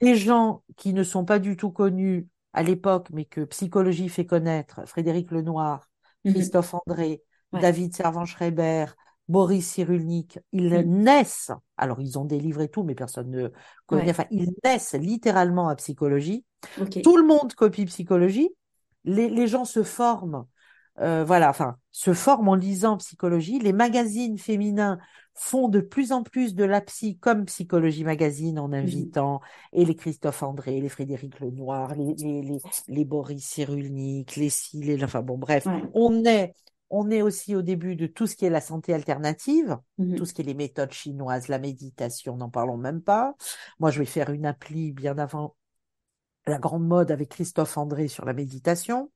B: Des gens qui ne sont pas du tout connus à l'époque, mais que psychologie fait connaître, Frédéric Lenoir, mhm. Christophe André, David Servan-Schreiber, Boris Cyrulnik, ils mhm. naissent, alors ils ont des livres et tout, mais personne ne connaît, enfin, ils naissent littéralement à psychologie. Tout le monde copie psychologie. Les, les gens se forment euh, voilà, enfin, se forment en lisant psychologie. Les magazines féminins font de plus en plus de la psy comme Psychologie Magazine en mmh invitant et les Christophe André, les Frédéric Lenoir, les, les, les, les Boris Cyrulnik, les les, enfin bon, bref, on est on est aussi au début de tout ce qui est la santé alternative, mmh tout ce qui est les méthodes chinoises, la méditation, n'en parlons même pas. Moi, je vais faire une appli bien avant la grande mode avec Christophe André sur la méditation,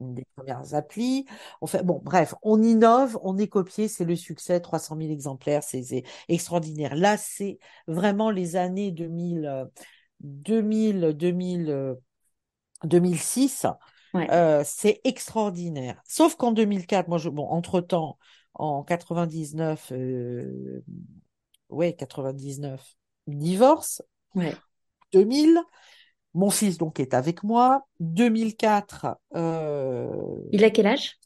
B: une des premières applis. On fait, bon, bref, on innove, on est copié, c'est le succès, 300 000 exemplaires, c'est extraordinaire. Là, c'est vraiment les années 2000, 2000, 2000, 2006. Euh, c'est extraordinaire. Sauf qu'en 2004, moi, je, bon, entre temps, en 99, euh, ouais, 99, divorce.
A: Ouais.
B: 2000, mon fils donc est avec moi. 2004. Euh,
A: il a quel âge?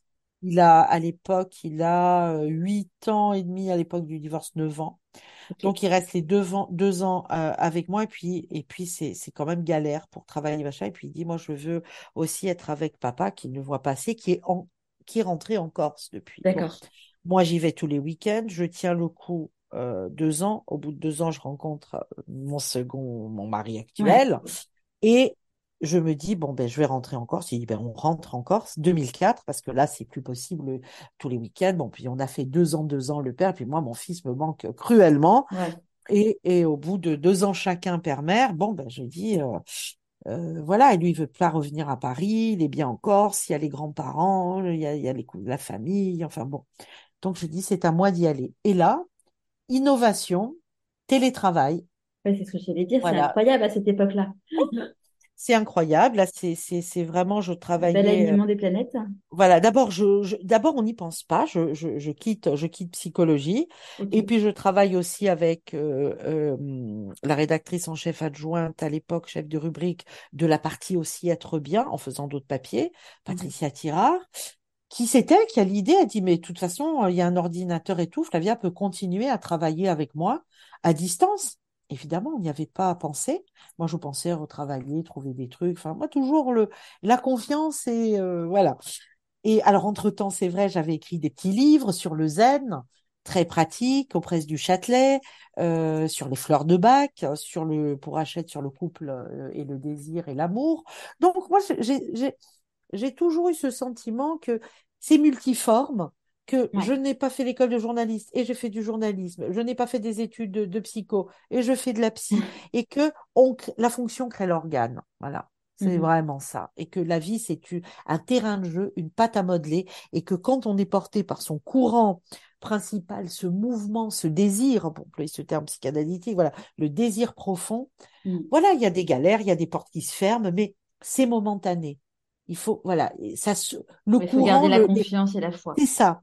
B: Il a à l'époque, il a 8 euh, ans et demi à l'époque du divorce, 9 ans. Donc il reste les deux, ans, deux ans euh, avec moi et puis et puis c'est c'est quand même galère pour travailler machin et puis il dit moi je veux aussi être avec papa qui ne voit pas assez qui est en qui est rentré en Corse depuis.
A: D'accord.
B: moi j'y vais tous les week-ends, je tiens le coup euh, deux ans. Au bout de deux ans, je rencontre mon second, mon mari actuel. Et je me dis, bon, ben, je vais rentrer en Corse. Il dit, ben, on rentre en Corse, 2004, parce que là, c'est plus possible tous les week-ends. Bon, puis on a fait deux ans, deux ans le père, puis moi, mon fils me manque cruellement. Et, et au bout de deux ans chacun père mère, bon, ben, je dis, euh, euh, voilà, et lui, il veut pas revenir à Paris, il est bien en Corse, il y a les grands-parents, il y a, il y a les, la famille, enfin bon. Donc, je dis, c'est à moi d'y aller. Et là, innovation, télétravail,
A: c'est ce que j'allais dire, c'est incroyable à cette époque-là.
B: C'est incroyable. Là, c'est, vraiment, je travaille.
A: Bel alignement des planètes.
B: Voilà. D'abord, je, d'abord, on n'y pense pas. Je, je, je, quitte, je quitte psychologie. Et puis, je travaille aussi avec euh, euh, la rédactrice en chef adjointe à l'époque, chef de rubrique de la partie aussi être bien, en faisant d'autres papiers, Patricia Tirard. Qui c'était qui a l'idée a dit mais de toute façon il y a un ordinateur et tout Flavia peut continuer à travailler avec moi à distance évidemment, on n'y avait pas à penser. Moi, je pensais retravailler, trouver des trucs. Enfin, moi, toujours le la confiance et euh, voilà. Et alors, entre-temps, c'est vrai, j'avais écrit des petits livres sur le zen, très pratiques, aux presses du Châtelet, euh, sur les fleurs de bac, sur le pour achète sur le couple euh, et le désir et l'amour. Donc, moi, j'ai toujours eu ce sentiment que c'est multiforme que je n'ai pas fait l'école de journaliste et j'ai fait du journalisme, je n'ai pas fait des études de, psycho et je fais de la psy et que on, la fonction crée l'organe. Voilà. C'est mhm. vraiment ça. Et que la vie, c'est un terrain de jeu, une pâte à modeler, et que quand on est porté par son courant principal, ce mouvement, ce désir, pour employer ce terme psychanalytique, voilà, le désir profond, mm. voilà, il y a des galères, il y a des portes qui se ferment, mais c'est momentané. Il faut, voilà, ça,
A: le courant. Il faut garder la confiance et la foi.
B: C'est ça.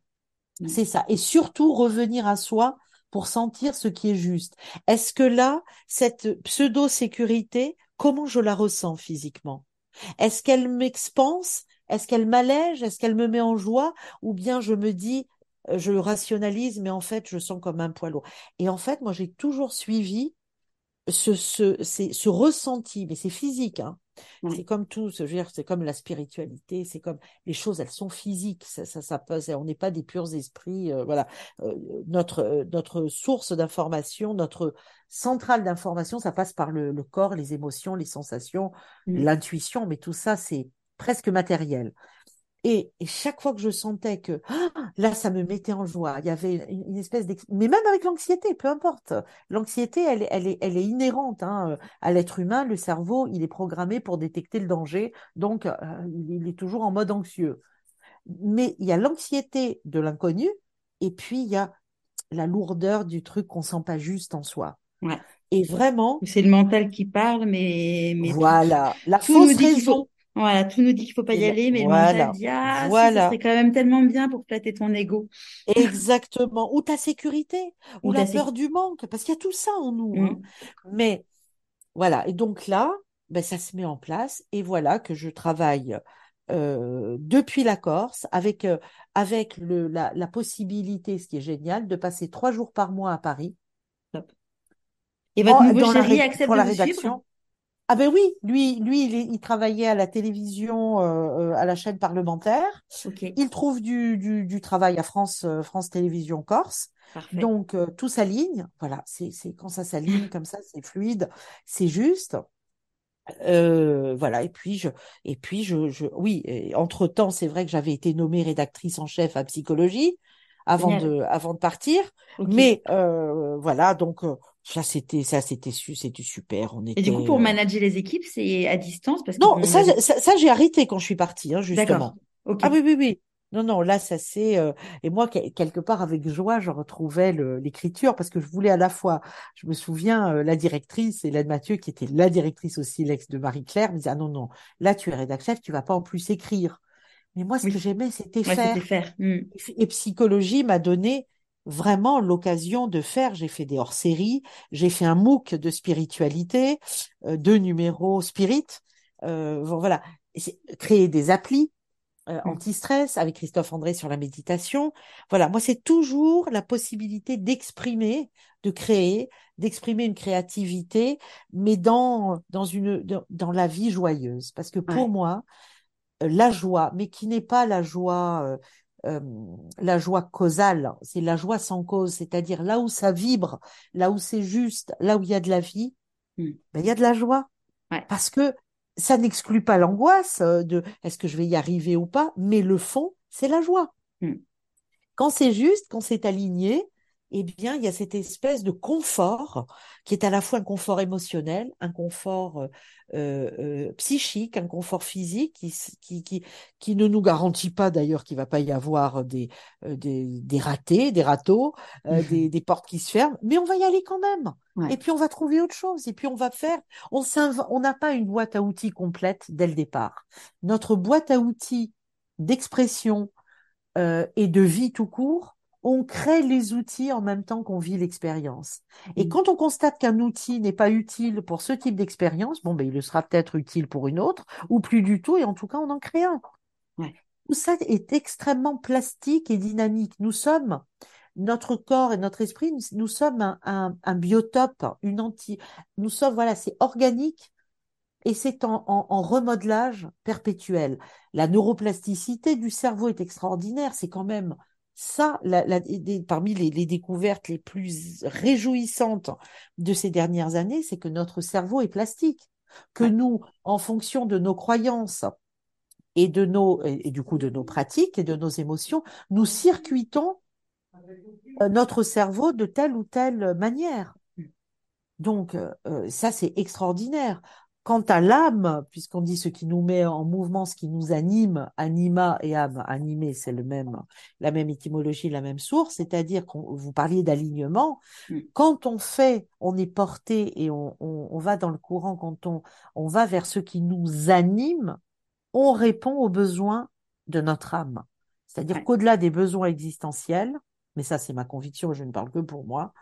B: Mm. C'est ça. Et surtout revenir à soi pour sentir ce qui est juste. Est-ce que là, cette pseudo-sécurité, comment je la ressens physiquement? Est-ce qu'elle m'expanse? Est-ce qu'elle m'allège? Est-ce qu'elle me met en joie? Ou bien je me dis, euh, je rationalise, mais en fait, je sens comme un poids. Et en fait, moi, j'ai toujours suivi ce, ce, ce ressenti, mais c'est physique, hein, c'est comme tout, c'est comme la spiritualité, c'est comme les choses, elles sont physiques, ça, ça, ça passe, on n'est pas des purs esprits, euh, voilà. Euh, notre euh, notre source d'information, notre centrale d'information, ça passe par le, corps, les émotions, les sensations, mmh. l'intuition, mais tout ça, c'est presque matériel. Et, chaque fois que je sentais que ah, là, ça me mettait en joie, il y avait une, espèce d'ex... Mais même avec l'anxiété, peu importe. L'anxiété, elle, elle, est, elle est inhérente hein, à l'être humain. Le cerveau, il est programmé pour détecter le danger, donc euh, il est toujours en mode anxieux. Mais il y a l'anxiété de l'inconnu, et puis il y a la lourdeur du truc qu'on sent pas juste en soi.
A: Ouais.
B: Et vraiment.
A: C'est le mental qui parle, mais, mais
B: voilà, la fausse raison.
A: Voilà, tout nous dit qu'il faut pas y aller, mais voilà. le mental dit ah, voilà. ça serait quand même tellement bien pour flatter ton ego.
B: Exactement. Ou ta sécurité, ou, la peur du manque, parce qu'il y a tout ça en nous. Hein. Mm. Mais voilà. Et donc là, ben, ça se met en place, et voilà que je travaille euh, depuis la Corse avec euh, avec le la, la, possibilité, ce qui est génial, de passer trois jours par mois à Paris.
A: Top. Et votre nouveau chéri accepte
B: pour
A: la
B: rédaction. Ah ben oui, lui, lui, il, travaillait à la télévision, euh, euh, à la chaîne parlementaire. Il trouve du, du, du, travail à France, euh, France Télévisions Corse. Donc tout s'aligne. Voilà, c'est, quand ça s'aligne comme ça, c'est fluide, c'est juste. voilà et puis je et puis je, je oui entre temps c'est vrai que j'avais été nommée rédactrice en chef à psychologie avant de avant de partir mais voilà donc ça c'était ça c'était c'était super. On était.
A: Et du coup pour euh, manager les équipes c'est à distance parce
B: que non ça, ça, j'ai arrêté quand je suis partie hein, justement. Ah oui oui oui. Non non là ça c'est euh, et moi quelque part avec joie je retrouvais l'écriture parce que je voulais à la fois je me souviens euh, la directrice Hélène Mathieu qui était la directrice aussi l'ex de Marie Claire me disait ah non non là tu es rédactrice chef tu vas pas en plus écrire. Mais moi ce que j'aimais c'était faire.
A: faire. Mmh.
B: Et psychologie m'a donné vraiment l'occasion de faire. J'ai fait des hors-séries, j'ai fait un MOOC de spiritualité, euh, deux numéros spirit. Euh, voilà, créer des applis euh, mmh. anti-stress avec Christophe André sur la méditation. Voilà, moi c'est toujours la possibilité d'exprimer, de créer, d'exprimer une créativité, mais dans dans une dans, la vie joyeuse. Parce que pour moi, la joie, mais qui n'est pas la joie euh, la joie causale, c'est la joie sans cause, c'est-à-dire là où ça vibre, là où c'est juste, là où il y a de la vie, hmm. ben, il y a de la joie. Parce que ça n'exclut pas l'angoisse euh, de est-ce que je vais y arriver ou pas, mais le fond, c'est la joie. Hmm. Quand c'est juste, quand c'est aligné, eh bien, il y a cette espèce de confort qui est à la fois un confort émotionnel, un confort euh, euh, psychique, un confort physique qui, qui, qui, ne nous garantit pas d'ailleurs qu'il va pas y avoir des, euh, des, des ratés, des râteaux, des, des, portes qui se ferment, mais on va y aller quand même. Et puis on va trouver autre chose. Et puis on va faire. On on n'a pas une boîte à outils complète dès le départ. Notre boîte à outils d'expression et de vie tout court, on crée les outils en même temps qu'on vit l'expérience. Et mm. quand on constate qu'un outil n'est pas utile pour ce type d'expérience, bon, ben, il sera peut-être utile pour une autre, ou plus du tout, et en tout cas, on en crée un. Tout ça est extrêmement plastique et dynamique. Nous sommes, notre corps et notre esprit, nous, sommes un, biotope, une anti, nous sommes, voilà, c'est organique et c'est en, en, remodelage perpétuel. La neuroplasticité du cerveau est extraordinaire. C'est quand même ça, parmi les, découvertes les plus réjouissantes de ces dernières années, c'est que notre cerveau est plastique, que nous, en fonction de nos croyances et de nos et, du coup de nos pratiques et de nos émotions, nous circuitons euh, notre cerveau de telle ou telle manière. Donc euh, euh, ça c'est extraordinaire. Quant à l'âme, puisqu'on dit ce qui nous met en mouvement, ce qui nous anime, anima et âme, animé, c'est le même, la même étymologie, la même source, c'est-à-dire qu'on vous parliez d'alignement. Mm. Quand on fait, on est porté et on, on, va dans le courant, quand on, on va vers ce qui nous anime, on répond aux besoins de notre âme. C'est-à-dire qu'au-delà des besoins existentiels, mais ça c'est ma conviction, je ne parle que pour moi,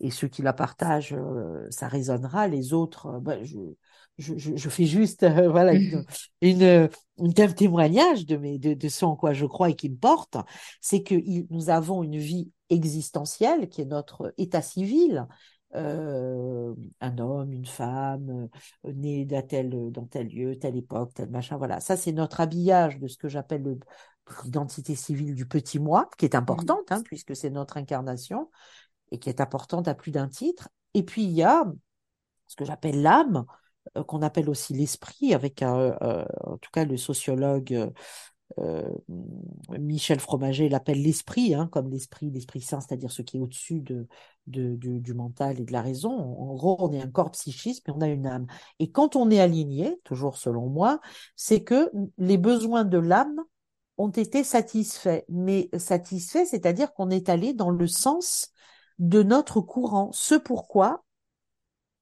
B: et ceux qui la partagent, euh, ça résonnera. Les autres, euh, bah, je, je, je, fais juste euh, voilà une, une, une, témoignage de, mes, de, de ce en quoi je crois et qui me porte, c'est que nous avons une vie existentielle qui est notre état civil. Euh, un homme, une femme, euh, né dans tel, dans tel lieu, telle époque, tel machin, voilà. Ça, c'est notre habillage de ce que j'appelle l'identité civile du petit moi, qui est importante, hein, puisque c'est notre incarnation et qui est importante à plus d'un titre. Et puis il y a ce que j'appelle l'âme, euh, qu'on appelle aussi l'esprit, avec euh, en tout cas le sociologue euh, Michel Fromager l'appelle l'esprit, hein, comme l'esprit, l'esprit saint, c'est-à-dire ce qui est au-dessus de, de, du mental et de la raison. En gros, on est un corps psychique, mais on a une âme. Et quand on est aligné, toujours selon moi, c'est que les besoins de l'âme ont été satisfaits. Mais satisfaits, c'est-à-dire qu'on est allé dans le sens de notre courant, ce pourquoi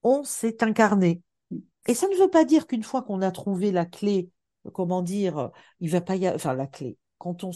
B: on s'est incarné. Et ça ne veut pas dire qu'une fois qu'on a trouvé la clé, comment dire, il va pas y avoir, enfin la clé, quand on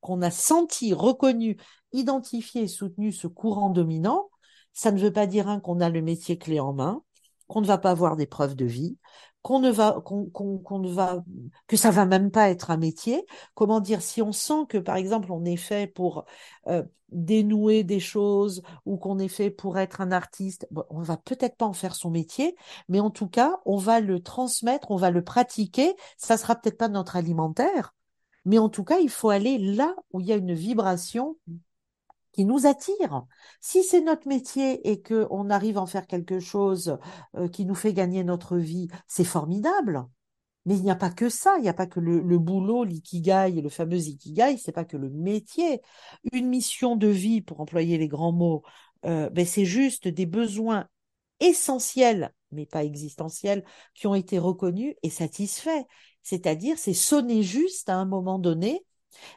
B: qu'on a senti, reconnu, identifié, soutenu ce courant dominant, ça ne veut pas dire qu'on a le métier clé en main, qu'on ne va pas avoir des preuves de vie, qu'on ne va qu'on ne va que ça va même pas être un métier. Comment dire si on sent que par exemple on est fait pour euh, dénouer des choses ou qu'on est fait pour être un artiste, bon, on va peut-être pas en faire son métier, mais en tout cas on va le transmettre, on va le pratiquer. Ça sera peut-être pas notre alimentaire, mais en tout cas il faut aller là où il y a une vibration qui nous attire. Si c'est notre métier et que on arrive à en faire quelque chose euh, qui nous fait gagner notre vie, c'est formidable. Mais il n'y a pas que ça, il n'y a pas que le, boulot, l'ikigai, le fameux ikigai, c'est pas que le métier. Une mission de vie, pour employer les grands mots, euh, ben c'est juste des besoins essentiels, mais pas existentiels, qui ont été reconnus et satisfaits. C'est-à-dire, c'est sonner juste à un moment donné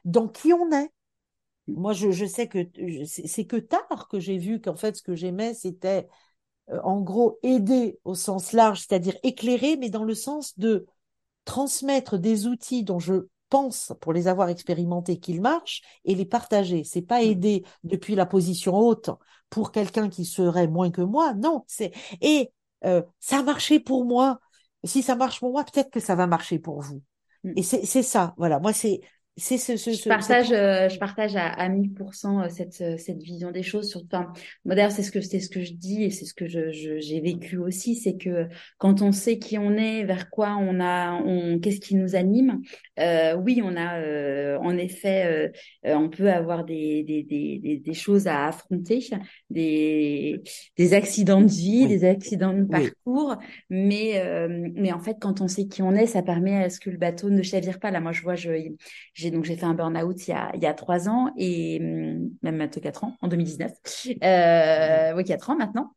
B: dans qui on est. Moi, je, je sais que c'est que tard que j'ai vu qu'en fait, ce que j'aimais, c'était euh, en gros aider au sens large, c'est-à-dire éclairer, mais dans le sens de transmettre des outils dont je pense, pour les avoir expérimentés, qu'ils marchent et les partager. C'est pas mmh. aider depuis la position haute pour quelqu'un qui serait moins que moi. Non, c'est et euh, ça a marché pour moi. Si ça marche pour moi, peut-être que ça va marcher pour vous. Mmh. Et c'est ça. Voilà. Moi, c'est
A: c'est ce, ce, je partage euh, je partage à, à 1000% euh, cette euh, cette vision des choses sur enfin d'ailleurs c'est ce que c'est ce que je dis et c'est ce que je j'ai vécu aussi c'est que quand on sait qui on est vers quoi on a on qu'est-ce qui nous anime euh, oui on a euh, en effet euh, on peut avoir des des, des des choses à affronter des des accidents de vie des accidents de parcours mais mais en fait quand on sait qui on est ça permet à ce que le bateau ne chavire pas. Là moi je vois je j'ai donc j'ai fait un burn-out il y a il y a trois ans et hum, même maintenant quatre ans en 2019. Euh, oui, quatre ans maintenant.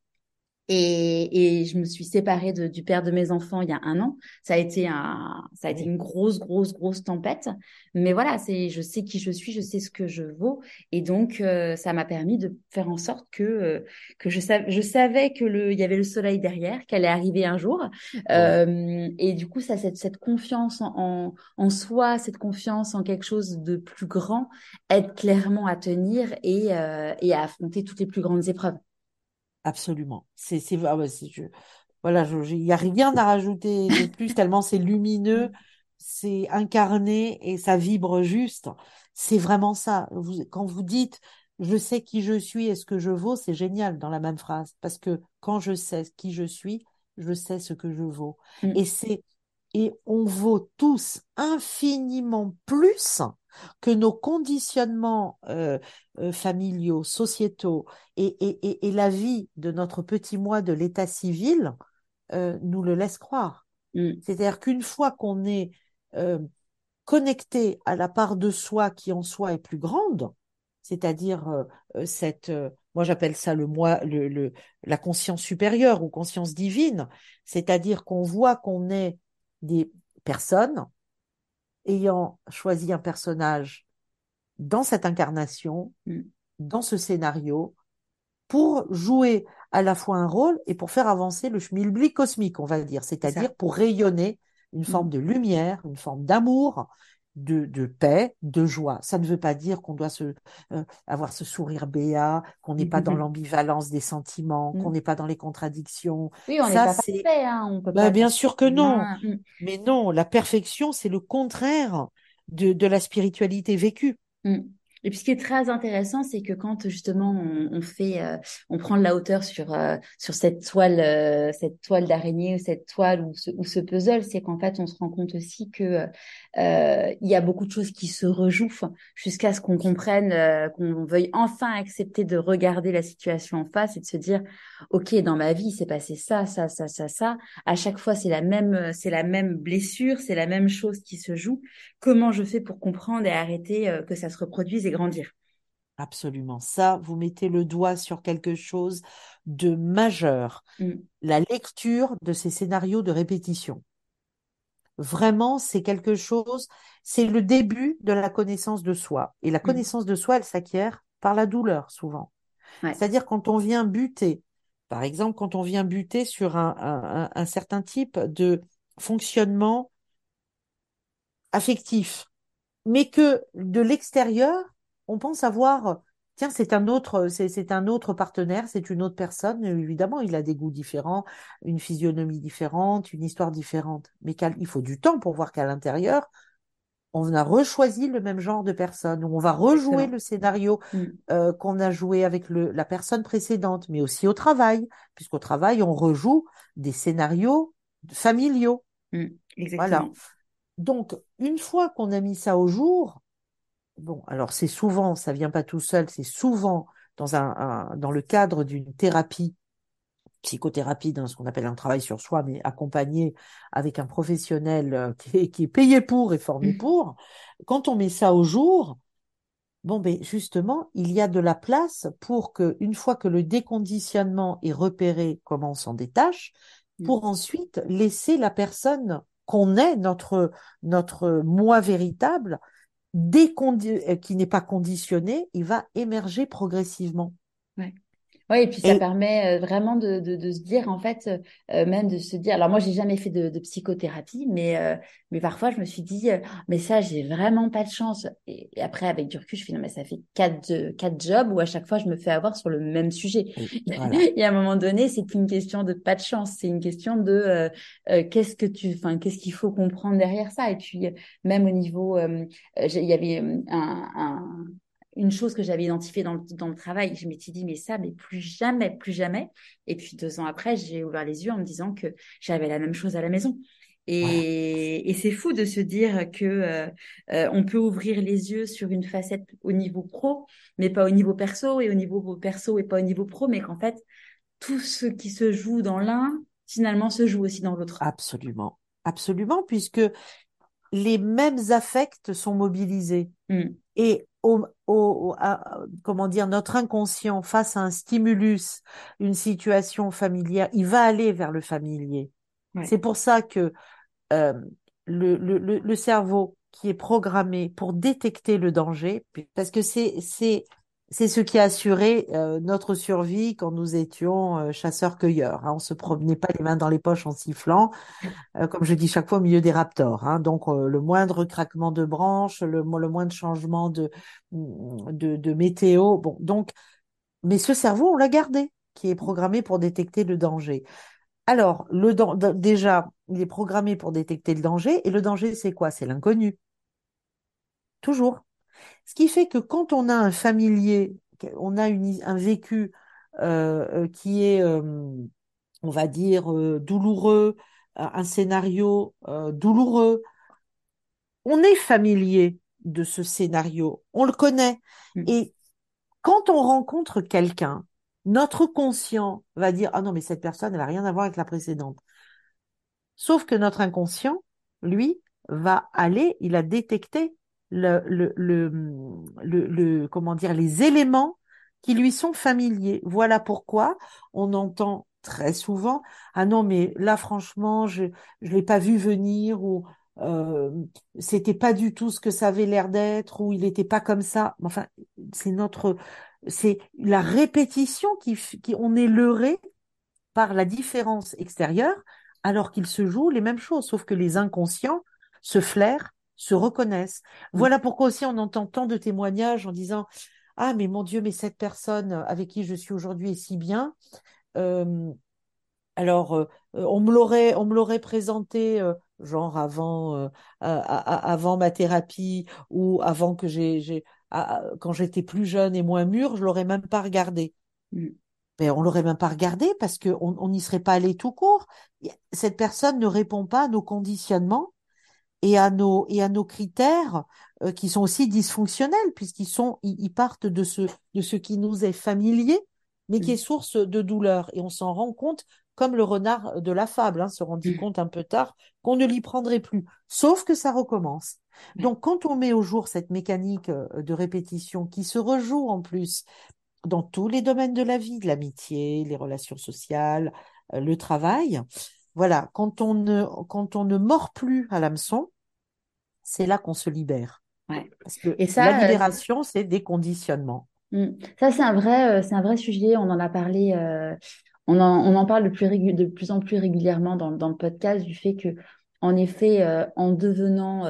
A: Et, et, je me suis séparée de, du père de mes enfants il y a un an. Ça a été un, ça a été une grosse, grosse, grosse tempête. Mais voilà, c'est, je sais qui je suis, je sais ce que je vaux, et donc euh, ça m'a permis de faire en sorte que euh, que je savais, je savais que le, il y avait le soleil derrière, qu'elle allait arriver un jour. Euh, et du coup, ça, cette, cette confiance en, en, soi, cette confiance en quelque chose de plus grand, aide clairement à tenir et euh, et à affronter toutes les plus grandes épreuves.
B: Absolument. C'est, c'est, ah je, voilà, il n'y a rien à rajouter de plus tellement c'est lumineux, c'est incarné et ça vibre juste. C'est vraiment ça. Vous, quand vous dites je sais qui je suis et ce que je vaux, c'est génial dans la même phrase parce que quand je sais qui je suis, je sais ce que je vaux. Mm. Et c'est et on vaut tous infiniment plus que nos conditionnements euh, euh, familiaux, sociétaux et, et, et, la vie de notre petit moi de l'état civil euh, nous le laissent croire. Mm. C'est-à-dire qu'une fois qu'on est connecté à la part de soi qui en soi est plus grande, c'est-à-dire cette, moi j'appelle ça le moi, le, le, la conscience supérieure ou conscience divine, c'est-à-dire qu'on voit qu'on est des personnes ayant choisi un personnage dans cette incarnation, mm. dans ce scénario, pour jouer à la fois un rôle et pour faire avancer le schmilblick cosmique, on va dire, c'est-à-dire pour rayonner une mm. forme de lumière, une forme d'amour, de, de paix, de joie. Ça ne veut pas dire qu'on doit se, euh, avoir ce sourire béat, qu'on n'est pas dans l'ambivalence des sentiments, qu'on n'est pas dans les contradictions.
A: Oui, on n'est pas parfait, hein, on peut
B: bah,
A: pas
B: bien sûr que non. Mm. Mais non, la perfection, c'est le contraire de, de la spiritualité vécue.
A: Mm. Et puis ce qui est très intéressant, c'est que quand justement on, fait, euh, on prend de la hauteur sur euh, sur cette toile, euh, cette toile d'araignée ou cette toile ou ce, puzzle, c'est qu'en fait on se rend compte aussi que il y a beaucoup de choses qui se rejouent jusqu'à ce qu'on comprenne, qu'on veuille enfin accepter de regarder la situation en face et de se dire, ok, dans ma vie c'est passé ça, ça, ça, ça, ça. À chaque fois c'est la même, c'est la même blessure, c'est la même chose qui se joue. Comment je fais pour comprendre et arrêter que ça se reproduise grandir.
B: Absolument. Ça, vous mettez le doigt sur quelque chose de majeur. Mm. La lecture de ces scénarios de répétition. Vraiment, c'est quelque chose, c'est le début de la connaissance de soi. Et la mm. connaissance de soi, elle s'acquiert par la douleur, souvent. C'est-à-dire quand on vient buter, par exemple, quand on vient buter sur un certain type de fonctionnement affectif, mais que de l'extérieur, on pense avoir, tiens, c'est un autre, c'est un autre partenaire, c'est une autre personne. Évidemment, il a des goûts différents, une physionomie différente, une histoire différente. Mais il faut du temps pour voir qu'à l'intérieur, on a rechoisi le même genre de personne, on va rejouer le scénario mm. euh, qu'on a joué avec le, la personne précédente, mais aussi au travail, puisqu'au travail, on rejoue des scénarios familiaux. Mm. Voilà. Donc, une fois qu'on a mis ça au jour, bon, alors c'est souvent, ça vient pas tout seul, c'est souvent dans un, dans le cadre d'une thérapie, psychothérapie, dans ce qu'on appelle un travail sur soi, mais accompagné avec un professionnel euh, qui est, qui est payé pour et formé mmh. pour. Quand on met ça au jour, bon, ben justement, il y a de la place pour que, une fois que le déconditionnement est repéré, comment on s'en détache, mmh. pour ensuite laisser la personne qu'on est, notre, notre moi véritable, qui n'est pas conditionné, il va émerger progressivement.
A: Oui, et puis ça permet euh, vraiment de, de, de, se dire, en fait, euh, même de se dire, alors moi, j'ai jamais fait de, de psychothérapie, mais, euh, mais parfois, je me suis dit, mais ça, j'ai vraiment pas de chance. Et, après, avec du recul, je fais, non, mais ça fait quatre, quatre jobs où à chaque fois, je me fais avoir sur le même sujet. et à un moment donné, c'est une question de pas de chance, c'est une question de qu'est-ce que tu, enfin, qu'est-ce qu'il faut comprendre derrière ça. Et puis, même au niveau, il y avait un, un une chose que j'avais identifiée dans le, dans le travail. Je m'étais dit, mais ça, mais plus jamais, plus jamais. Et puis deux ans après, j'ai ouvert les yeux en me disant que j'avais la même chose à la maison. Et, et c'est fou de se dire que euh, euh, on peut ouvrir les yeux sur une facette au niveau pro, mais pas au niveau perso, et au niveau perso et pas au niveau pro, mais qu'en fait, tout ce qui se joue dans l'un, finalement, se joue aussi dans l'autre.
B: Absolument, absolument, puisque les mêmes affects sont mobilisés. Mmh. Et au, comment dire, notre inconscient face à un stimulus, une situation familière, il va aller vers le familier. C'est pour ça que euh, le, le, le, cerveau qui est programmé pour détecter le danger, parce que c'est c'est c'est ce qui a assuré euh, notre survie quand nous étions euh, chasseurs-cueilleurs. Hein. On se promenait pas les mains dans les poches en sifflant, euh, comme je dis chaque fois au milieu des raptors. Hein. Donc le moindre craquement de branches, le, moindre changement de, de, de météo. Bon, donc, mais ce cerveau, on l'a gardé, qui est programmé pour détecter le danger. Alors, le déjà, il est programmé pour détecter le danger, et le danger, c'est quoi? C'est l'inconnu. Toujours. Ce qui fait que quand on a un familier, on a un vécu euh, euh, qui est, euh, on va dire, douloureux, un scénario douloureux, on est familier de ce scénario, on le connaît. Mmh. Et quand on rencontre quelqu'un, notre conscient va dire ah non mais cette personne elle n'a rien à voir avec la précédente. Sauf que notre inconscient, lui, va aller, il a détecté le, comment dire, les éléments qui lui sont familiers. Voilà pourquoi on entend très souvent ah non mais là franchement je je l'ai pas vu venir ou euh, c'était pas du tout ce que ça avait l'air d'être ou il n'était pas comme ça. Enfin c'est notre c'est la répétition qui, qui on est leurré par la différence extérieure alors qu'il se joue les mêmes choses sauf que les inconscients se flairent se reconnaissent.
A: Mm.
B: Voilà pourquoi aussi on entend tant de témoignages en disant ah mais mon Dieu mais cette personne avec qui je suis aujourd'hui est si bien. Euh, alors euh, on me l'aurait on me l'aurait présenté euh, genre avant euh, avant ma thérapie ou avant que j'ai quand j'étais plus jeune et moins mûre, je l'aurais même pas regardé.
A: Mm.
B: Mais on l'aurait même pas regardé parce que on on n'y serait pas allé tout court. Cette personne ne répond pas à nos conditionnements et à nos et à nos critères euh, qui sont aussi dysfonctionnels puisqu'ils sont ils, ils partent de ce de ce qui nous est familier mais qui est source de douleur. Et on s'en rend compte comme le renard de la fable hein, se rendit compte un peu tard qu'on ne l'y prendrait plus. Sauf que ça recommence. Donc quand on met au jour cette mécanique euh, de répétition qui se rejoue en plus dans tous les domaines de la vie de l'amitié les relations sociales euh, le travail voilà quand on ne quand on ne mord plus à l'hameçon c'est là qu'on se libère.
A: Ouais.
B: Parce que
A: Et ça,
B: la
A: euh,
B: libération, c'est des conditionnements.
A: Mm. Ça, c'est un vrai, euh, c'est un vrai sujet. On en a parlé, euh, on en, on en parle de plus, régu- de plus en plus régulièrement dans, dans le podcast du fait que, en effet, euh, en devenant,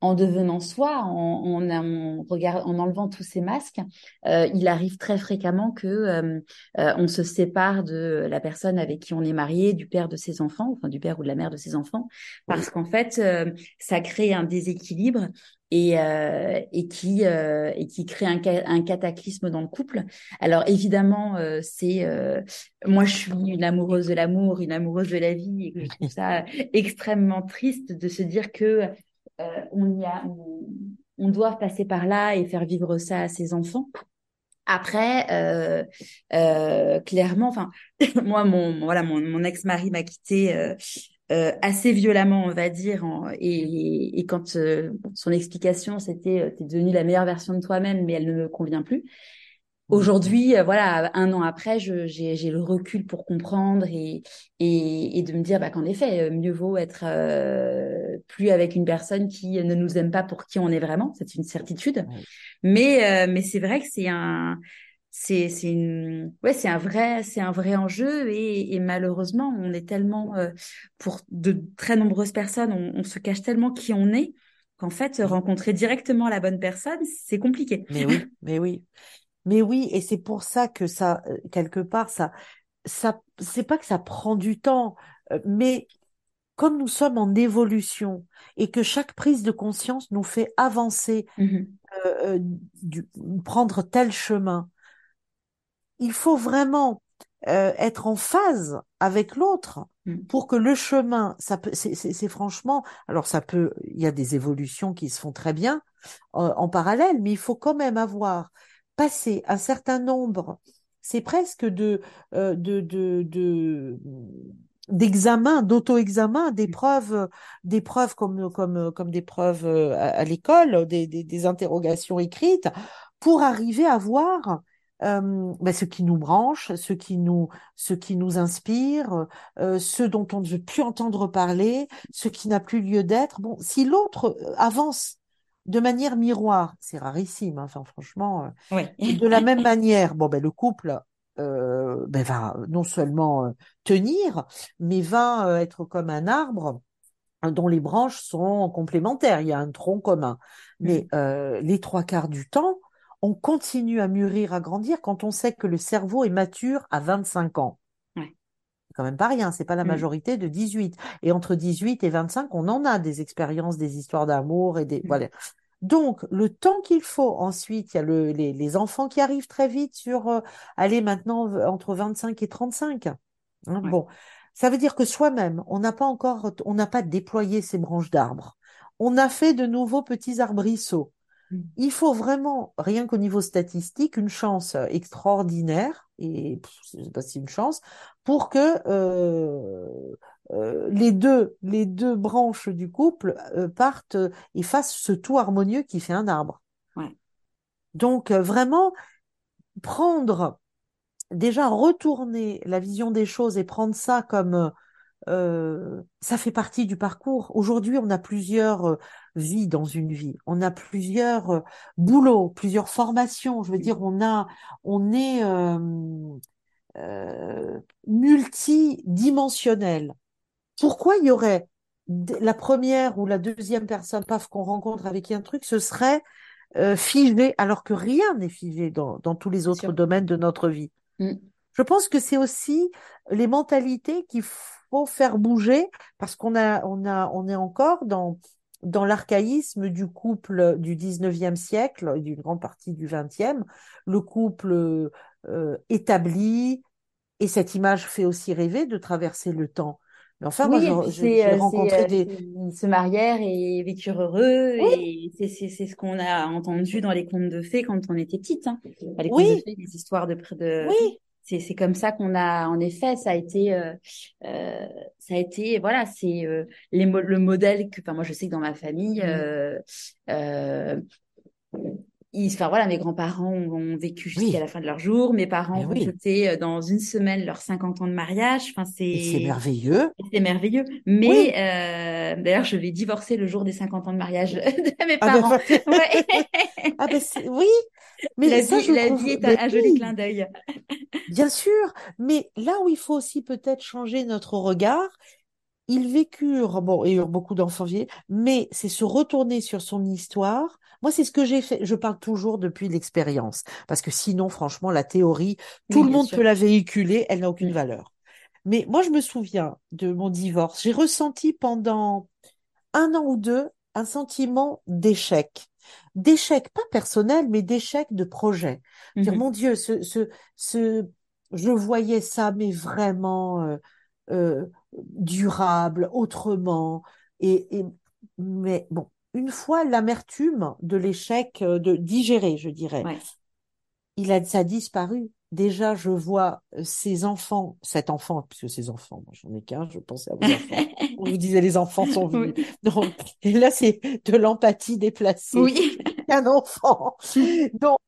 A: en devenant soi, en, en, en, regard- en enlevant tous ces masques, euh, il arrive très fréquemment que euh, euh, on se sépare de la personne avec qui on est marié, du père de ses enfants, enfin du père ou de la mère de ses enfants, parce qu'en fait, euh, ça crée un déséquilibre et, euh, et qui euh, et qui crée un, un cataclysme dans le couple. Alors évidemment, euh, c'est euh, moi je suis une amoureuse de l'amour, une amoureuse de la vie, et que je trouve ça extrêmement triste de se dire que euh, on y a on, on doit passer par là et faire vivre ça à ses enfants. Après, euh, euh, clairement, enfin, moi, mon voilà, mon, mon ex-mari m'a quitté euh, euh, assez violemment, on va dire, en- et, et quand euh, son explication, c'était, t'es devenue la meilleure version de toi-même, mais elle ne me convient plus. Aujourd'hui, euh, voilà, un an après, j'ai le recul pour comprendre et, et, et de me dire bah, qu'en effet, mieux vaut être euh, plus avec une personne qui ne nous aime pas pour qui on est vraiment, c'est une certitude. Mais euh, mais c'est vrai que c'est un c'est c'est une ouais c'est un vrai c'est un vrai enjeu et, et malheureusement on est tellement euh, pour de très nombreuses personnes on, on se cache tellement qui on est qu'en fait rencontrer directement la bonne personne c'est compliqué.
B: Mais oui, mais oui. Mais oui, et c'est pour ça que ça, euh, quelque part, ça, ça, c'est pas que ça prend du temps, mais comme nous sommes en évolution et que chaque prise de conscience nous fait avancer,
A: Mhm.
B: euh, euh, du- prendre tel chemin, il faut vraiment euh, être en phase avec l'autre
A: Mm.
B: pour que le chemin, ça peut, c'est c'est- c'est franchement, alors ça peut, il y a des évolutions qui se font très bien euh, en parallèle, mais il faut quand même avoir passé un certain nombre, c'est presque de euh, de de de d'examens, d'auto-examens, d'épreuves, d'épreuves comme comme comme des preuves euh, à, à l'école, des, des des interrogations écrites, pour arriver à voir euh, ben, ce qui nous branche, ce qui nous, ce qui nous inspire, euh, ce dont on ne veut plus entendre parler, ce qui n'a plus lieu d'être. Bon, si l'autre euh, avance de manière miroir, c'est rarissime, hein, enfin franchement, euh,
A: Ouais.
B: de la même manière, bon ben le couple euh, ben, va non seulement euh, tenir, mais va euh, être comme un arbre dont les branches sont complémentaires. Il y a un tronc commun, mais
A: Mm.
B: euh, les trois quarts du temps on continue à mûrir, à grandir quand on sait que le cerveau est mature à 25 ans.
A: Ouais.
B: C'est quand même pas rien, c'est pas la
A: Mm.
B: majorité de 18. Et entre 18 et 25, on en a des expériences, des histoires d'amour et des,
A: Mm.
B: voilà. Donc, le temps qu'il faut, ensuite, il y a le, les, les enfants qui arrivent très vite sur, euh, aller maintenant entre 25 et 35. Hein,
A: Ouais.
B: bon. Ça veut dire que soi-même, on n'a pas encore, on n'a pas déployé ces branches d'arbres. On a fait de nouveaux petits arbrisseaux.
A: Mm.
B: Il faut vraiment, rien qu'au niveau statistique, une chance euh, extraordinaire, et pff, c'est pas si une chance, pour que euh, euh, les deux, les deux branches du couple euh, partent et fassent ce tout harmonieux qui fait un arbre.
A: Ouais.
B: Donc euh, vraiment prendre, déjà retourner la vision des choses et prendre ça comme euh, ça fait partie du parcours. Aujourd'hui, on a plusieurs euh, vies dans une vie. On a plusieurs boulots, plusieurs formations. Je veux dire, on a, on est euh, euh, multidimensionnel. Pourquoi il y aurait la première ou la deuxième personne, paf, qu'on rencontre avec qui un truc, ce serait euh, figé, alors que rien n'est figé dans, dans tous les autres domaines de notre vie. Mm. Je pense que c'est aussi les mentalités qu'il faut faire bouger parce qu'on a, on a, on est encore dans dans l'archaïsme du couple du 19e siècle et d'une grande partie du 20e, le couple euh, établi, et cette image fait aussi rêver de traverser le temps.
A: Mais enfin, moi, j'ai euh, rencontré euh, des... Ils se marièrent et vécurent heureux, et c'est ce qu'on a entendu dans les contes de fées quand on était petite. Hein. les contes de fées, les histoires de... de... Oui c'est comme ça qu'on a en effet ça a été euh, euh, ça a été voilà c'est euh, le modèle que enfin moi je sais que dans ma famille enfin voilà, mes grands-parents ont, vécu jusqu'à la fin de leur jour. Mes parents ont fêté euh, dans une semaine leurs 50 ans de mariage. Enfin, c'est
B: c'est merveilleux.
A: C'est merveilleux. Mais euh, d'ailleurs, je vais divorcer le jour des 50 ans de mariage de mes ah, ben, parents.
B: ah ben oui.
A: Mais la, vie, la vie est un, joli clin d'œil.
B: Bien sûr, mais là où il faut aussi peut-être changer notre regard, ils vécurent, bon, et eurent beaucoup d'enfants mais c'est se retourner sur son histoire moi, c'est ce que j'ai fait. Je parle toujours depuis l'expérience, parce que sinon, franchement, la théorie, tout le monde peut la véhiculer, elle n'a aucune valeur. Mais moi, je me souviens de mon divorce. J'ai ressenti pendant un an ou deux un sentiment d'échec. D'échec, pas personnel, mais d'échec de projet. Dire, mm-hmm. mon Dieu, ce, ce, ce, je voyais ça, mais vraiment euh, euh, durable, autrement. Et, et, mais bon, une fois l'amertume de l'échec euh, de digérer, je dirais, il a ça a disparu. Déjà, je vois euh, ces enfants, cet enfant, puisque ces enfants, moi j'en ai qu'un, je pensais à vos enfants. On vous disait les enfants sont venus. Donc, et là, c'est de l'empathie déplacée.
A: Oui.
B: Un enfant. Donc,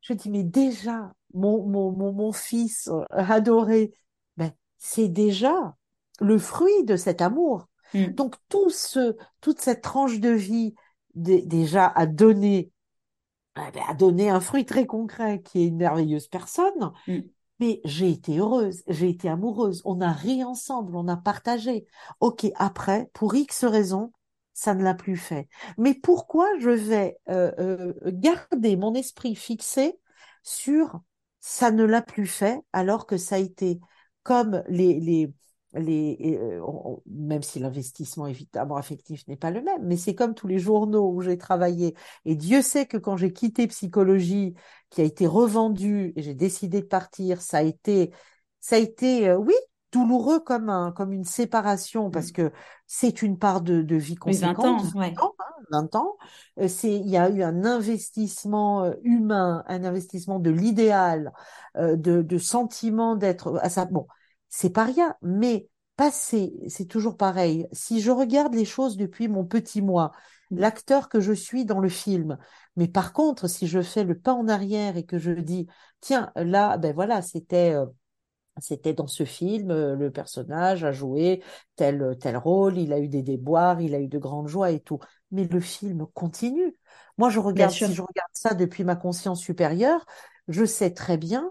B: je dis, mais déjà, mon, mon, mon, mon fils euh, adoré, c'est déjà le fruit de cet amour. Mm. Donc tout ce, toute cette tranche de vie déjà a donné, a donné un fruit très concret qui est une merveilleuse personne. Mm. Mais j'ai été heureuse, j'ai été amoureuse, on a ri ensemble, on a partagé. Ok, après, pour X raisons, ça ne l'a plus fait. Mais pourquoi je vais euh, euh, garder mon esprit fixé sur ça ne l'a plus fait alors que ça a été comme les, euh, même si l'investissement évidemment affectif n'est pas le même, mais c'est comme tous les journaux où j'ai travaillé. Et Dieu sait que quand j'ai quitté psychologie, qui a été revendue et j'ai décidé de partir, ça a été, ça a été, euh, oui, douloureux comme un, comme une séparation parce que c'est une part de, de vie conséquente.
A: 20 ans, ouais.
B: 20 ans, hein, euh, C'est, il y a eu un investissement humain, un investissement de l'idéal, de, de sentiment d'être à ça. Bon, c'est pas rien, mais passer, c'est toujours pareil. Si je regarde les choses depuis mon petit moi, mmh. l'acteur que je suis dans le film, mais par contre, si je fais le pas en arrière et que je dis, tiens, là, ben voilà, c'était euh, c'était dans ce film, euh, le personnage a joué tel tel rôle, il a eu des déboires, il a eu de grandes joies et tout. Mais le film continue. Moi, je regarde, si je regarde ça depuis ma conscience supérieure, je sais très bien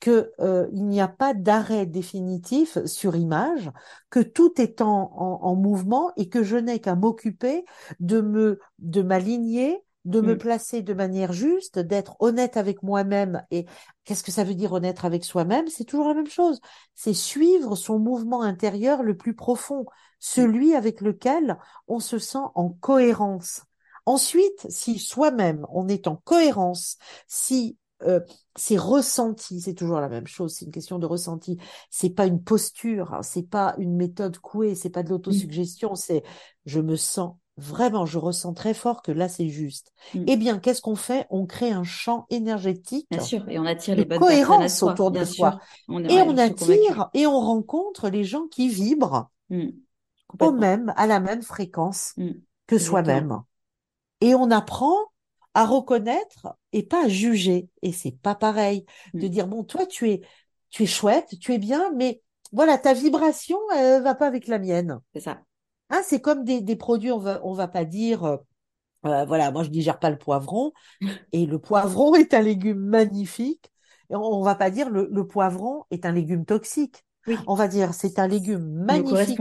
B: qu'il euh, n'y a pas d'arrêt définitif sur image, que tout est en, en, mouvement et que je n'ai qu'à m'occuper de me de m'aligner, de me mm. placer de manière juste, d'être honnête avec moi-même. Et qu'est-ce que ça veut dire honnête avec soi-même? C'est toujours la même chose. C'est suivre son mouvement intérieur le plus profond, celui avec lequel on se sent en cohérence. Ensuite, si soi-même on est en cohérence, si euh, c'est ressenti, c'est toujours la même chose, c'est une question de ressenti. C'est pas une posture, hein, c'est pas une méthode couée, c'est pas de l'autosuggestion, mmh. c'est je me sens vraiment, je ressens très fort que là c'est juste. Mmh. Eh bien, qu'est-ce qu'on fait? On crée un champ énergétique,
A: bien sûr, et on attire les bonnes
B: cohérence autour de soi, et on attire et on rencontre les gens qui vibrent mmh. au même, à la même fréquence que soi-même, et on apprend à reconnaître et pas à juger. Et c'est pas pareil de dire bon, toi tu es tu es chouette, tu es bien, mais voilà ta vibration elle va pas avec la mienne.
A: C'est ça.
B: Hein, c'est comme des, des produits, on va on va pas dire euh, euh, voilà, moi je digère pas le poivron et le poivron est un légume magnifique. Et on, va pas dire le, le poivron est un légume toxique. Oui. On va dire c'est un légume magnifique.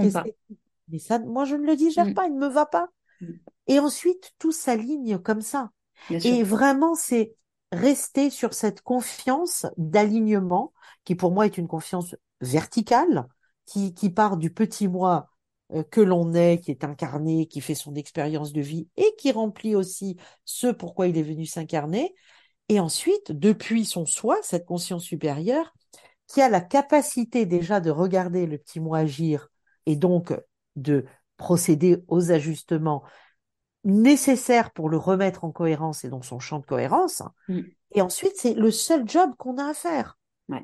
B: mais ça, moi, je ne le digère
A: Mm.
B: pas, il ne me va pas.
A: Mm.
B: Et ensuite, tout s'aligne comme ça.
A: Bien sûr.
B: Et vraiment, c'est rester sur cette confiance d'alignement, qui pour moi est une confiance verticale, qui, qui part du petit moi que l'on est, qui est incarné, qui fait son expérience de vie et qui remplit aussi ce pourquoi il est venu s'incarner. Et ensuite, depuis son soi, cette conscience supérieure, qui a la capacité déjà de regarder le petit moi agir et donc de procéder aux ajustements nécessaires pour le remettre en cohérence et dans son champ de cohérence.
A: Mm.
B: Et ensuite, c'est le seul job qu'on a à faire.
A: Ouais.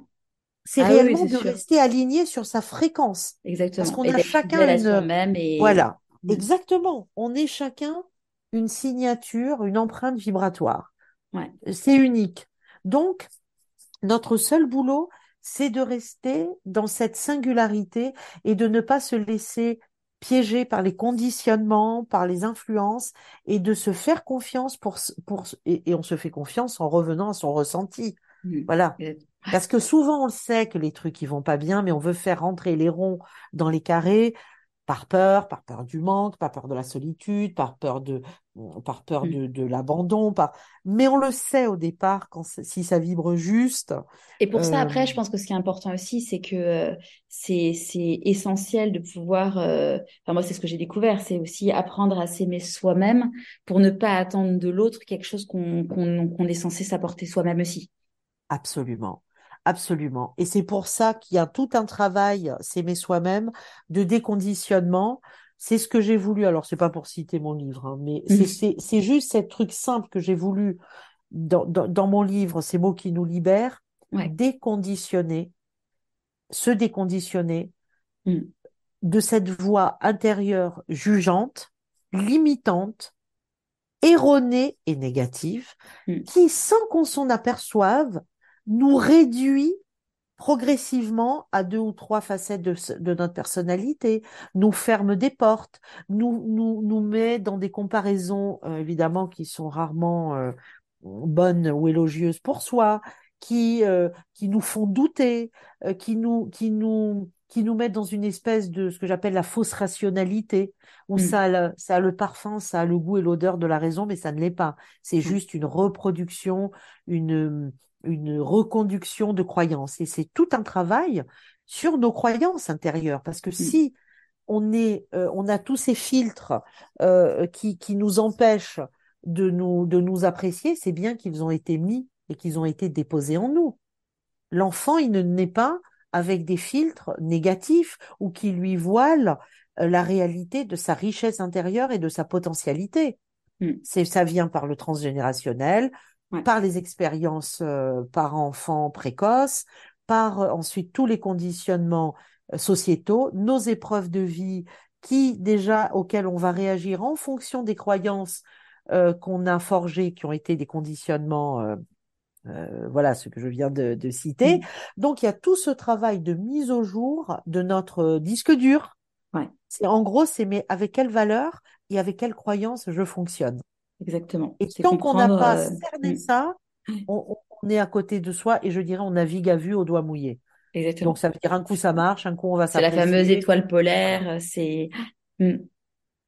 B: C'est
A: Ah oui,
B: réellement de
A: sûr.
B: rester aligné sur sa fréquence. Parce
A: Exactement.
B: qu'on
A: Et
B: a chacun une,
A: et
B: voilà,
A: Mm.
B: exactement. On est chacun une signature, une empreinte vibratoire.
A: Ouais.
B: C'est unique. Donc, notre seul boulot, c'est de rester dans cette singularité et de ne pas se laisser piéger par les conditionnements, par les influences et de se faire confiance pour, pour, et, et on se fait confiance en revenant à son ressenti.
A: Mm.
B: Voilà.
A: Exact-
B: Parce que souvent, on le sait que les trucs, ils vont pas bien, mais on veut faire rentrer les ronds dans les carrés par peur, par peur du manque, par peur de la solitude, par peur de, par peur
A: Mm.
B: de, de l'abandon, par... mais on le sait au départ quand si ça vibre juste.
A: Et pour ça,
B: Euh,
A: après, je pense que ce qui est important aussi, c'est que euh, c'est c'est essentiel de pouvoir. euh, Enfin, moi, c'est ce que j'ai découvert, c'est aussi apprendre à s'aimer soi-même pour ne pas attendre de l'autre quelque chose qu'on qu'on qu'on est censé s'apporter soi-même aussi.
B: Absolument, absolument. Et c'est pour ça qu'il y a tout un travail, s'aimer soi-même, de déconditionnement. C'est ce que j'ai voulu. Alors, c'est pas pour citer mon livre, hein, mais c'est c'est c'est juste cet truc simple que j'ai voulu dans, dans, dans mon livre, ces mots qui nous libèrent,
A: Ouais.
B: déconditionner, se déconditionner
A: Mm.
B: de cette voix intérieure jugeante, limitante, erronée et négative,
A: Mm.
B: qui, sans qu'on s'en aperçoive, nous réduit progressivement à deux ou trois facettes de, notre personnalité, nous ferme des portes, nous, nous, nous met dans des comparaisons, euh, évidemment, qui sont rarement euh, bonnes ou élogieuses pour soi, qui, euh, qui nous font douter, euh, qui nous, qui nous, qui nous mettent dans une espèce de ce que j'appelle la fausse rationalité, où
A: Mm.
B: ça a, le, ça a le parfum, ça a le goût et l'odeur de la raison, mais ça ne l'est pas. C'est
A: Mm.
B: juste une reproduction, une, une reconduction de croyances. Et c'est tout un travail sur nos croyances intérieures, parce que
A: Mm.
B: si on est, euh, on a tous ces filtres euh, qui, qui nous empêchent de nous, de nous apprécier, c'est bien qu'ils ont été mis et qu'ils ont été déposés en nous. L'enfant, il ne naît pas avec des filtres négatifs ou qui lui voilent euh, la réalité de sa richesse intérieure et de sa potentialité.
A: Mm.
B: C'est, ça vient par le transgénérationnel,
A: Ouais.
B: par les expériences euh, par enfant précoce, par euh, ensuite tous les conditionnements euh, sociétaux, nos épreuves de vie qui déjà auxquelles on va réagir en fonction des croyances qu'on a forgées, qui ont été des conditionnements, euh, voilà ce que je viens de, de citer.
A: Mm.
B: Donc il y a tout ce travail de mise au jour de notre euh, disque dur.
A: Ouais.
B: C'est en gros, c'est mais avec quelle valeur et avec quelle croyance je fonctionne?
A: Exactement.
B: Et tant qu'on n'a pas
A: euh,
B: cerné
A: mm.
B: ça, on, on est à côté de soi et je dirais on navigue à vue au doigt mouillé.
A: Exactement.
B: Donc ça veut dire un coup ça marche, un coup on va
A: C'est la fameuse étoile polaire. C'est. Mm.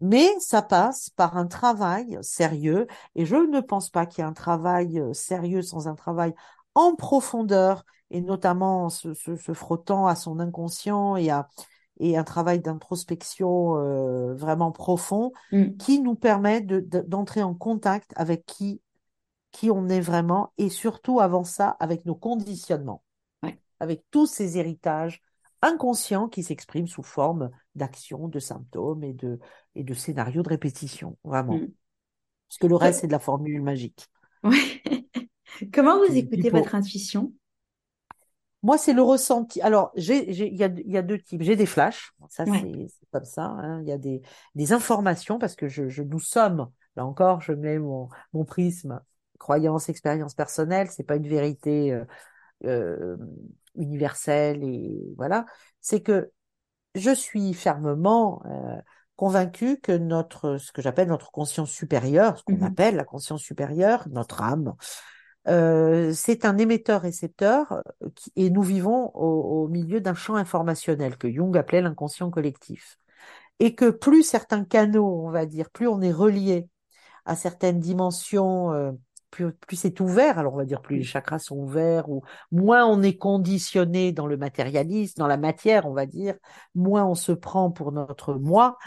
B: Mais ça passe par un travail sérieux et je ne pense pas qu'il y ait un travail euh, sérieux sans un travail en profondeur et notamment se, se, se frottant à son inconscient et à et un travail d'introspection euh, vraiment profond
A: Mm.
B: qui nous permet de, de- d'entrer en contact avec qui qui on est vraiment et surtout avant ça avec nos conditionnements,
A: Ouais.
B: avec tous ces héritages inconscients qui s'expriment sous forme d'actions, de symptômes et de, et de scénarios de répétition, vraiment.
A: Mm.
B: Parce que le reste, c'est de la formule magique.
A: Ouais. Comment vous écoutez votre intuition?
B: Moi, c'est le ressenti. Alors, il y a, y a deux types. J'ai des flashs. Ça,
A: Ouais.
B: c'est, c'est comme ça. hein. Il y a des, des informations parce que je, je, nous sommes, là encore, je mets mon, mon prisme, croyance, expérience personnelle. C'est pas une vérité euh, euh, universelle et voilà. C'est que je suis fermement euh, convaincue que notre, ce que j'appelle notre conscience supérieure, ce qu'on
A: Mhm.
B: appelle la conscience supérieure, notre âme, euh, c'est un émetteur-récepteur euh, et nous vivons au, au milieu d'un champ informationnel que Jung appelait l'inconscient collectif. et que plus certains canaux, on va dire, plus on est relié à certaines dimensions, euh, plus, plus c'est ouvert, alors on va dire plus les chakras sont ouverts, ou moins on est conditionné dans le matérialisme, dans la matière, on va dire, moins on se prend pour notre moi,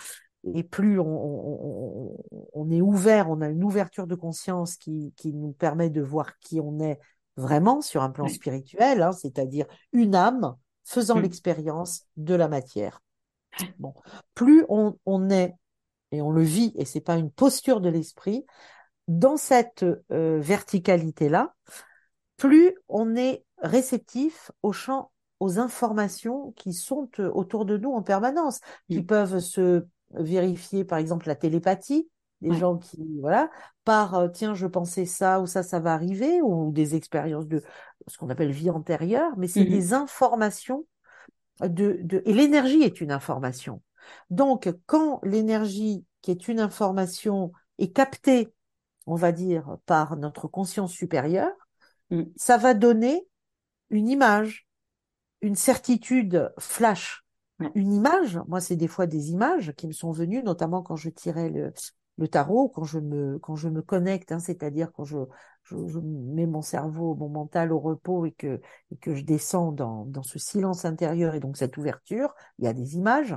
B: et plus on, on, est ouvert, on a une ouverture de conscience qui, qui, nous permet de voir qui on est vraiment sur un plan spirituel, hein, c'est-à-dire une âme faisant mm. l'expérience de la matière. Bon, plus on, on, est et on le vit, et c'est pas une posture de l'esprit, dans cette euh, verticalité-là, plus on est réceptif aux champs, aux informations qui sont euh, autour de nous en permanence, qui peuvent se vérifier, par exemple, la télépathie, des gens qui, voilà, par euh, tiens, je pensais ça ou ça, ça va arriver, ou des expériences de ce qu'on appelle vie antérieure, mais c'est mm-hmm. des informations de, de et l'énergie est une information. Donc, quand l'énergie qui est une information est captée, on va dire, par notre conscience supérieure, mm. ça va donner une image, une certitude flash. Une image, moi c'est des fois des images qui me sont venues, notamment quand je tirais le, le tarot, quand je me, quand je me connecte, hein, c'est-à-dire quand je, je, je, mets mon cerveau, mon mental au repos et que, et que je descends dans, dans ce silence intérieur et donc cette ouverture, il y a des images.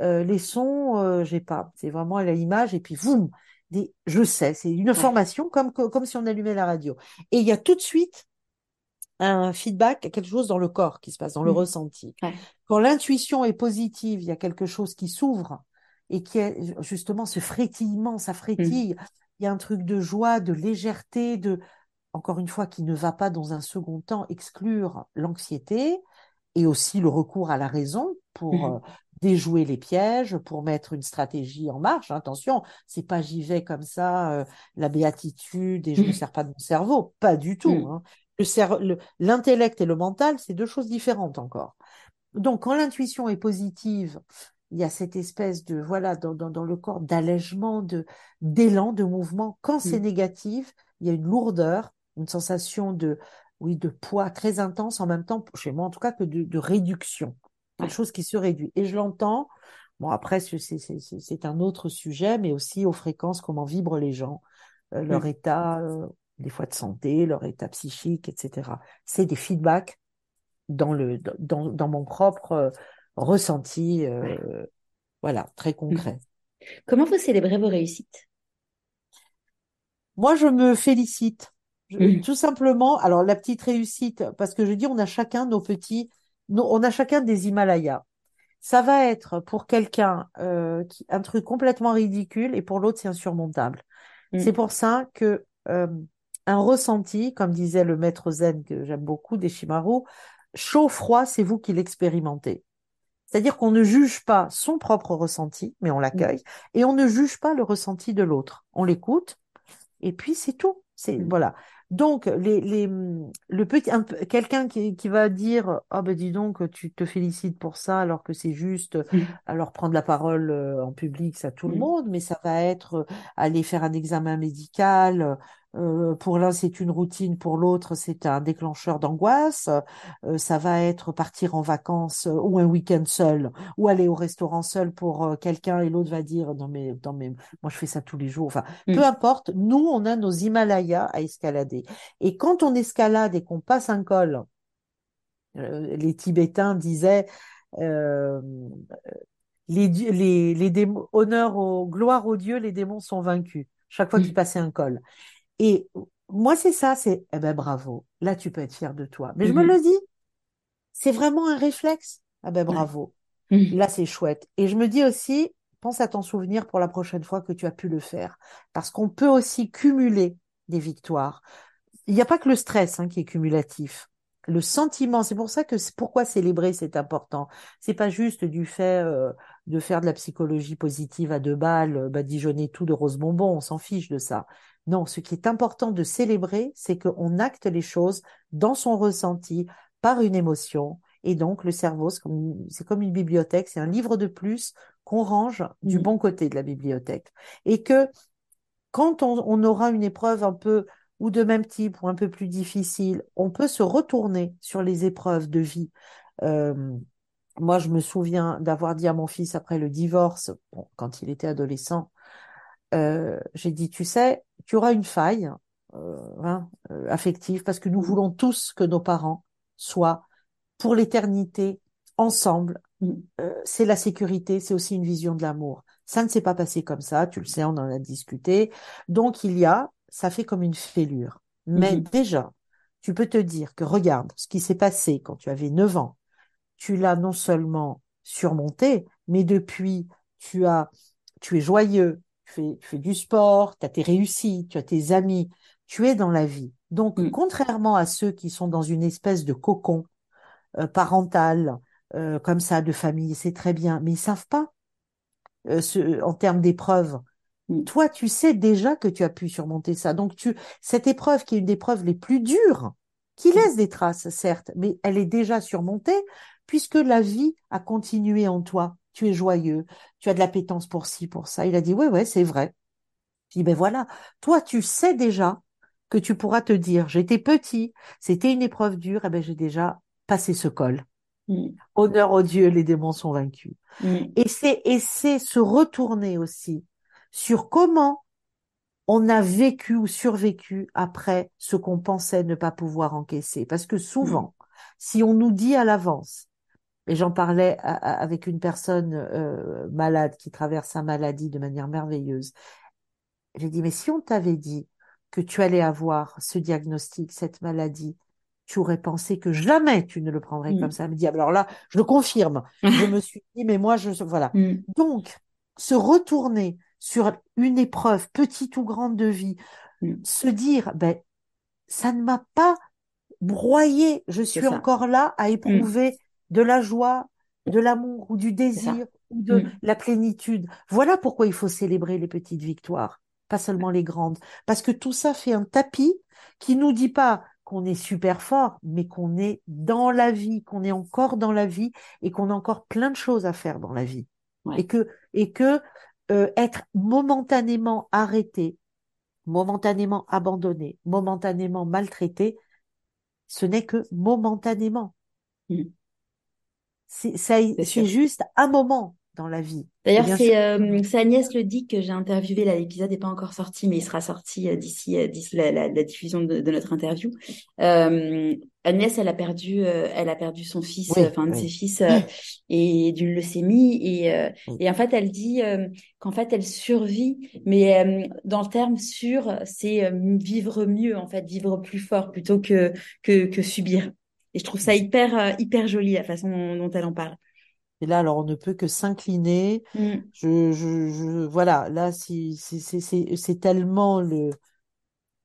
B: Euh, les sons, euh, j'ai pas. C'est vraiment la image et puis boum, des, je sais, c'est une information comme comme si on allumait la radio. Et il y a tout de suite un feedback, quelque chose dans le corps qui se passe, dans le mmh. ressenti. Quand l'intuition est positive, il y a quelque chose qui s'ouvre et qui est justement ce frétillement, ça frétille. Mmh. Il y a un truc de joie, de légèreté, de encore une fois qui ne va pas dans un second temps exclure l'anxiété et aussi le recours à la raison pour mmh. euh, déjouer les pièges, pour mettre une stratégie en marche. Attention, c'est pas j'y vais comme ça, euh, la béatitude et je ne me sers pas de mon cerveau, pas du tout. Hein. L'intellect et le mental, c'est deux choses différentes encore. Donc, quand l'intuition est positive, il y a cette espèce de voilà dans, dans, le corps d'allègement, de d'élan, de mouvement. Quand c'est mmh. négatif, il y a une lourdeur, une sensation de oui de poids très intense en même temps chez moi en tout cas que de, de réduction, quelque chose qui se réduit. Et je l'entends. Bon après c'est un autre sujet, mais aussi aux fréquences comment vibrent les gens, euh, leur mmh. état euh, des fois de santé, leur état psychique, etc. C'est des feedbacks dans le dans, dans mon propre euh, ressenti, voilà, très mmh. concret.
A: Comment vous célébrez vos réussites?
B: Moi, je me félicite. Mmh. Tout simplement, alors la petite réussite, parce que je dis, on a chacun nos petits, on a chacun des Himalayas. Ça va être pour quelqu'un euh, un truc complètement ridicule et pour l'autre c'est insurmontable. Mmh. C'est pour ça que euh, un ressenti, comme disait le maître zen que j'aime beaucoup, Deshimaru, chaud froid, c'est vous qui l'expérimentez. C'est-à-dire qu'on ne juge pas son propre ressenti, mais on l'accueille, et on ne juge pas le ressenti de l'autre. On l'écoute, et puis c'est tout. C'est mm. voilà. Donc les, les le petit quelqu'un qui, qui va dire ah oh ben dis donc tu te félicites pour ça alors que c'est juste alors prendre la parole euh, en public ça tout le monde mais ça va être euh, aller faire un examen médical euh, pour l'un, c'est une routine, pour l'autre, c'est un déclencheur d'angoisse. Euh, ça va être partir en vacances euh, ou un week-end seul, ou aller au restaurant seul pour quelqu'un et l'autre va dire non mais, non mais moi je fais ça tous les jours. Enfin, peu mm. importe. Nous, on a nos Himalayas à escalader. Et quand on escalade et qu'on passe un col, les Tibétains disaient les, les, les démons, honneur au, gloire aux dieux, les démons sont vaincus chaque fois mm. qu'ils passaient un col. Et moi, c'est ça, c'est, eh ben, bravo. Là, tu peux être fier de toi. Mais je me mhm. le dis. C'est vraiment un réflexe. Ah ben, bravo. Mhm. Là, c'est chouette. Et je me dis aussi, pense à t'en souvenir pour la prochaine fois que tu as pu le faire. Parce qu'on peut aussi cumuler des victoires. Il n'y a pas que le stress hein, qui est cumulatif. Le sentiment, c'est pour ça que pourquoi célébrer c'est important. C'est pas juste du fait euh, de faire de la psychologie positive à deux balles, badigeonner tout de rose bonbon, on s'en fiche de ça. Non, ce qui est important de célébrer, c'est qu'on acte les choses dans son ressenti par une émotion. Et donc, le cerveau, c'est comme, une bibliothèque, c'est un livre de plus qu'on range du mmh. bon côté de la bibliothèque. Et que quand on, aura une épreuve un peu ou de même type ou un peu plus difficile, on peut se retourner sur les épreuves de vie. Euh, moi, je me souviens d'avoir dit à mon fils après le divorce, bon, quand il était adolescent, euh, j'ai dit, tu sais, tu auras une faille euh, hein, euh, affective parce que nous voulons tous que nos parents soient pour l'éternité ensemble.
A: Mm.
B: Euh, c'est la sécurité, c'est aussi une vision de l'amour. Ça ne s'est pas passé comme ça, tu le sais, on en a discuté. Donc il y a, ça fait comme une fêlure. Mais
A: Mhm.
B: déjà, tu peux te dire que regarde ce qui s'est passé quand tu avais 9 ans. Tu l'as non seulement surmonté, mais depuis, tu as, tu es joyeux, tu fais, tu fais du sport, tu as tes réussites, tu as tes amis, tu es dans la vie. Donc,
A: Mm.
B: contrairement à ceux qui sont dans une espèce de cocon euh, parental, euh, comme ça, de famille, c'est très bien, mais ils savent pas euh, ce, en termes d'épreuves.
A: Mm.
B: Toi, tu sais déjà que tu as pu surmonter ça. Donc, tu, cette épreuve qui est une des épreuves les plus dures, qui
A: Mm.
B: laisse des traces, certes, mais elle est déjà surmontée puisque la vie a continué en toi. Tu es joyeux, tu as de l'appétence pour ci, pour ça. Il a dit, ouais, ouais, c'est vrai. Je dis, ben voilà, toi, tu sais déjà que tu pourras te dire, j'étais petit, c'était une épreuve dure, et ben j'ai déjà passé ce col.
A: Mm.
B: Honneur aux dieux, les démons sont vaincus.
A: Mm.
B: Et c'est, et c'est se retourner aussi sur comment on a vécu ou survécu après ce qu'on pensait ne pas pouvoir encaisser. Parce que souvent, si on nous dit à l'avance, et j'en parlais à- à- avec une personne euh, malade qui traverse sa maladie de manière merveilleuse, j'ai dit, mais si on t'avait dit que tu allais avoir ce diagnostic, cette maladie, tu aurais pensé que jamais tu ne le prendrais
A: Mm.
B: comme ça. Elle me dit, alors là, je le confirme. Je me suis dit, mais moi, je, voilà.
A: Mm.
B: Donc, se retourner sur une épreuve, petite ou grande de vie,
A: Mm.
B: se dire, ben, ça ne m'a pas broyé, je suis encore là à éprouver de la joie, de l'amour ou du désir ou de
A: Mm.
B: la plénitude. Voilà pourquoi il faut célébrer les petites victoires, pas seulement les grandes. Parce que tout ça fait un tapis qui nous dit pas qu'on est super fort, mais qu'on est dans la vie, qu'on est encore dans la vie et qu'on a encore plein de choses à faire dans la vie.
A: Ouais.
B: Et que, et que euh, être momentanément arrêté, momentanément abandonné, momentanément maltraité, ce n'est que momentanément.
A: Mm.
B: C'est ça- juste un moment dans la vie.
A: D'ailleurs, c'est euh, Agnès Le Dic que j'ai interviewé. Là, l'épisode n'est pas encore sorti, mais il sera sorti euh, d'ici euh, d'ici la, la, la diffusion de, de notre interview. Euh, Agnès, elle a perdu, euh, elle a perdu son fils,
B: oui,
A: enfin de ses fils, et d'une leucémie. Et, euh,
B: oui.
A: et en fait, elle dit euh, qu'en fait, elle survit, mais euh, dans le terme sûr, c'est euh, vivre mieux, en fait, vivre plus fort plutôt que que, que subir. Et je trouve ça hyper euh, hyper joli la façon dont, dont elle en parle.
B: Et là, alors, on ne peut que s'incliner.
A: Mm.
B: Je, je, je, voilà, là, c'est, tellement le,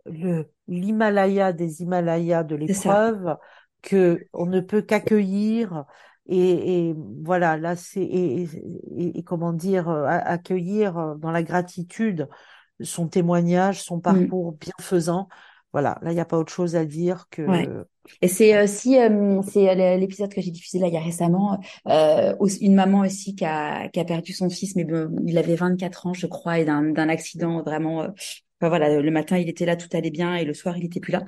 B: le, l'Himalaya des Himalayas de l'épreuve que on ne peut qu'accueillir. Et, et voilà, là, c'est, et, et, et comment dire, euh, accueillir euh, dans la gratitude son témoignage, son
A: Mm.
B: parcours bienfaisant. Voilà, là, il n'y a pas autre chose à dire que,
A: Et c'est aussi euh, c'est euh, l'épisode que j'ai diffusé là il y a récemment euh, une maman aussi qui a qui a perdu son fils mais bon, il avait 24 ans je crois et d'un d'un accident vraiment euh, enfin, voilà le matin il était là tout allait bien et le soir il était plus là.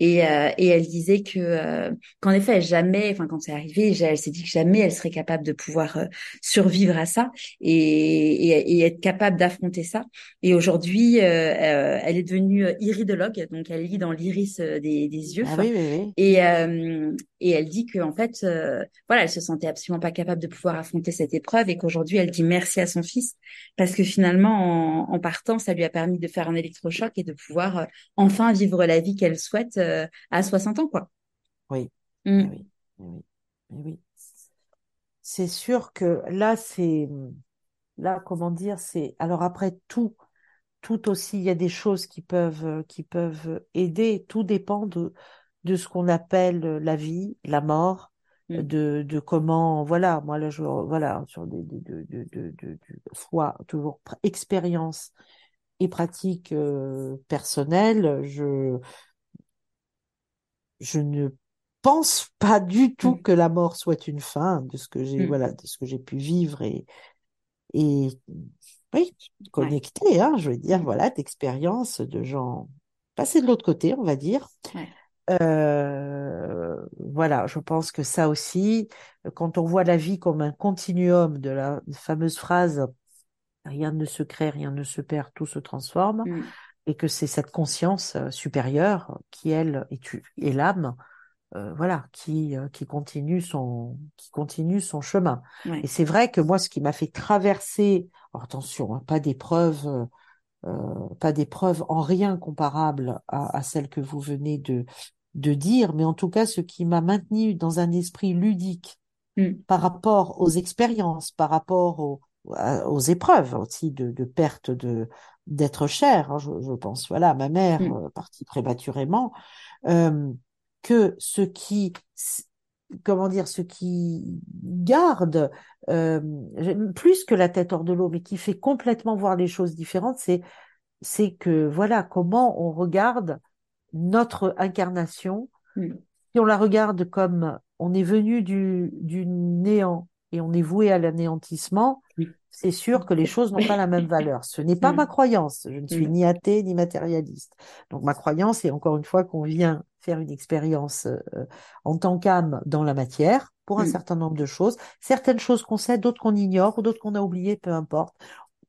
A: Et euh, et elle disait que euh, qu'en effet jamais enfin quand c'est arrivé elle s'est dit que jamais elle serait capable de pouvoir euh, survivre à ça et, et, et être capable d'affronter ça. Et aujourd'hui euh, euh, elle est devenue iridologue donc elle lit dans l'iris des des yeux
B: ah oui, oui, oui.
A: et, euh, et elle dit que en fait, euh, voilà, elle se sentait absolument pas capable de pouvoir affronter cette épreuve et qu'aujourd'hui, elle dit merci à son fils parce que finalement, en, en partant, ça lui a permis de faire un électrochoc et de pouvoir euh, enfin vivre la vie qu'elle souhaite euh, à 60 ans, quoi.
B: Oui,
A: Mm.
B: eh oui, eh oui, eh oui. C'est sûr que là, c'est, là, comment dire, c'est, alors après tout, tout aussi, il y a des choses qui peuvent, euh, qui peuvent aider. Tout dépend de, de ce qu'on appelle la vie, la mort,
A: Mm.
B: de, de comment, voilà, moi là, je, voilà, sur des, de, de, de, de, foi, toujours expérience et pratique euh, personnelle, je, je ne pense pas du tout
A: Mm.
B: que la mort soit une fin de ce que j'ai,
A: Mm.
B: voilà, de ce que j'ai pu vivre et, et oui,
A: Ouais.
B: connecté, hein, je veux dire, voilà, d'expériences de gens passés de l'autre côté, on va dire.
A: Ouais.
B: Euh, voilà, je pense que ça aussi, quand on voit la vie comme un continuum de la fameuse phrase rien ne se crée, rien ne se perd, tout se transforme,
A: Mm.
B: et que c'est cette conscience euh, supérieure qui, elle, est, est l'âme, euh, voilà, qui, euh, qui continue son, qui continue son chemin.
A: Ouais.
B: Et c'est vrai que moi, ce qui m'a fait traverser, alors attention, hein, pas d'épreuves, euh, pas d'épreuves en rien comparables à, à celles que vous venez de, de dire, mais en tout cas, ce qui m'a maintenu dans un esprit ludique
A: Mm.
B: par rapport aux expériences, par rapport aux, aux épreuves aussi de, de perte de d'être cher. hein, je, je pense, voilà, ma mère
A: Mm.
B: euh, partie prématurément, euh, que ce qui, comment dire, ce qui garde euh, plus que la tête hors de l'eau, mais qui fait complètement voir les choses différentes, c'est c'est que voilà comment on regarde notre incarnation.
A: Mm.
B: Si on la regarde comme on est venu du, du néant et on est voué à l'anéantissement. C'est sûr que les choses n'ont pas la même valeur. Ce n'est pas
A: Mm.
B: ma croyance. Je ne suis
A: Mm.
B: ni athée ni matérialiste. Donc ma croyance est encore une fois qu'on vient faire une expérience euh, en tant qu'âme dans la matière pour un
A: Mm.
B: certain nombre de choses. Certaines choses qu'on sait, d'autres qu'on ignore, ou d'autres qu'on a oubliées, peu importe.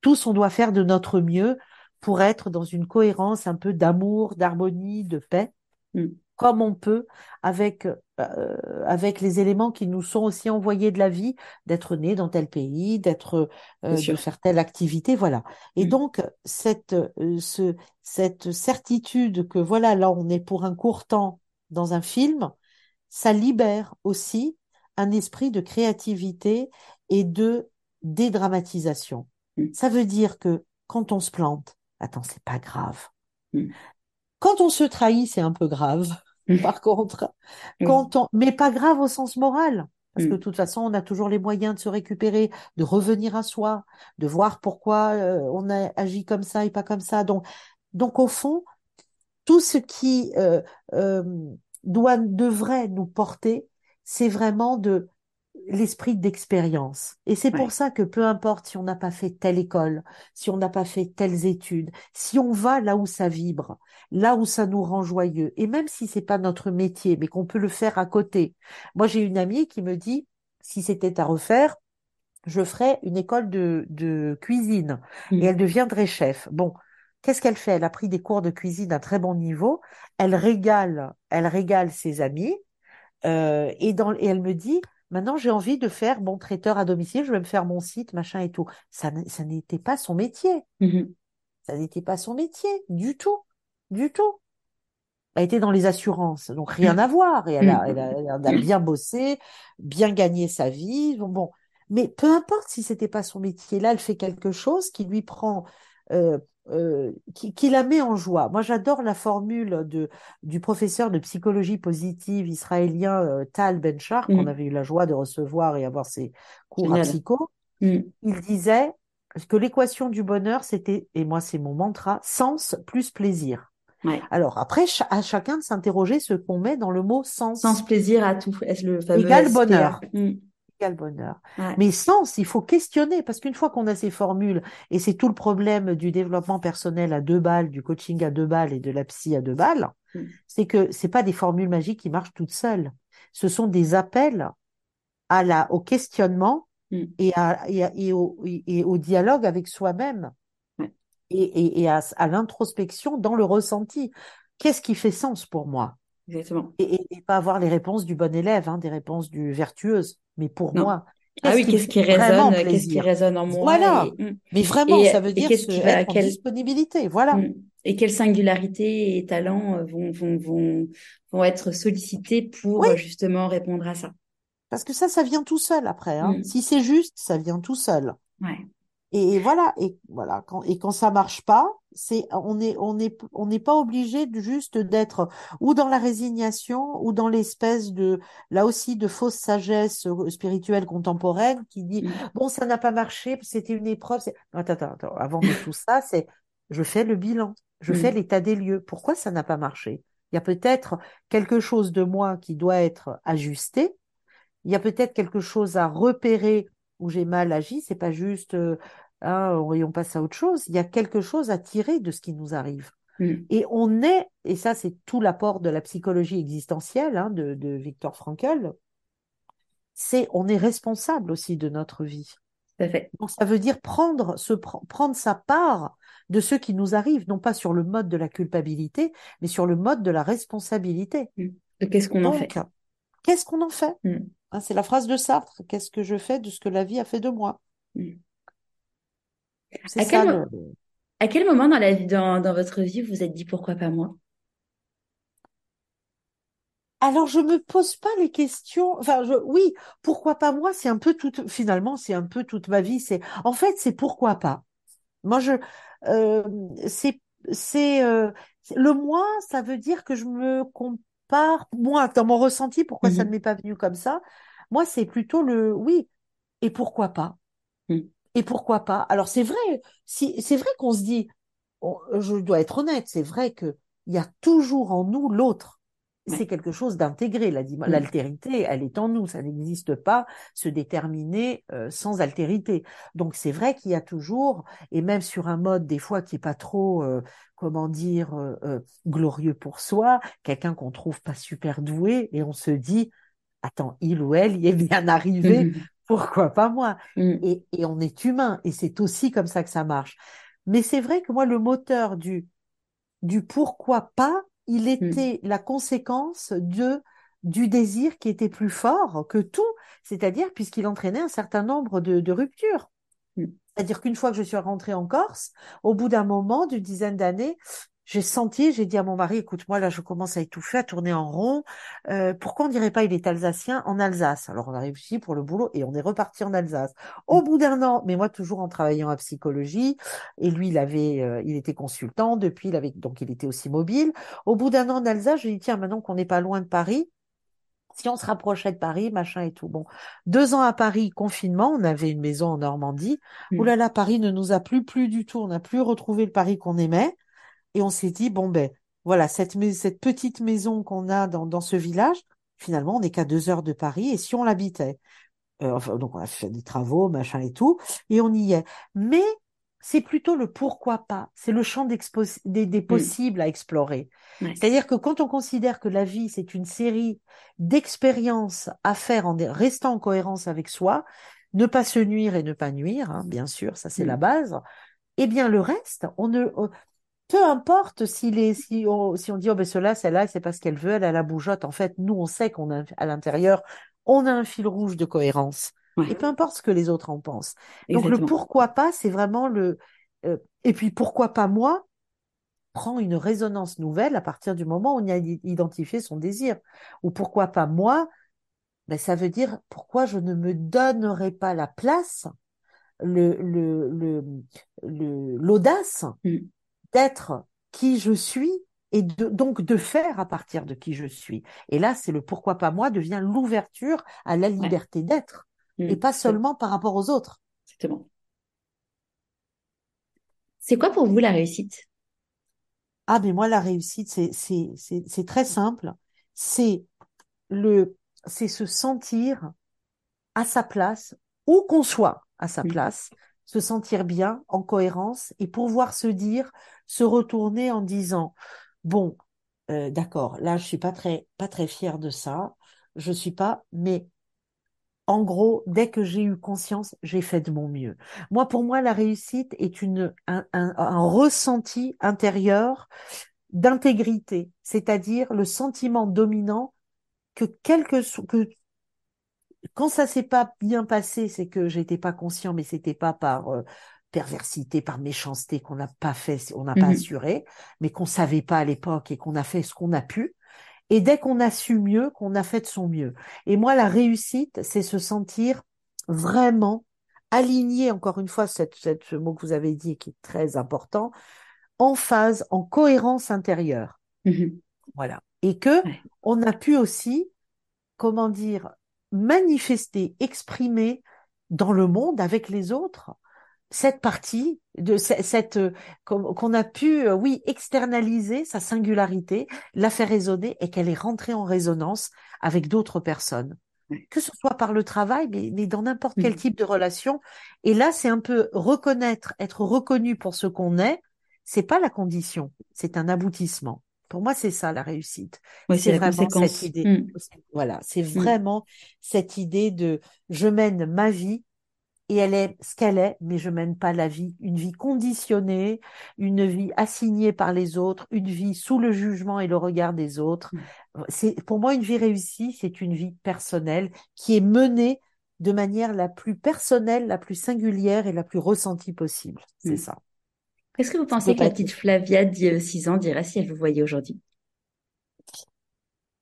B: Tous, on doit faire de notre mieux pour être dans une cohérence un peu d'amour, d'harmonie, de paix,
A: Mm.
B: Comme on peut avec euh, avec les éléments qui nous sont aussi envoyés de la vie, d'être né dans tel pays, d'être euh, de faire telle activité, voilà. Et donc cette euh, ce cette certitude que voilà là on est pour un court temps dans un film, ça libère aussi un esprit de créativité et de dédramatisation. Ça veut dire que quand on se plante, attends, c'est pas grave. Quand on se trahit, c'est un peu grave.
A: Mm.
B: Par contre,
A: Oui.
B: quand on, mais pas grave au sens moral. Parce que
A: Mm.
B: de toute façon, on a toujours les moyens de se récupérer, de revenir à soi, de voir pourquoi euh, on a agi comme ça et pas comme ça. Donc, donc au fond, tout ce qui euh, euh, doit devrait nous porter, c'est vraiment de l'esprit d'expérience. Et c'est pour ça que peu importe si on n'a pas fait telle école, si on n'a pas fait telles études, si on va là où ça vibre, là où ça nous rend joyeux, et même si c'est pas notre métier, mais qu'on peut le faire à côté. Moi, j'ai une amie qui me dit, si c'était à refaire, je ferais une école de, de cuisine et
A: Mm.
B: elle deviendrait chef. Bon, qu'est-ce qu'elle fait? Elle a pris des cours de cuisine à très bon niveau. Elle régale, elle régale ses amis. Euh, et, dans, et elle me dit, maintenant j'ai envie de faire mon traiteur à domicile, je vais me faire mon site, machin et tout. Ça, ça n'était pas son métier.
A: Mhm.
B: Ça n'était pas son métier, du tout. Du tout. Elle était dans les assurances, donc rien à voir. Et elle a, elle a, elle a bien bossé, bien gagné sa vie. Bon, bon. Mais peu importe si c'était pas son métier, là, elle fait quelque chose qui lui prend, euh, euh, qui, qui la met en joie. Moi, j'adore la formule de, du professeur de psychologie positive israélien euh, Tal Ben-Shahar, qu'on
A: Mm.
B: avait eu la joie de recevoir et avoir ses cours à psycho.
A: Mm.
B: Il disait que l'équation du bonheur, c'était, et moi c'est mon mantra, sens plus plaisir.
A: Ouais.
B: Alors après, ch- à chacun de s'interroger ce qu'on met dans le mot sens
A: Sens plaisir à tout. Est-ce le fameux
B: Égal
A: SPA?
B: bonheur.
A: Mm.
B: Égale bonheur.
A: Ouais.
B: Mais sens, il faut questionner, parce qu'une fois qu'on a ces formules, et c'est tout le problème du développement personnel à deux balles, du coaching à deux balles et de la psy à deux balles,
A: Mm.
B: c'est que c'est pas des formules magiques qui marchent toutes seules. Ce sont des appels à la, au questionnement
A: Mm.
B: et, à, et, à- et au, et au dialogue avec soi-même et, et, et à, à l'introspection dans le ressenti. Qu'est-ce qui fait sens pour moi?
A: Exactement.
B: Et, et, et pas avoir les réponses du bon élève, hein, des réponses du vertueuse, mais pour
A: Non.
B: moi,
A: Ah
B: qu'est-ce
A: oui, qu'est-ce qui résonne, qu'est-ce qui résonne en moi
B: Voilà.
A: et, mm.
B: Mais vraiment,
A: Et,
B: ça veut
A: et
B: dire
A: qu'est-ce qui va,
B: être en
A: quel,
B: disponibilité. Voilà.
A: mm. et quelles singularités et talents euh, vont, vont, vont, vont être sollicités pour
B: Oui,
A: euh, justement répondre à ça.
B: parce que ça, ça vient tout seul après. Hein.
A: Mm.
B: Si c'est juste, ça vient tout seul.
A: Ouais.
B: Et, et voilà. Et voilà. Quand, et quand ça marche pas, c'est on est on est on n'est pas obligé de juste d'être ou dans la résignation ou dans l'espèce de là aussi de fausse sagesse euh, spirituelle contemporaine qui dit
A: Mm.
B: bon ça n'a pas marché, c'était une épreuve. Attends, attends, attends. Avant de tout ça, c'est je fais le bilan, je fais
A: Mm.
B: l'état des lieux. Pourquoi ça n'a pas marché? Il y a peut-être quelque chose de moi qui doit être ajusté. Il y a peut-être quelque chose à repérer où j'ai mal agi. C'est pas juste, euh, ah, on passe à autre chose. Il y a quelque chose à tirer de ce qui nous arrive.
A: Mm.
B: Et on est, et ça c'est tout l'apport de la psychologie existentielle hein, de, de Viktor Frankl, c'est on est responsable aussi de notre vie.
A: Fait.
B: Donc ça veut dire prendre, se, pr- prendre sa part de ce qui nous arrive, non pas sur le mode de la culpabilité, mais sur le mode de la responsabilité.
A: De Qu'est-ce qu'on en fait?
B: qu'est-ce qu'on en fait?
A: Mm.
B: Hein, C'est la phrase de Sartre. Qu'est-ce que je fais de ce que la vie a fait de moi?
A: À
B: ça
A: quel
B: le-
A: À quel moment dans la vie, dans, dans votre vie, vous vous êtes dit pourquoi pas moi?
B: Alors, je me pose pas les questions. Enfin, je, oui, pourquoi pas moi? C'est un peu toute, finalement, c'est un peu toute ma vie. C'est, en fait, c'est pourquoi pas. Moi, je, euh, c'est, c'est, euh, c'est- le moi, ça veut dire que je me compare, moi, dans mon ressenti, pourquoi ça ne
A: Mhm.
B: m'est pas venu comme ça? Moi, c'est plutôt le, oui, et pourquoi pas?
A: Mm.
B: Et pourquoi pas? Alors, c'est vrai, si, c'est vrai qu'on se dit, on- je dois être honnête, c'est vrai que il y a toujours en nous l'autre. C'est quelque chose d'intégré. La. L'altérité, elle est en nous. Ça n'existe pas se déterminer euh, sans altérité. Donc c'est vrai qu'il y a toujours, et même sur un mode des fois qui est pas trop, euh, comment dire, euh, glorieux pour soi, quelqu'un qu'on trouve pas super doué, et on se dit, attends, il ou elle y est bien arrivé. pourquoi pas moi?
A: Mm.
B: Et, et on est humain, et c'est aussi comme ça que ça marche. Mais c'est vrai que moi, le moteur du, du pourquoi pas, il était la conséquence de, du désir qui était plus fort que tout, c'est-à-dire puisqu'il entraînait un certain nombre de, de ruptures.
A: Mm.
B: C'est-à-dire qu'une fois que je suis rentrée en Corse, au bout d'un moment, d'une dizaine d'années, j'ai senti, j'ai dit à mon mari, écoute, moi là, je commence à étouffer, à tourner en rond. Euh, pourquoi on dirait pas il est alsacien en Alsace? Alors on arrive ici pour le boulot et on est reparti en Alsace. Au bout d'un an, mais moi toujours en travaillant en psychologie, et lui il avait, euh, il était consultant depuis, il avait donc il était aussi mobile. Au bout d'un an en Alsace, je lui ai dit tiens maintenant qu'on n'est pas loin de Paris, si on se rapprochait de Paris, machin et tout. Bon, deux ans à Paris, confinement, on avait une maison en Normandie.
A: Mm.
B: Ouh là là, Paris ne nous a plu plus du tout. On n'a plus retrouvé le Paris qu'on aimait. Et on s'est dit, bon ben, voilà, cette, petite maison qu'on a dans, dans ce village, finalement, on n'est qu'à deux heures de Paris. Et si on l'habitait? Euh, enfin, donc on a fait des travaux, machin et tout, et on y est. Mais c'est plutôt le pourquoi pas. C'est le champ des, des possibles à explorer. C'est-à-dire que quand on considère que la vie, c'est une série d'expériences à faire en restant en cohérence avec soi, ne pas se nuire et ne pas nuire, hein, bien sûr, ça c'est
A: Mm.
B: la base, eh bien le reste, on ne, euh, peu importe si, les, si, on, si on dit, oh ben cela, celle-là, c'est parce qu'elle veut, elle a la bougeotte. En fait, nous, on sait qu'on a à l'intérieur, on a un fil rouge de cohérence.
A: Ouais.
B: Et peu importe ce que les autres en pensent. Donc le pourquoi pas, c'est vraiment le... euh, et puis pourquoi pas moi prend une résonance nouvelle à partir du moment où on a i- identifié son désir. Ou pourquoi pas moi, ben, ça veut dire pourquoi je ne me donnerai pas la place, le, le, le, le- l'audace
A: Mm.
B: D'être qui je suis et de, donc de faire à partir de qui je suis. Et là, c'est le pourquoi pas moi devient l'ouverture à la liberté d'être
A: Mm.
B: et pas seulement par rapport aux autres.
A: Exactement. C'est quoi pour vous la réussite?
B: Ah, mais moi, la réussite, c'est, c'est, c'est, c'est très simple. C'est le, c'est se sentir à sa place, où qu'on soit à sa
A: Mm.
B: place, se sentir bien, en cohérence, et pouvoir se dire, se retourner en disant, bon, euh, d'accord, là, je suis pas très, pas très fière de ça, je suis pas, mais en gros, dès que j'ai eu conscience, j'ai fait de mon mieux. Moi, pour moi, la réussite est une, un, ressenti intérieur d'intégrité, c'est-à-dire le sentiment dominant que quelque so- que quand ça s'est pas bien passé, c'est que j'étais pas conscient, mais c'était pas par euh, perversité, par méchanceté qu'on n'a pas fait, on n'a pas
A: Mhm.
B: assuré, mais qu'on savait pas à l'époque et qu'on a fait ce qu'on a pu. Et dès qu'on a su mieux, qu'on a fait de son mieux. Et moi, la réussite, c'est se sentir vraiment aligné, encore une fois, cette, cette- ce mot que vous avez dit qui est très important, en phase, en cohérence intérieure.
A: Mhm.
B: Voilà. Et que
A: Ouais.
B: on a pu aussi, comment dire, manifester, exprimer dans le monde avec les autres cette partie de ce- cette euh, qu'on a pu, euh, oui, externaliser sa singularité, la faire résonner et qu'elle est rentrée en résonance avec d'autres personnes. Que ce soit par le travail, mais, mais dans n'importe quel type de relation. Et là, c'est un peu reconnaître, être reconnu pour ce qu'on est, c'est pas la condition, c'est un aboutissement. Pour moi, c'est ça la réussite.
A: C'est
B: vraiment cette idée.
A: Mm,
B: Voilà, c'est
A: mm,
B: vraiment cette idée de je mène ma vie et elle est ce qu'elle est, mais je mène pas la vie, une vie conditionnée, une vie assignée par les autres, une vie sous le jugement et le regard des autres.
A: mm,
B: C'est, pour moi, une vie réussie, c'est une vie personnelle qui est menée de manière la plus personnelle, la plus singulière et la plus ressentie possible. C'est ça.
A: Qu'est-ce que vous pensez que la petite Flavia de 6 ans dirait si elle vous voyait aujourd'hui?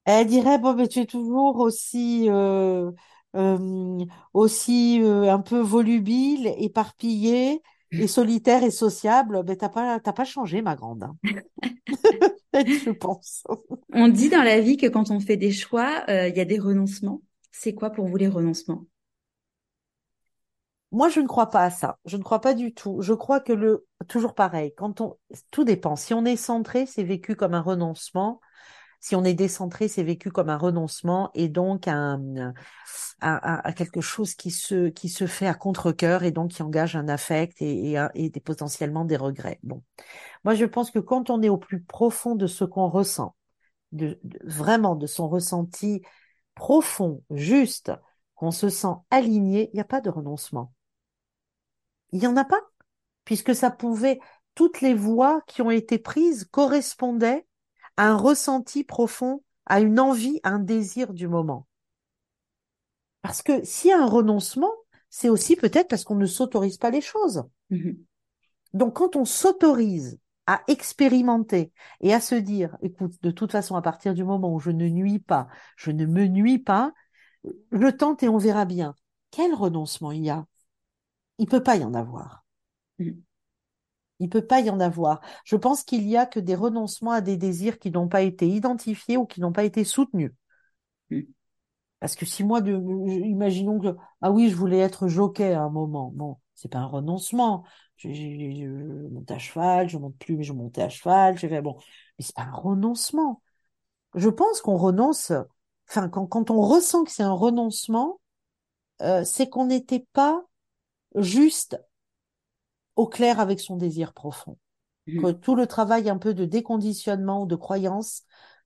B: Elle dirait, bon, mais tu es toujours aussi, euh, euh, aussi euh, un peu volubile, éparpillée et solitaire et sociable. Ben, t'as pas, t'as pas changé, ma grande. hein. Je pense.
A: On dit dans la vie que quand on fait des choix, il y a des renoncements. C'est quoi pour vous les renoncements?
B: Moi, je ne crois pas à ça. Je ne crois pas du tout. Je crois que le, toujours pareil, quand on, tout dépend. Si on est centré, c'est vécu comme un renoncement. Si on est décentré, c'est vécu comme un renoncement et donc un, à, quelque chose qui se, qui se fait à contre-cœur et donc qui engage un affect et, et des- potentiellement des regrets. Bon. Moi, je pense que quand on est au plus profond de ce qu'on ressent, de, de- vraiment de son ressenti profond, juste, qu'on se sent aligné, il n'y a pas de renoncement. Il n'y en a pas, puisque ça pouvait, toutes les voies qui ont été prises correspondaient à un ressenti profond, à une envie, à un désir du moment. Parce que s'il y a un renoncement, c'est aussi peut-être parce qu'on ne s'autorise pas les choses.
A: Mhm.
B: Donc, quand on s'autorise à expérimenter et à se dire, écoute, de toute façon, à partir du moment où je ne nuis pas, je ne me nuis pas, je tente et on verra bien. Quel renoncement il y a? Il peut pas y en avoir.
A: Mhm.
B: Il peut pas y en avoir. Je pense qu'il y a que des renoncements à des désirs qui n'ont pas été identifiés ou qui n'ont pas été soutenus.
A: Mhm.
B: Parce que si moi, de, imaginons que, ah oui, je voulais être jockey à un moment. Bon, c'est pas un renoncement. Je, je- je monte à cheval, je monte plus, mais je montais à cheval. J'ai fait, bon, mais c'est pas un renoncement. Je pense qu'on renonce, enfin, quand, quand on ressent que c'est un renoncement, euh, c'est qu'on n'était pas juste au clair avec son désir profond. Que
A: Mhm.
B: tout le travail un peu de déconditionnement ou de croyance,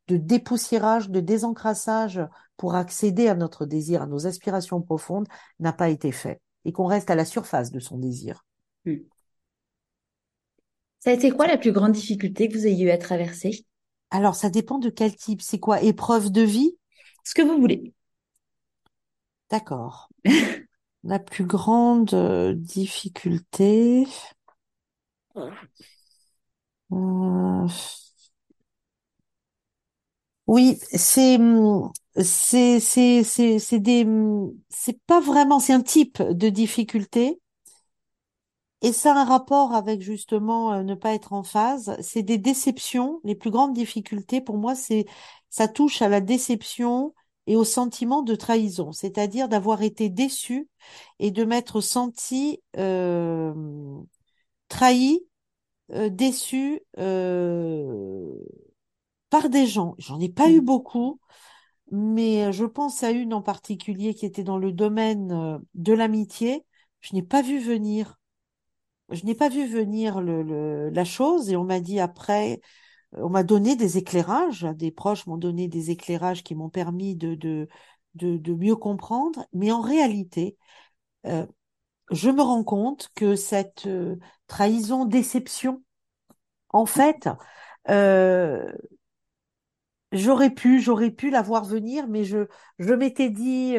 B: de dépoussiérage, de désencrassage pour accéder à notre désir, à nos aspirations profondes, n'a pas été fait. Et qu'on reste à la surface de son désir.
A: Mhm. Ça a été quoi la plus grande difficulté que vous ayez eu à traverser?
B: Alors, ça dépend de quel type. C'est quoi? Épreuve de vie?
A: Ce que vous voulez.
B: D'accord. La plus grande euh, difficulté. euh, Oui, c'est c'est c'est c'est c'est des c'est pas vraiment c'est un type de difficulté et ça a un rapport avec justement euh, ne pas être en phase. C'est des déceptions. Les plus grandes difficultés pour moi, c'est ça touche à la déception et au sentiment de trahison, c'est-à-dire d'avoir été déçu et de m'être senti euh, trahi, euh, déçu euh, par des gens. J'en ai pas eu
A: Mhm.
B: beaucoup. Mais euh, je pense à une en particulier qui était dans le domaine de l'amitié. Je n'ai pas vu venir. Je n'ai pas vu venir le, le- la chose et on m'a dit après, on m'a donné des éclairages, des proches m'ont donné des éclairages qui m'ont permis de, mieux comprendre. Mais en réalité, euh, je me rends compte que cette euh, trahison, déception, en fait, euh, j'aurais pu, j'aurais pu la voir venir, mais je, m'étais dit,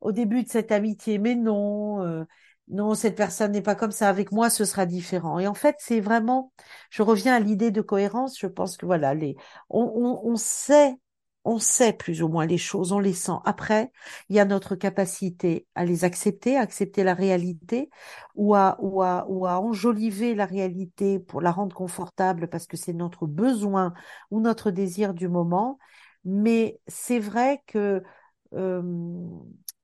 B: au début de cette amitié, mais non, non, cette personne n'est pas comme ça. Avec moi, ce sera différent. Et en fait, c'est vraiment, je reviens à l'idée de cohérence. Je pense que voilà, les, on, sait, on sait plus ou moins les choses, on les sent. Après, il y a notre capacité à les accepter, à accepter la réalité, ou à, ou à, ou à enjoliver la réalité pour la rendre confortable parce que c'est notre besoin ou notre désir du moment. Mais c'est vrai que euh,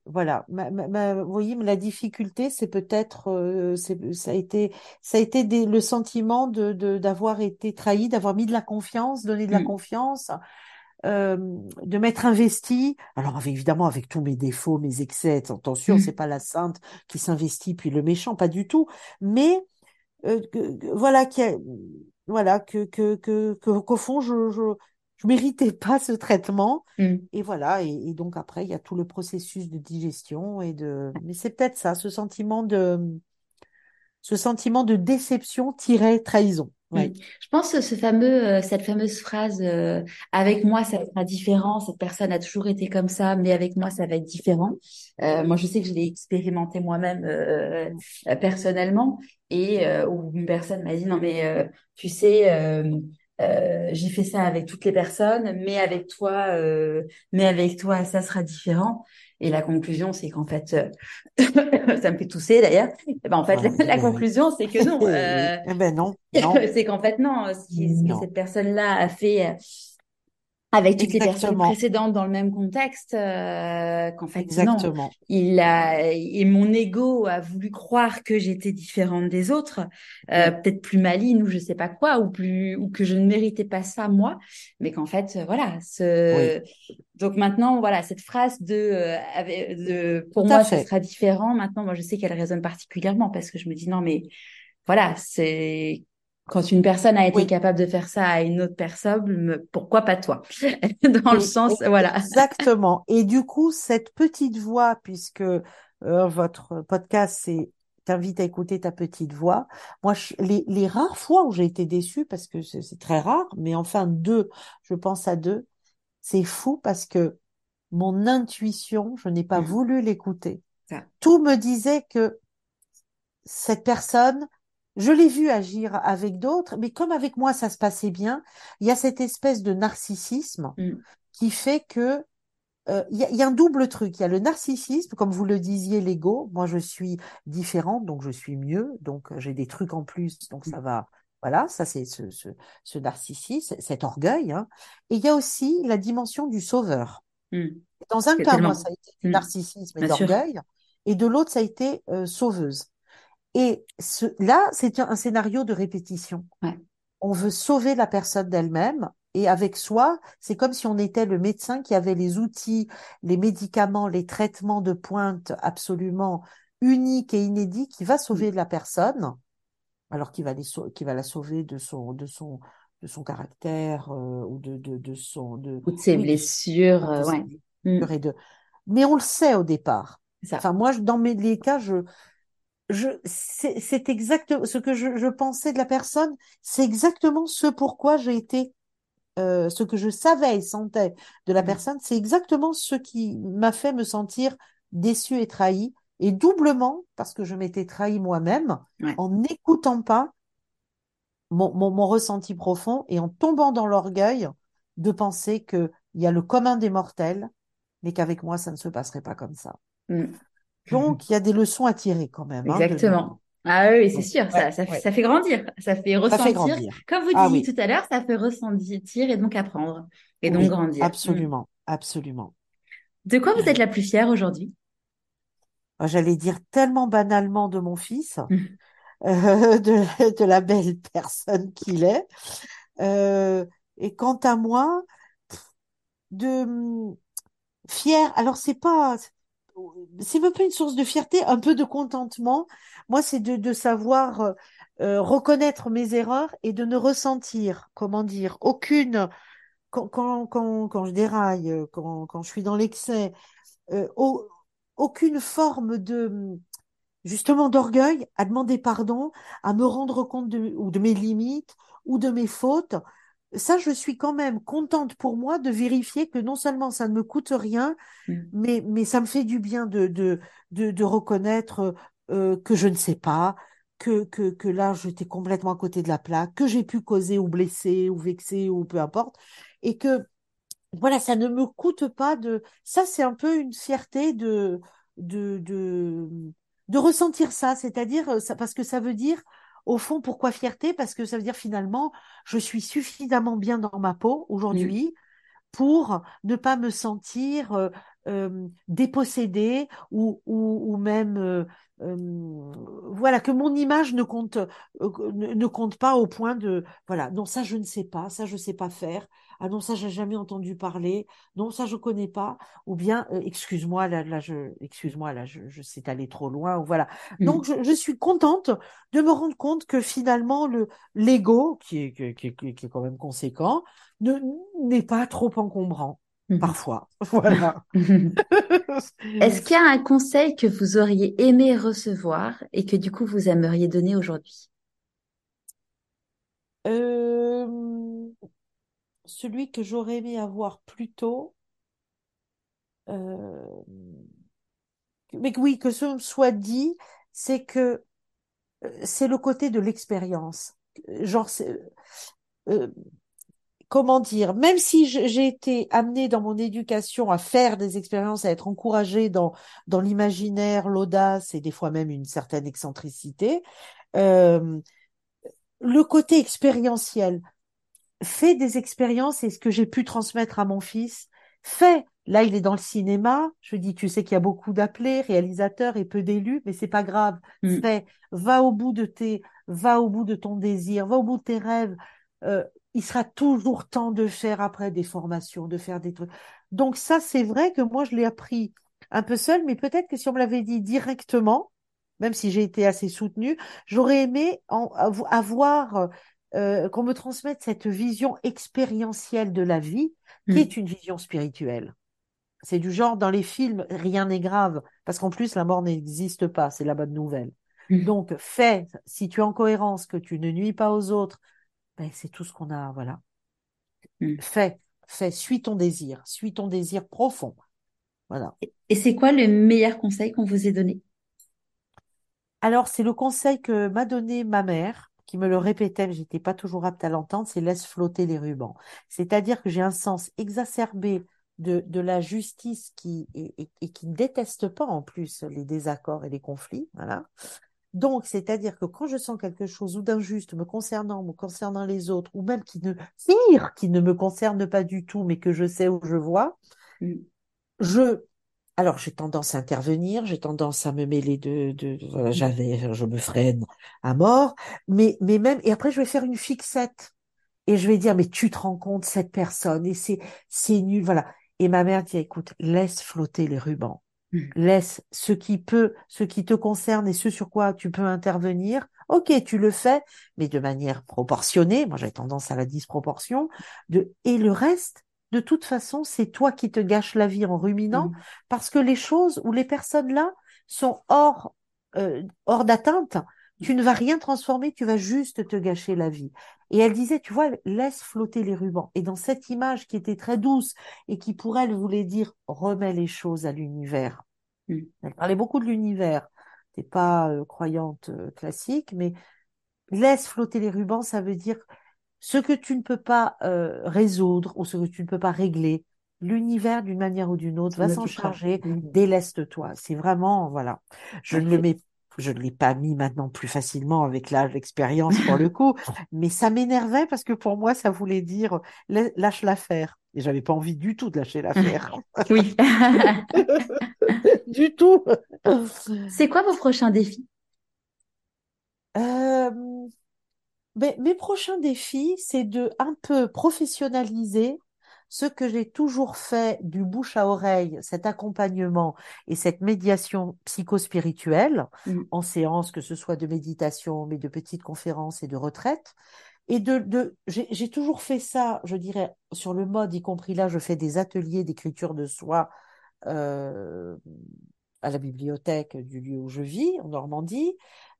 B: voilà, ma, ma- ma- vous voyez, mais la difficulté, c'est peut-être, euh, c'est, ça a été, ça a été des- le sentiment de, de, d'avoir été trahi, d'avoir mis de la confiance, donné de la
A: Mhm.
B: confiance, euh, de m'être investi. Alors, avec- évidemment, avec tous mes défauts, mes excès, attention, c'est
A: Mhm.
B: pas la sainte qui s'investit puis le méchant, pas du tout. Mais euh, que- voilà, qui a- voilà, que, que, que, que- qu'au fond, je, je, je méritais pas ce traitement.
A: Mm.
B: Et voilà, et, et donc après, il y a tout le processus de digestion et de, mais c'est peut-être ça, ce sentiment de, ce sentiment de déception tiré trahison.
A: Mm.
B: Ouais.
A: Je pense que ce fameux, euh, cette fameuse phrase euh, avec moi ça sera différent, cette personne a toujours été comme ça, mais avec moi ça va être différent. Euh, moi je sais que je l'ai expérimenté moi-même personnellement et où une personne m'a dit non mais tu sais euh, j'ai fait ça avec toutes les personnes, mais avec toi euh, mais avec toi ça sera différent. Et la conclusion c'est qu'en fait euh, ça me fait tousser d'ailleurs. Et ben en fait
B: Ouais,
A: la, la conclusion c'est que non. Euh,
B: eh ben non, non,
A: c'est qu'en fait, non, ce, qui- ce que cette personne-là a fait euh, avec toutes les personnes
B: exactement,
A: précédentes dans le même contexte, euh, qu'en fait, non.
B: exactement.
A: Il a, et mon ego a voulu croire que j'étais différente des autres, euh,
B: Oui,
A: peut-être plus maligne ou je sais pas quoi, ou plus, ou que je ne méritais pas ça moi, mais qu'en fait, euh, voilà,
B: oui,
A: ce, donc maintenant, voilà, cette phrase de, euh, de pour
B: tout
A: moi,
B: fait.
A: sera différent. Maintenant, moi, je sais qu'elle résonne particulièrement parce que je me dis non, mais voilà, c'est quand une personne a été
B: Oui,
A: capable de faire ça à une autre personne, pourquoi pas toi? Dans le
B: et,
A: sens,
B: et-
A: voilà.
B: exactement. Et du coup, cette petite voix, puisque euh, votre podcast, c'est t'invite à écouter ta petite voix. Moi, je- les, les rares fois où j'ai été déçue, parce que c'est très rare, mais enfin deux, je pense à deux, c'est fou parce que mon intuition, je n'ai pas
A: Mm,
B: voulu l'écouter. Tout me disait que cette personne, je l'ai vue agir avec d'autres, mais comme avec moi ça se passait bien, il y a cette espèce de narcissisme
A: Mm,
B: qui fait que euh, il y a, il y a un double truc. Il y a le narcissisme, comme vous le disiez, l'ego. Moi, je suis différente, donc je suis mieux, donc euh, j'ai des trucs en plus, donc
A: mm,
B: ça va. Voilà, ça c'est ce, ce, ce narcissisme, cet orgueil. Hein. Et il y a aussi la dimension du sauveur.
A: mm.
B: Dans un cas, moi, ça a été du narcissisme et
A: bien sûr.
B: d'orgueil, et de l'autre, ça a été euh, sauveuse. Et ce, là, c'est un, scénario de répétition.
A: Ouais.
B: On veut sauver la personne d'elle-même. Et avec soi, c'est comme si on était le médecin qui avait les outils, les médicaments, les traitements de pointe absolument uniques et inédits qui va sauver la personne, alors qu'il va, les qui va la sauver de son, de son, de son caractère euh, ou de, de, de son, de, oui, de,
A: blessures,
B: son-
A: euh,
B: de ses
A: ouais.
B: Blessures et de. Mais on le sait au départ.
A: c'est ça.
B: Enfin, moi, dans mes les cas, je, je, c'est c'est exactement ce que je, je pensais de la personne, c'est exactement ce pourquoi j'ai été, euh, ce que je savais et sentais de la
A: Mm,
B: personne, c'est exactement ce qui m'a fait me sentir déçue et trahie, et doublement parce que je m'étais trahie moi-même
A: ouais.
B: en n'écoutant pas mon, mon, mon ressenti profond et en tombant dans l'orgueil de penser que il y a le commun des mortels, mais qu'avec moi ça ne se passerait pas comme ça.
A: Mm.
B: Donc il y a des leçons à tirer quand même hein, de
A: Exactement. Ah oui, c'est sûr,
B: ouais,
A: ça, ça,
B: ouais.
A: ça fait grandir, ça fait
B: Ça fait
A: ressentir.
B: grandir.
A: Comme vous
B: Ah
A: disiez
B: oui,
A: tout à l'heure, ça fait ressentir et donc apprendre et donc grandir. Mm.
B: absolument, absolument.
A: De quoi vous êtes la plus fière aujourd'hui?
B: Moi, J'allais dire tellement banalement de mon fils,
A: Mm.
B: euh, de, de la belle personne qu'il est. Euh, et quant à moi, de hum, fier. Alors c'est pas, c'est même pas une source de fierté, un peu de contentement. Moi, c'est de, savoir euh, euh, reconnaître mes erreurs et de ne ressentir, comment dire, aucune quand, quand, quand, je déraille, euh, quand, quand je suis dans l'excès, au- aucune forme de, justement, d'orgueil à demander pardon, à me rendre compte ou de mes limites ou de mes fautes. Ça, je suis quand même contente pour moi de vérifier que non seulement ça ne me coûte rien,
A: Mm.
B: mais, mais ça me fait du bien de, de, de, de reconnaître euh, que je ne sais pas, que, que, que là, j'étais complètement à côté de la plaque, que j'ai pu causer ou blesser ou vexer ou peu importe, et que voilà, ça ne me coûte pas de. Ça, c'est un peu une fierté de de de de ressentir ça, c'est-à-dire ça, parce que ça veut dire au fond pourquoi fierté? Parce que ça veut dire finalement je suis suffisamment bien dans ma peau aujourd'hui pour ne pas me sentir euh, euh, dépossédée ou, ou, ou même euh, voilà que mon image ne compte ne, ne compte pas au point de voilà. Non ça je ne sais pas ça je sais pas faire ah non ça j'ai jamais entendu parler, non ça je connais pas, ou bien euh, excuse-moi là là je excuse-moi là je, je c'est allé trop loin ou voilà.
A: Mm.
B: Donc je, je suis contente de me rendre compte que finalement le l'ego qui est, qui, qui, qui est quand même conséquent ne n'est pas trop encombrant
A: Mhm.
B: parfois. Voilà.
A: Est-ce qu'il y a un conseil que vous auriez aimé recevoir et que du coup vous aimeriez donner aujourd'hui?
B: Euh, celui que j'aurais aimé avoir plus tôt, euh, mais oui, que ce soit dit, c'est que euh, c'est le côté de l'expérience. Genre, c'est, euh, comment dire, même si j'ai été amenée dans mon éducation à faire des expériences, à être encouragée dans, dans l'imaginaire, l'audace et des fois même une certaine excentricité, euh, le côté expérientiel, fais des expériences et ce que j'ai pu transmettre à mon fils, fais. Là, il est dans le cinéma. Je dis, tu sais qu'il y a beaucoup d'appelés, réalisateurs et peu d'élus, mais c'est pas grave.
A: Mm.
B: Fais. Va au bout de tes, va au bout de ton désir, va au bout de tes rêves. Euh, il sera toujours temps de faire après des formations, de faire des trucs. Donc ça, c'est vrai que moi, je l'ai appris un peu seul, mais peut-être que si on me l'avait dit directement, même si j'ai été assez soutenue, j'aurais aimé en, avo- avoir euh, qu'on me transmette cette vision expérientielle de la vie, qui
A: Mm.
B: est une vision spirituelle. C'est du genre, dans les films, rien n'est grave, parce qu'en plus, la mort n'existe pas, c'est la bonne nouvelle.
A: Mm.
B: Donc, fais, si tu es en cohérence, que tu ne nuis pas aux autres, ben, c'est tout ce qu'on a, voilà.
A: Mm.
B: Fais, fais, suis ton désir, suis ton désir profond. Voilà.
A: Et c'est quoi le meilleur conseil qu'on vous ait donné?
B: Alors, c'est le conseil que m'a donné ma mère, qui me le répétait, mais j'étais pas toujours apte à l'entendre, c'est laisse flotter les rubans. C'est-à-dire que j'ai un sens exacerbé de, de la justice qui, et, et- et qui ne déteste pas en plus les désaccords et les conflits. Voilà. Donc, c'est-à-dire que quand je sens quelque chose ou d'injuste me concernant, me concernant les autres, ou même qui ne, pire, qui ne me concerne pas du tout, mais que je sais où je vois,
A: Mm.
B: je, alors j'ai tendance à intervenir, j'ai tendance à me mêler de, de, de- voilà, j'avais, je me freine à mort, mais, mais même, et après je vais faire une fixette, et je vais dire, mais tu te rends compte, cette personne, et c'est, c'est nul, voilà. Et ma mère dit, écoute, laisse flotter les rubans.
A: Mm.
B: Laisse ce qui peut, ce qui te concerne et ce sur quoi tu peux intervenir. Ok, tu le fais, mais de manière proportionnée. Moi, j'ai tendance à la disproportion. De, et le reste, de toute façon, c'est toi qui te gâches la vie en ruminant
A: Mm.
B: parce que les choses ou les personnes là sont hors, euh, hors d'atteinte. Tu ne vas rien transformer, tu vas juste te gâcher la vie. Et elle disait, tu vois, laisse flotter les rubans. Et dans cette image qui était très douce et qui pour elle voulait dire, remets les choses à l'univers.
A: Mm.
B: Elle parlait beaucoup de l'univers. T'es pas euh, croyante euh, classique, mais laisse flotter les rubans, ça veut dire ce que tu ne peux pas euh, résoudre ou ce que tu ne peux pas régler. L'univers, d'une manière ou d'une autre, va s'en charger. Déleste-toi. C'est vraiment, voilà. Je ne le
A: Parfait.
B: mets, je ne l'ai pas mis maintenant plus facilement avec l'âge, l'expérience pour le coup, mais ça m'énervait parce que pour moi, ça voulait dire lâche l'affaire. Et j'avais pas envie du tout de lâcher l'affaire.
A: Oui.
B: du tout.
A: C'est quoi vos prochains défis?
B: Euh, mais mes prochains défis, c'est de un peu professionnaliser ce que j'ai toujours fait du bouche à oreille, cet accompagnement et cette médiation psychospirituelle
A: Mm.
B: en séance, que ce soit de méditation, mais de petites conférences et de retraites. Et de, de j'ai j'ai toujours fait ça, je dirais, sur le mode, y compris là, je fais des ateliers d'écriture de soi euh, à la bibliothèque du lieu où je vis, en Normandie,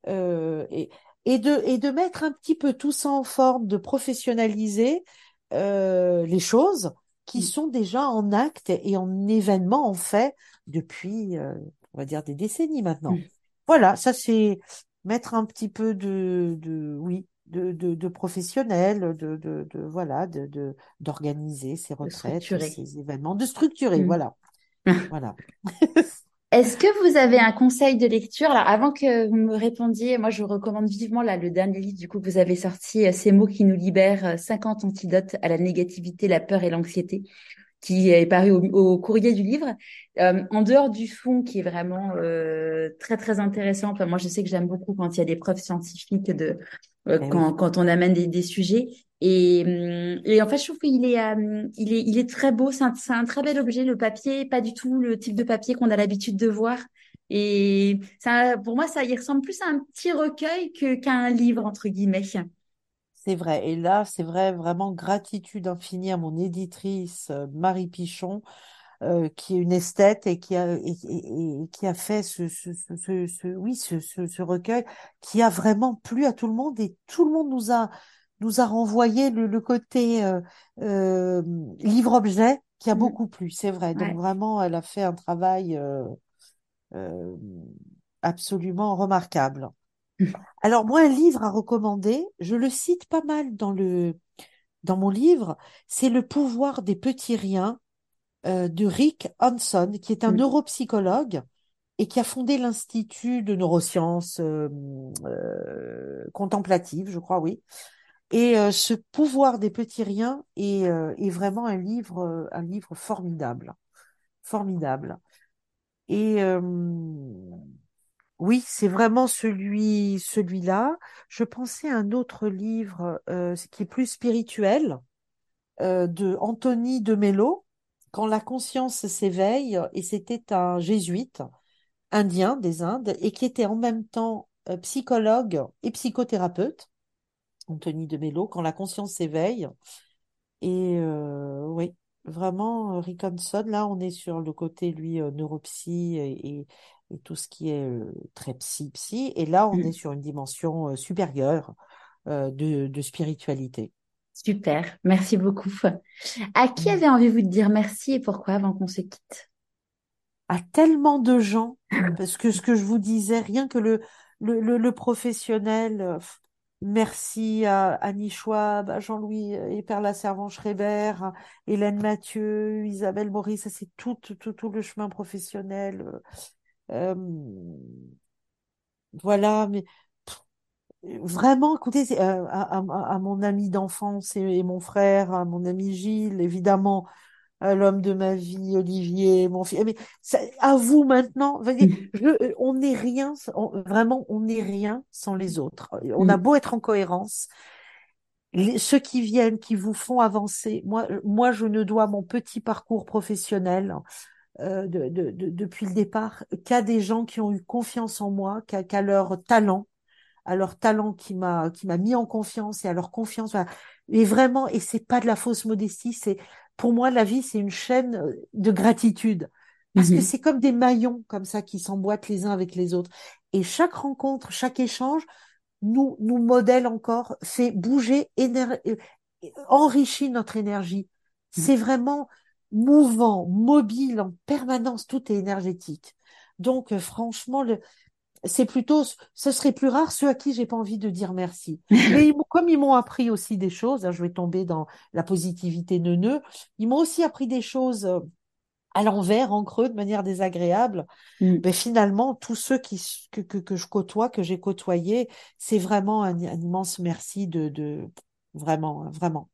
B: euh, et, et, de, et de mettre un petit peu tout ça en forme, de professionnaliser euh, les choses qui
A: Mm.
B: sont déjà en acte et en événement en fait depuis, euh, on va dire, des décennies maintenant.
A: Mm.
B: Voilà, ça c'est mettre un petit peu de, de oui, de, de, de professionnel, de, de, de voilà, de, de d'organiser ces retraites, ces événements, de structurer,
A: Mm.
B: voilà, voilà.
A: Est-ce que vous avez un conseil de lecture? Alors, avant que vous me répondiez, moi, je vous recommande vivement là, le dernier livre du coup que vous avez sorti, euh, Ces mots qui nous libèrent, euh, 50 antidotes à la négativité, la peur et l'anxiété, qui est paru au, au courrier du livre. Euh, en dehors du fond, qui est vraiment euh, très très intéressant. Enfin, moi, je sais que j'aime beaucoup quand il y a des preuves scientifiques de quand, quand on amène des, des sujets. Et, hum, et, en fait, je trouve qu'il est, il est, il est très beau. C'est un, un, très bel objet. Le papier, pas du tout le type de papier qu'on a l'habitude de voir. Et ça, pour moi, ça, il ressemble plus à un petit recueil que qu'à un livre entre guillemets.
B: C'est vrai. Et là, c'est vrai, vraiment gratitude infinie à mon éditrice Marie Pichon euh, qui est une esthète et qui a, et, qui a fait ce, ce, ce, ce oui, ce, recueil qui a vraiment plu à tout le monde et tout le monde nous a, nous a renvoyé le, le côté euh, euh, livre-objet qui a mmh. beaucoup plu, c'est vrai. Donc vraiment, elle a fait un travail euh, euh absolument remarquable. Mmh. Alors moi, un livre à recommander, je le cite pas mal dans le dans mon livre, c'est Le pouvoir des petits riens euh, de Rick Hanson, qui est un neuropsychologue et qui a fondé l'Institut de neurosciences euh, euh, contemplatives, je crois, oui. Et ce pouvoir des petits riens est, est vraiment un livre, un livre formidable, formidable. Et oui, c'est vraiment celui, celui-là. Je pensais à un autre livre qui est plus spirituel de Anthony de Mello, quand la conscience s'éveille, et c'était un jésuite indien des Indes, et qui était en même temps euh, psychologue et psychothérapeute, Anthony de Mello, quand la conscience s'éveille. Et euh, oui, vraiment, euh, Rickonson, là, on est sur le côté, lui, neuropsy et, et, tout ce qui est très psy-psy. Et là, on mmh. est sur une dimension supérieure de, de spiritualité.
A: Super, merci beaucoup. À qui avez envie vous de dire merci et pourquoi avant qu'on se quitte?
B: À tellement de gens, parce que ce que je vous disais, rien que le, le, le, professionnel, euh, merci à Annie Schwab, à Jean-Louis et Perla Servan-Schreiber, Hélène Mathieu, Isabelle Maurice, c'est tout, tout, tout, le chemin professionnel. Euh, voilà, mais vraiment, écoutez, euh, à, mon ami d'enfance et, mon frère, à mon ami Gilles, évidemment, l'homme de ma vie, Olivier, mon fils. Mais à vous maintenant, mmh. je, on n'est rien, vraiment, on n'est rien sans les autres. On a mmh. beau être en cohérence. ceux qui viennent, qui vous font avancer, moi, moi, je ne dois mon petit parcours professionnel euh, de, de, depuis le départ qu'à des gens qui ont eu confiance en moi, qu'à leur talent, à leur talent qui m'a qui m'a mis en confiance et à leur confiance. Et vraiment, et c'est pas de la fausse modestie, c'est pour moi la vie, c'est une chaîne euh, de gratitude parce que mhm. c'est comme des maillons comme ça qui s'emboîtent les uns avec les autres. Et chaque rencontre, chaque échange nous nous modèle encore, fait bouger, euh, enrichit notre énergie. Mhm. C'est vraiment mouvant, mobile en permanence, tout est énergétique. Donc euh, franchement, le, c'est plutôt, ce serait plus rare ceux à qui j'ai pas envie de dire merci. Mais comme ils m'ont appris aussi des choses, hein, je vais tomber dans la positivité neuneu, ils m'ont aussi appris des choses euh, à l'envers, en creux, de manière désagréable. Mais mm. ben, finalement, tous ceux qui, que, que, je côtoie, que j'ai côtoyé, c'est vraiment un, immense merci de, de vraiment, vraiment.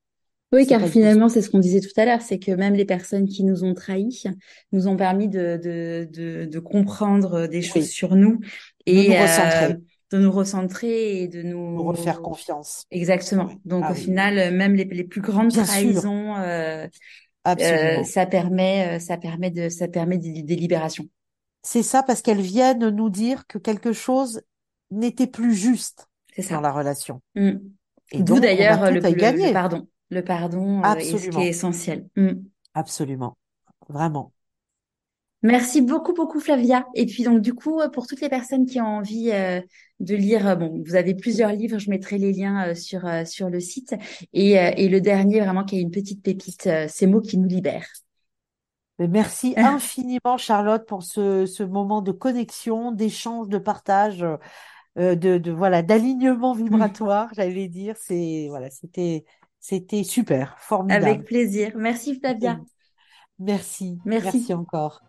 A: Oui, car finalement, c'est ce qu'on disait tout à l'heure, c'est que même les personnes qui nous ont trahis nous ont permis de, de, de, de comprendre des choses sur nous et de nous recentrer. Euh, de nous recentrer et de nous,
B: nous refaire confiance.
A: Exactement. Donc ah au final, même les, les plus grandes trahisons, euh, euh, ça permet, euh, ça permet de, ça permet des, des libérations.
B: C'est ça parce qu'elles viennent nous dire que quelque chose n'était plus juste dans la relation.
A: Mm. Et donc, d'ailleurs le, le, pardon le pardon euh, est ce qui est essentiel. Mm.
B: Absolument, vraiment.
A: Merci beaucoup, beaucoup Flavia. Et puis donc du coup, pour toutes les personnes qui ont envie euh, de lire, bon, vous avez plusieurs livres, je mettrai les liens euh, sur sur le site. Et, et le dernier vraiment qui est une petite pépite, ces mots qui nous libèrent.
B: Merci infiniment Charlotte pour ce, ce moment de connexion, d'échange, de partage, de, de voilà d'alignement vibratoire, j'allais dire. C'est voilà, c'était c'était super, formidable.
A: Avec plaisir. Merci Flavia.
B: Merci. Merci. Merci encore.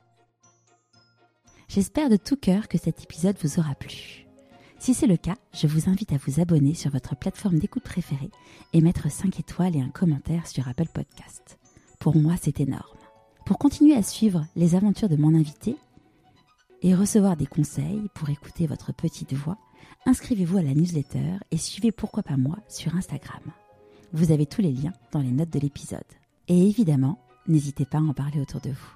A: J'espère de tout cœur que cet épisode vous aura plu. Si c'est le cas, je vous invite à vous abonner sur votre plateforme d'écoute préférée et mettre 5 étoiles et un commentaire sur Apple Podcast. Pour moi, c'est énorme. Pour continuer à suivre les aventures de mon invité et recevoir des conseils pour écouter votre petite voix, inscrivez-vous à la newsletter et suivez Pourquoi pas moi sur Instagram. Vous avez tous les liens dans les notes de l'épisode. Et évidemment, n'hésitez pas à en parler autour de vous.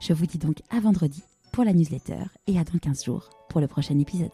A: Je vous dis donc à vendredi pour la newsletter et à dans 15 jours pour le prochain épisode.